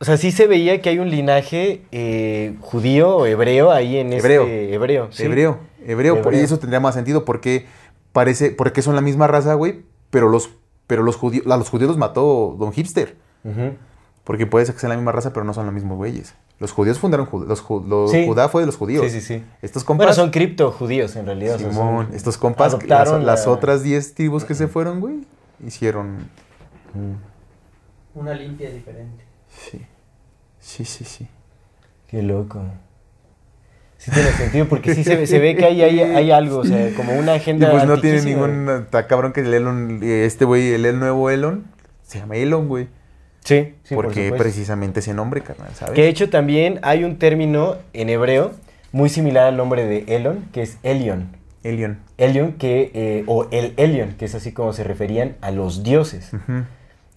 O sea, sí se veía que hay un linaje eh, judío o hebreo ahí en Hebreo. este... Hebreo. ¿sí? Hebreo, hebreo, por- y eso tendría más sentido porque parece, porque son la misma raza, güey, pero los, pero los judíos, a los judíos los mató Don Hipster. Porque puede ser que sean la misma raza, pero no son los mismos güeyes. Los judíos fundaron Judá. Los, ju- los- Sí. Judá fue de los judíos. Sí, sí, sí. Estos compas. Bueno, son cripto judíos en realidad. Simón, son- estos compas, las, las la- otras 10 tribus que se fueron, güey, hicieron. Una limpia diferente. Sí. Sí, sí, sí. Qué loco. Sí tiene sentido porque sí se, ve- se ve que hay, hay, hay algo, o sea, como una Y agenda pues no tiene ningún. Está cabrón que el Elon, eh, este güey, el, el nuevo Elon, se llama Elon, güey. Sí, sí, por porque precisamente ese nombre, carnal, ¿sabes? Que de hecho también hay un término en hebreo muy similar al nombre de Elon, que es Elion. Elion. Elion, que, eh, o el Elion, que es así como se referían a los dioses.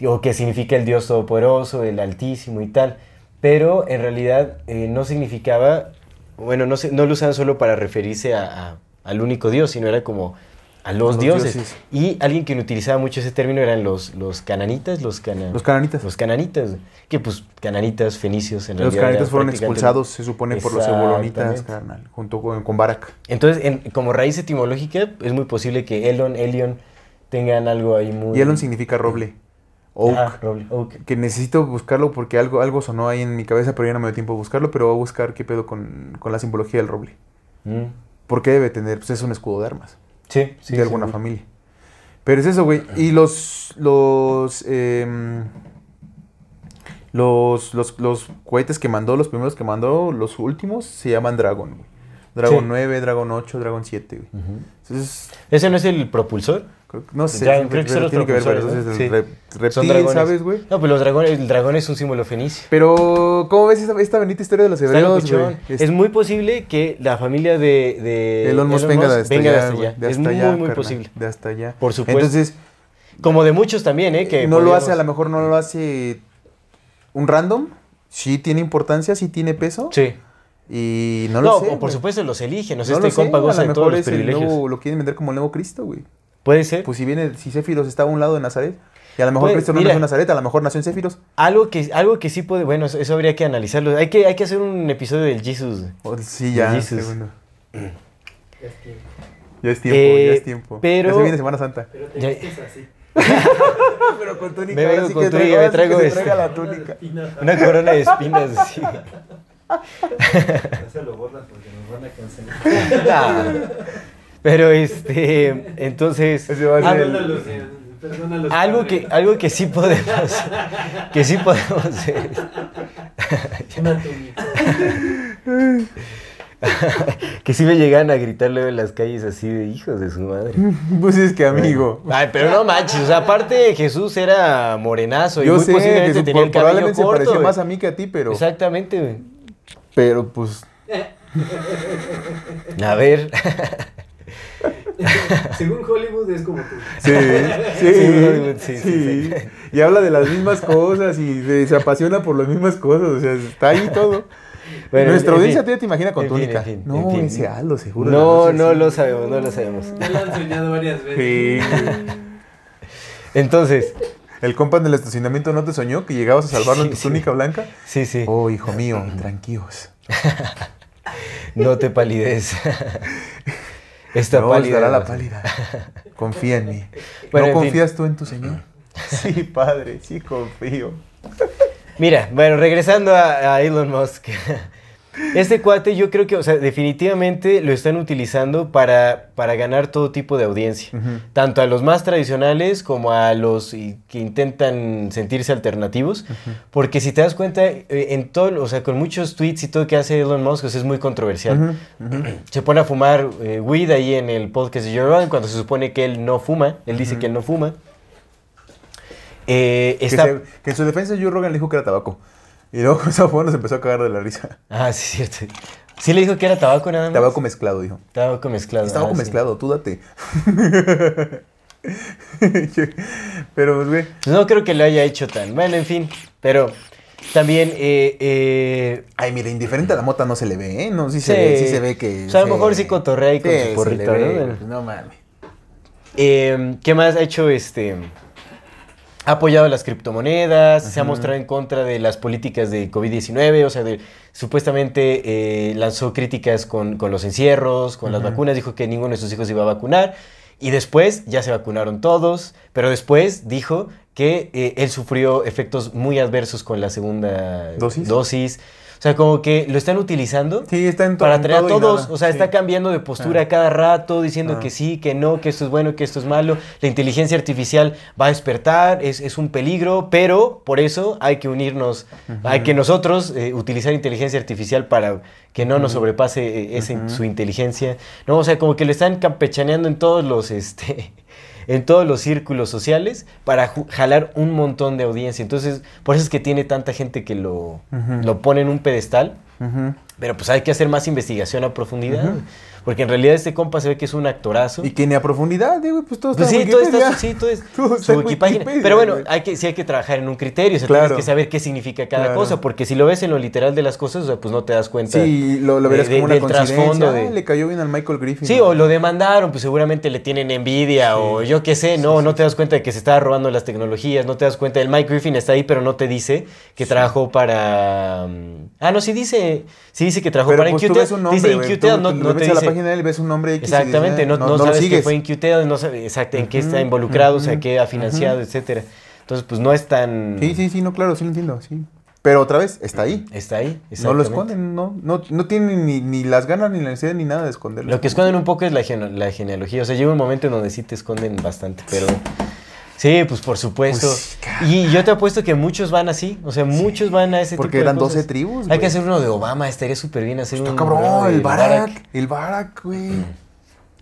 O que significa el Dios Todopoderoso, el Altísimo y tal. Pero en realidad eh, no significaba, bueno, no, se- no lo usaban solo para referirse a- a- al único Dios, sino era como a los, Los dioses. dioses. Y alguien que utilizaba mucho ese término eran los, los cananitas, los, cana- Los cananitas. Los cananitas, que pues cananitas, fenicios en Los realidad. cananitas fueron expulsados, se supone, por los ebolonitas, carnal, junto con, con Barak. Entonces, en- como raíz etimológica, es muy posible que Elon, Elion tengan algo ahí muy... Y Elon significa roble. Oak. Ah, roble, oak. Que necesito buscarlo porque algo, algo sonó ahí en mi cabeza, pero ya no me dio tiempo de buscarlo, pero voy a buscar qué pedo con, con la simbología del roble. Mm. ¿Por qué debe tener? Pues es un escudo de armas, Sí, sí. de alguna sí. familia. Pero es eso, güey. Y los, los, em, Los, los, los cohetes que mandó, los primeros que mandó, los últimos, se llaman Dragon, güey. Dragon Sí. 9, Dragon 8, Dragon 7, güey. Entonces, ¿Ese no es el propulsor? No sé, Dragon, creo que pero tiene que ver, pero entonces, ¿no? el Sí. rep- reptil, Son dragones. ¿sabes, güey? No, pues los dragones, el dragón es un símbolo fenicio. Pero, ¿cómo ves esta, esta bendita historia de los hebreos, güey? Es, muy posible que la familia de, de Elon Musk venga de hasta venga de allá, hasta güey, allá. de es hasta muy, allá, muy carnal, posible. De hasta allá. Por supuesto. Entonces, Como de muchos también, ¿eh? Que no lo hace, a lo mejor no lo hace un random. Sí tiene importancia, sí tiene peso. Sí. Y no No, lo sé. por güey. supuesto los eligen. O sea, No este sé, compa goza de todos los es privilegios. nuevo- lo quieren vender como el nuevo Cristo, güey. Puede ser. Pues si viene, si Céfiros estaba a un lado de Nazaret, y a lo mejor Pues, Cristo no mira. nació en Nazaret, a lo mejor nació en Céfiros. Algo que, algo que sí puede, bueno, eso, eso habría que analizarlo. Hay que, hay que hacer un episodio del Jesus. O- sí, ya. Jesus. segundo. Ya es tiempo. Ya es tiempo, Eh, ya es tiempo. pero- Ya se viene Semana Santa. Pero te Ya- vistes así. Pero con túnica. Me ahora vengo sí con que túnica, me sí que traigo este. traiga la túnica. Una corona de espinas. sí. Se lo borras porque nos van a cancelar. Nah. Pero este, entonces, el- algo padre. que, algo que sí podemos, que sí podemos hacer. Que sí me llegan a gritar luego en las calles así de hijos de su madre. Pues es que, amigo. Ay, pero no manches, o sea, aparte Jesús era morenazo y Yo muy sé posiblemente tenía el cabello probablemente se corto. parecía güey. más a mí que a ti, pero. Exactamente, güey. Pero pues. A ver. Según Hollywood es como tú. Sí, sí, Hollywood, sí, sí, sí, sí. Y habla de las mismas cosas y de- se apasiona por las mismas cosas. O sea, está ahí todo. Bueno, Nuestra en audiencia fin. todavía te imagina con En fin, túnica. en fin, no, en fin. ese Aldo, seguro. No, no lo sabemos, no lo sabemos. Ya lo han soñado varias veces. Sí. Entonces, El compa en el estacionamiento no te soñó que llegabas a salvarlo en tu sí. túnica blanca. sí, sí, Oh, hijo mío, tranquilos. no te palidez. Esta no pálida. la pálida. Confía en mí. Bueno, ¿No en fin. confías tú en tu Señor? Sí, padre, sí confío. Mira, bueno, regresando a, a Elon Musk. Este cuate yo creo que, o sea, definitivamente lo están utilizando para, para ganar todo tipo de audiencia. Tanto a los más tradicionales como a los que intentan sentirse alternativos. Porque si te das cuenta, eh, en todo, o sea, con muchos tweets y todo que hace Elon Musk, o sea, es muy controversial. Se pone a fumar eh, weed ahí en el podcast de Joe Rogan cuando se supone que él no fuma. Él dice que él no fuma. Eh, Que, está... se- que en su defensa Joe Rogan le dijo que era tabaco. Y luego con esa nos empezó a cagar de la risa. Ah, sí, es cierto. Sí le dijo que era tabaco nada más. Tabaco mezclado, dijo. Tabaco mezclado. Es tabaco ah, sí. mezclado, tú date. Pero, pues, güey. No creo que lo haya hecho tan. Bueno, en fin. Pero también. Eh, eh, Ay, mira, indiferente a la mota no se le ve, ¿eh? No, sí se ve, sí se ve que... O sea, a lo sí. mejor sí cotorrea ahí con Sí, pues, No mames. Eh, ¿Qué más ha hecho este? Ha apoyado las criptomonedas, se ha mostrado en contra de las políticas de COVID-19, o sea, de, supuestamente eh, lanzó críticas con, con los encierros, con las vacunas, dijo que ninguno de sus hijos iba a vacunar, y después ya se vacunaron todos, pero después dijo que eh, él sufrió efectos muy adversos con la segunda ¿Dosis? dosis. O sea, como que lo están utilizando Sí, está en para atraer a todos. O sea, sí. está cambiando de postura Ah. cada rato, diciendo Ah. que sí, que no, que esto es bueno, que esto es malo. La inteligencia artificial va a despertar, es, es un peligro, pero por eso hay que unirnos, hay que nosotros eh, utilizar inteligencia artificial para que no nos sobrepase eh, esa- su inteligencia. No, o sea, como que lo están campechaneando en todos los, este, en todos los círculos sociales para jalar un montón de audiencia. Entonces, por eso es que tiene tanta gente que lo, lo pone en un pedestal. Pero pues hay que hacer más investigación a profundidad. Porque en realidad este compa se ve que es un actorazo. Y que ni a profundidad, eh, güey, pues todo Pues está sí, en todo está, sí, todo es Todo está su Wikipedia. Wikipedia, Pero bueno, hay que, sí hay que trabajar en un criterio, o sea, Claro. tienes que saber qué significa cada Claro. cosa, porque si lo ves en lo literal de las cosas, o sea, pues no te das cuenta. Sí, lo, lo verás de- como una del coincidencia. trasfondo Ah, de- le cayó bien al Michael Griffin. Sí, ¿no? o lo demandaron, pues seguramente le tienen envidia o yo qué sé, no, no te das cuenta de que se estaba robando las tecnologías, no te das cuenta, el Mike Griffin está ahí, pero no te dice que trabajó para... mm, Ah, no, sí dice, sí dice que trabajó Pero para pues Inqtel, dice Inqtel, no, no te dice... de él, ves un nombre X y Exactamente, dices, no, ah, no lo sabes que fue Inqtel, no sabes exacto, en qué está involucrado, o sea, qué ha financiado, etcétera. Entonces, pues no es tan... Sí, sí, sí, no, claro, sí lo entiendo, sí. Pero otra vez, está ahí. Está ahí, No lo esconden, no, no, no tienen ni, ni las ganas, ni la necesidad, ni nada de esconderlo. Lo que esconden un poco es la, gene- la genealogía. O sea, llega un momento en donde sí te esconden bastante, pero... Sí, pues por supuesto. Pues, y yo te apuesto que muchos van así. O sea, muchos van a ese Porque tipo de eran cosas. 12 tribus, Hay güey. que hacer uno de Obama. Estaría súper bien hacer Está un. cabrón, el de Barack. El Barack, güey.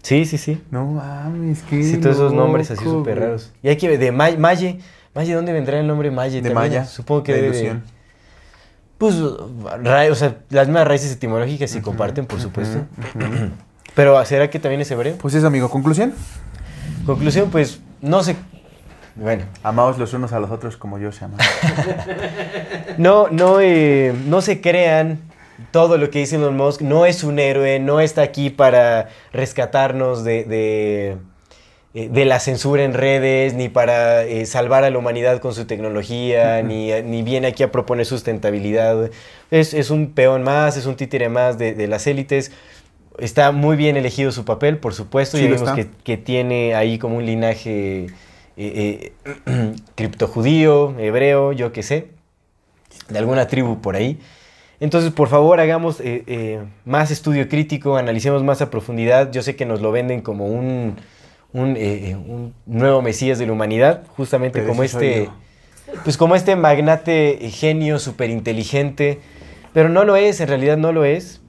Sí, sí, sí. No mames, qué Sí, todos esos nombres así súper raros. Y hay que ver, de May- Maye. Maye, ¿dónde vendrá el nombre Maye? De También, Maya. Supongo que de- ilusión. Pues, ra- o sea, las mismas raíces etimológicas sí comparten, por supuesto. Pero, ¿será que también es hebreo? Pues eso, amigo. Conclusión. Conclusión, pues, no sé. Bueno, Amaos los unos a los otros como yo se amo. no, no, eh, no se crean todo lo que dice Elon Musk. No es un héroe, no está aquí para rescatarnos de, de, eh, de la censura en redes, ni para eh, salvar a la humanidad con su tecnología, ni, ni viene aquí a proponer sustentabilidad. Es, es un peón más, es un títere más de, de las élites. Está muy bien elegido su papel, por supuesto. Sí, vimos está. que, que tiene ahí como un linaje eh, eh, criptojudío, hebreo, yo qué sé, de alguna tribu por ahí. Entonces, por favor, hagamos eh, eh, más estudio crítico, analicemos más a profundidad. Yo sé que nos lo venden como un, un, un nuevo mesías de la humanidad, justamente Pero como este, pues como este magnate genio, súper inteligente, pero no lo es, en realidad no lo es.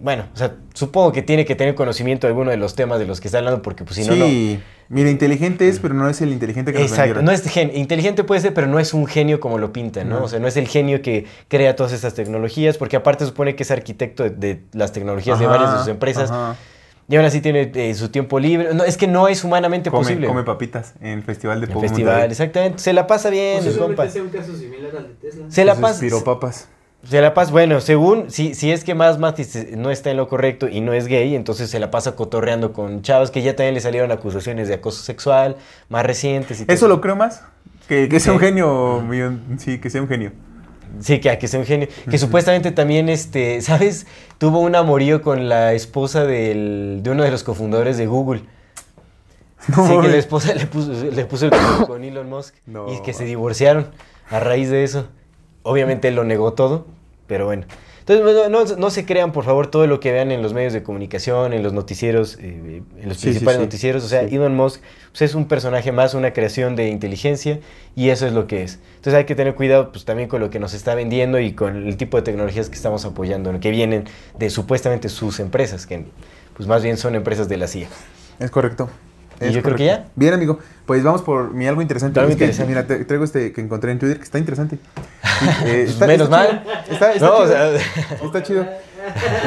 Bueno, o sea, supongo que tiene que tener conocimiento de alguno de los temas de los que está hablando, porque pues si no, no... sí. Mira, inteligente es, pero no es el inteligente que nos Exacto, vendieron. no es gen- inteligente puede ser, pero no es un genio como lo pintan, ¿no? No. O sea, no es el genio que crea todas estas tecnologías, porque aparte supone que es arquitecto de, de las tecnologías de varias de sus empresas, ajá. y aún así tiene eh, su tiempo libre. No, es que no es humanamente Come, posible. come papitas en el festival de en Pogo festival, exactamente. Se la pasa bien, el compa. Sea un caso similar al de Tesla. Se la pasa. piropapas. Se la pasa, bueno, según, si, si es que más Matis no está en lo correcto y no es gay, entonces se la pasa cotorreando con chavos que ya también le salieron acusaciones de acoso sexual, más recientes y todo Eso lo creo más. Que, que sea un genio. Sí, que sea un genio. Sí, que, que sea un genio. Que supuestamente también, este, ¿sabes? Tuvo un amorío con la esposa del- de uno de los cofundadores de Google. No, sí, que la esposa le puso, le puso el con Elon Musk. No. Y que se divorciaron a raíz de eso. Obviamente él lo negó todo, pero bueno. Entonces, no, no se crean, por favor, todo lo que vean en los medios de comunicación, en los noticieros, eh, en los Sí, principales sí. noticieros. O sea. Elon Musk pues, es un personaje más, una creación de inteligencia, y eso es lo que es. Entonces hay que tener cuidado pues, también con lo que nos está vendiendo y con el tipo de tecnologías que estamos apoyando, que vienen de supuestamente sus empresas, que pues más bien son empresas de la CIA. Es correcto. Y Es yo creo que correcto. ya. Bien, amigo. Pues vamos por mi algo interesante. Algo Es que, interesante. mira, te- traigo este que encontré en Twitter que está interesante. Y, eh, Pues menos mal. chido. Está, está No, o chido. sea, Está chido.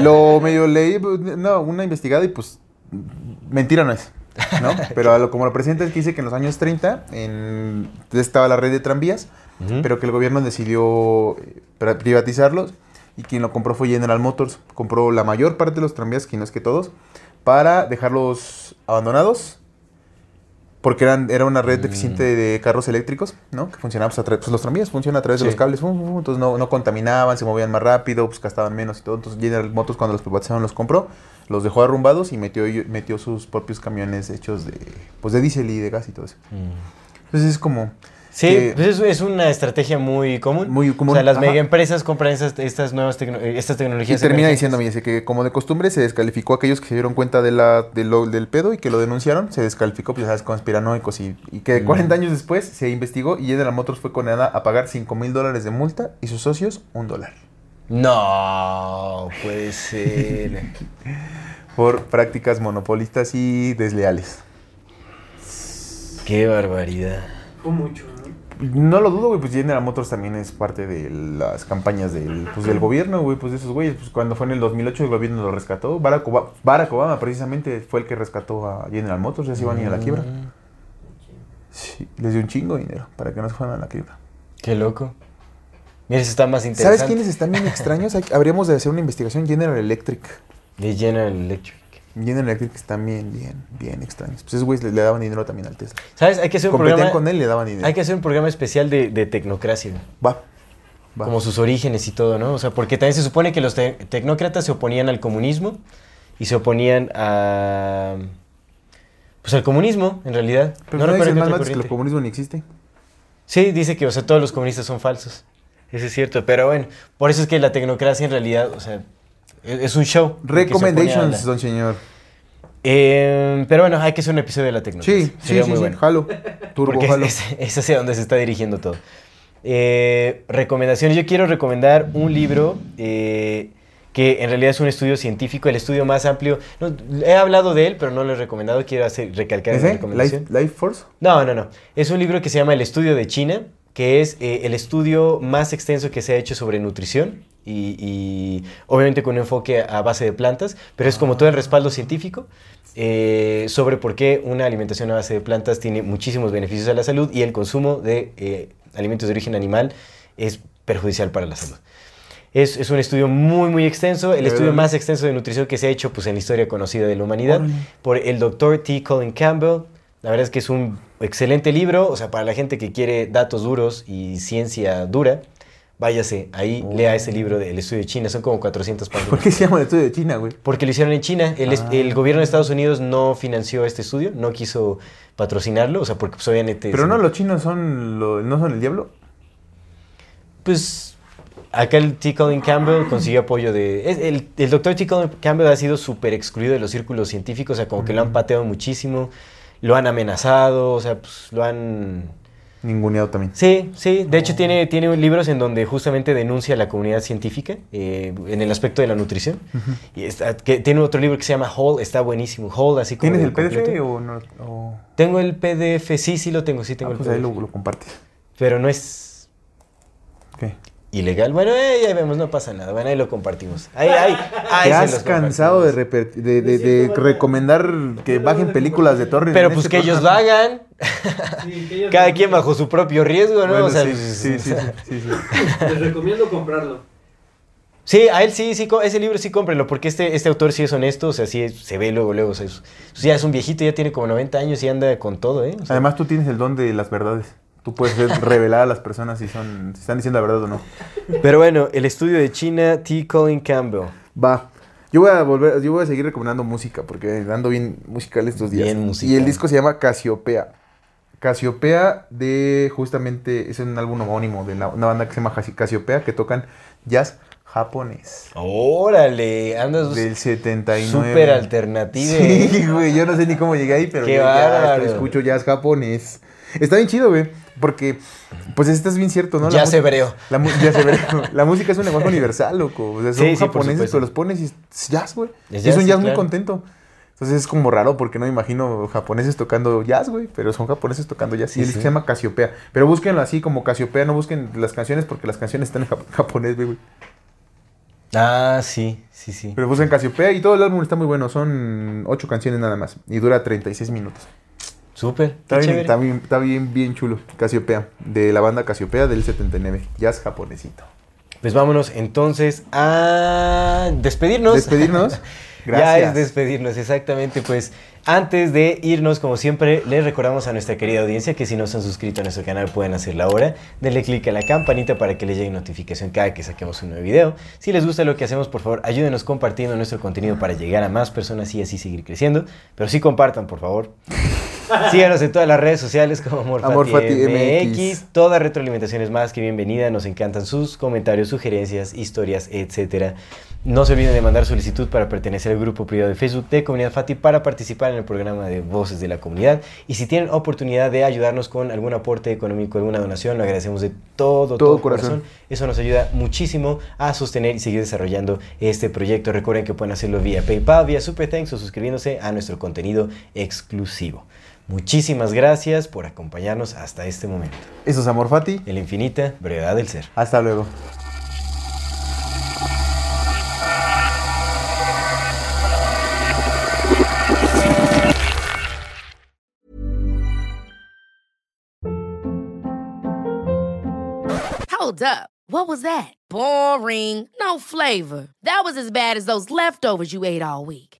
Lo medio leí, pues, no, una investigada y pues mentira no es. ¿no? Pero a lo, como lo presenta es que dice que en los años 30 en, estaba la red de tranvías, Ujú. pero que el gobierno decidió eh, privatizarlos y quien lo compró fue General Motors. Compró la mayor parte de los tranvías, que no es que todos, para dejarlos abandonados. Porque eran, era una red deficiente de carros eléctricos, ¿no? Que funcionaban, pues, a pues, los tranvías funcionan a través de los cables, entonces no, no contaminaban, se movían más rápido, pues gastaban menos y todo. Entonces General Motors cuando los privatizaron los compró, los dejó arrumbados y metió, metió sus propios camiones hechos de, pues, de diésel y de gas y todo eso. Entonces es como... Sí, que- pues es, es una estrategia muy común. Muy común, O sea, las ajá. mega empresas compran esas, estas nuevas tecno- eh, estas Y tecnologías. termina emergentes. diciéndome, dice que como de costumbre se descalificó a aquellos que se dieron cuenta de la, de lo- del pedo y que lo denunciaron, se descalificó, pues ya sabes, conspiranoicos y, y que 40 años después se investigó y General Motors fue condenada a pagar 5 mil dólares de multa y sus socios un dólar No, puede ser. por prácticas monopolistas y desleales. Qué barbaridad. Fue mucho, ¿no? Lo dudo, güey, pues General Motors también es parte de las campañas del, pues, del gobierno, güey, pues de esos güeyes. Pues cuando fue en el 2008 el gobierno lo rescató. Barack Obama, Barack Obama precisamente fue el que rescató a General Motors, ya se iban a ir a la quiebra. Sí, les dio un chingo de dinero para que no se fueran a la quiebra. Qué loco. Mira, eso está más interesante. ¿Sabes quiénes están bien extraños? Hay- habríamos de hacer una investigación General Electric. De General Electric. General Electric están bien, bien, bien extraños. Pues esos güeyes le, le daban dinero también al Tesla. ¿Sabes? Hay que hacer un Competían programa. con él le daban dinero. Hay que hacer un programa especial de, de tecnocracia. Va. Va. Como sus orígenes y todo, ¿no? O sea, porque también se supone que los te- tecnócratas se oponían al comunismo y se oponían a. Pues al comunismo, en realidad. Pero no recuerdo más que el comunismo ni existe. Sí, dice que, o sea, todos los comunistas son falsos. Eso es cierto, pero bueno, por eso es que la tecnocracia en realidad, o sea, es, un show. Recommendations, don señor. Eh, pero bueno, hay que hacer un episodio de la tecnología. Sí, sí, Sería sí, muy sí, bueno. jalo. Turbo, Porque jalo. es, es hacia donde se está dirigiendo todo. Eh, recomendaciones. Yo quiero recomendar un libro eh, que en realidad es un estudio científico, el estudio más amplio. No, he hablado de él, pero no lo he recomendado. Quiero hacer, recalcar esa recomendación. Life, Life Force. No, no, no. Es un libro que se llama El Estudio de China, que es eh, el estudio más extenso que se ha hecho sobre nutrición y, y obviamente con un enfoque a base de plantas, pero es como todo el respaldo científico eh, sobre por qué una alimentación a base de plantas tiene muchísimos beneficios a la salud y el consumo de eh, alimentos de origen animal es perjudicial para la salud. Es, es un estudio muy, muy extenso, el estudio más extenso de nutrición que se ha hecho pues, en la historia conocida de la humanidad por el doctor T. Colin Campbell. La verdad es que es un excelente libro, o sea, para la gente que quiere datos duros y ciencia dura, váyase ahí, lea ese libro del estudio de China, son como 400 ¿Por páginas. qué se llama el estudio de China, güey? Porque lo hicieron en China. El, Ah. el gobierno de Estados Unidos no financió este estudio, no quiso patrocinarlo, o sea, porque pues, obviamente... Pero no, los chinos son, lo- no son el diablo. Pues acá el T. Colin Campbell consiguió apoyo de... el, el doctor T. Colin Campbell ha sido súper excluido de los círculos científicos, o sea, como que lo han pateado muchísimo, lo han amenazado, o sea, pues lo han... Ninguneado también. Sí, sí. De hecho, tiene, tiene libros en donde justamente denuncia a la comunidad científica eh, en el aspecto de la nutrición. Y está- que tiene otro libro que se llama Whole, está buenísimo. Whole, así como. ¿Tienes el PDF o no? O... Tengo el PDF, sí, sí lo tengo, sí Ah, tengo pues el ahí PDF. lo, lo compartes. Pero no es. Ilegal. Bueno, eh, ya vemos, no pasa nada. Bueno, ahí lo compartimos. Ahí, ahí, ahí ¿Te has cansado de, compartimos. reper- de, de- de recomendar que bajen películas de Torres? Pero pues este que ellos lo hagan. Sí, que ellos Cada lo- quien bajo su propio riesgo, ¿no? Bueno, O sea, sí, sí, sí, sí, sí, sí. Les recomiendo comprarlo. Sí, a él sí, sí, ese libro sí cómprenlo, porque este, este autor sí es honesto, o sea, sí es- se ve luego, luego, o sea, es- ya es un viejito, ya tiene como 90 años y anda con todo, ¿eh? O sea, Además, tú tienes el don de las verdades. Tú puedes revelar a las personas si, son, si están diciendo la verdad o no. pero bueno, el estudio de China, T. Colin Campbell. Va. Yo voy a volver, yo voy a seguir recomendando música porque ando bien musical estos días. Bien Y musical. el disco se llama Casiopea. Casiopea de justamente es un álbum homónimo de la- una banda que se llama Casi- Casiopea que tocan jazz japonés. Órale, andas Del 79. súper alternativa. Sí, güey, yo no sé ni cómo llegué ahí, pero Qué ya, ya escucho jazz japonés. Está bien chido, güey, porque pues esto es bien cierto, ¿no? La Ya se hebreo. La, ya se hebreo. La música es un lenguaje universal, loco. O sea, son Sí, sí, japoneses, supuesto. pero los pones y es jazz, güey. Es Y es jazz, un sí, jazz muy claro. contento. Entonces es como raro porque no me imagino japoneses tocando jazz, güey, pero son japoneses tocando jazz. Sí, y sí. se llama Casiopea. Pero búsquenlo así como Casiopea, no busquen las canciones porque las canciones están en jap- japonés, güey. Ah, sí, sí, sí. Pero busquen Casiopea y todo el álbum está muy bueno. Son ocho canciones nada más y dura 36 minutos. Súper, Está bien, está bien, está bien, bien chulo. Casiopea, de la banda Casiopea del 79. Jazz japonesito. Pues vámonos entonces a despedirnos. Despedirnos. Ya Gracias. es despedirnos, exactamente. Pues antes de irnos, como siempre, les recordamos a nuestra querida audiencia que si no se han suscrito a nuestro canal pueden hacerlo ahora. Denle click a la campanita para que les llegue notificación cada que saquemos un nuevo video. Si les gusta lo que hacemos, por favor, ayúdenos compartiendo nuestro contenido para llegar a más personas y así seguir creciendo. Pero sí compartan, por favor. Síganos en todas las redes sociales como AmorFati, AmorFati MX. MX. Toda retroalimentación es más que bienvenida. Nos encantan sus comentarios, sugerencias, historias, etcétera. No se olviden de mandar solicitud para pertenecer al grupo privado de Facebook de Comunidad Fati para participar en el programa de Voces de la Comunidad. Y si tienen oportunidad de ayudarnos con algún aporte económico, alguna donación, lo agradecemos de todo, todo, corazón. corazón. Eso nos ayuda muchísimo a sostener y seguir desarrollando este proyecto. Recuerden que pueden hacerlo vía PayPal, vía Super Thanks o suscribiéndose a nuestro contenido exclusivo. Muchísimas gracias por acompañarnos hasta este momento. Eso es Amor Fati. En la infinita brevedad del ser. Hasta luego. Hold up. What was that? Boring. No flavor. That was as bad as those leftovers you ate all week.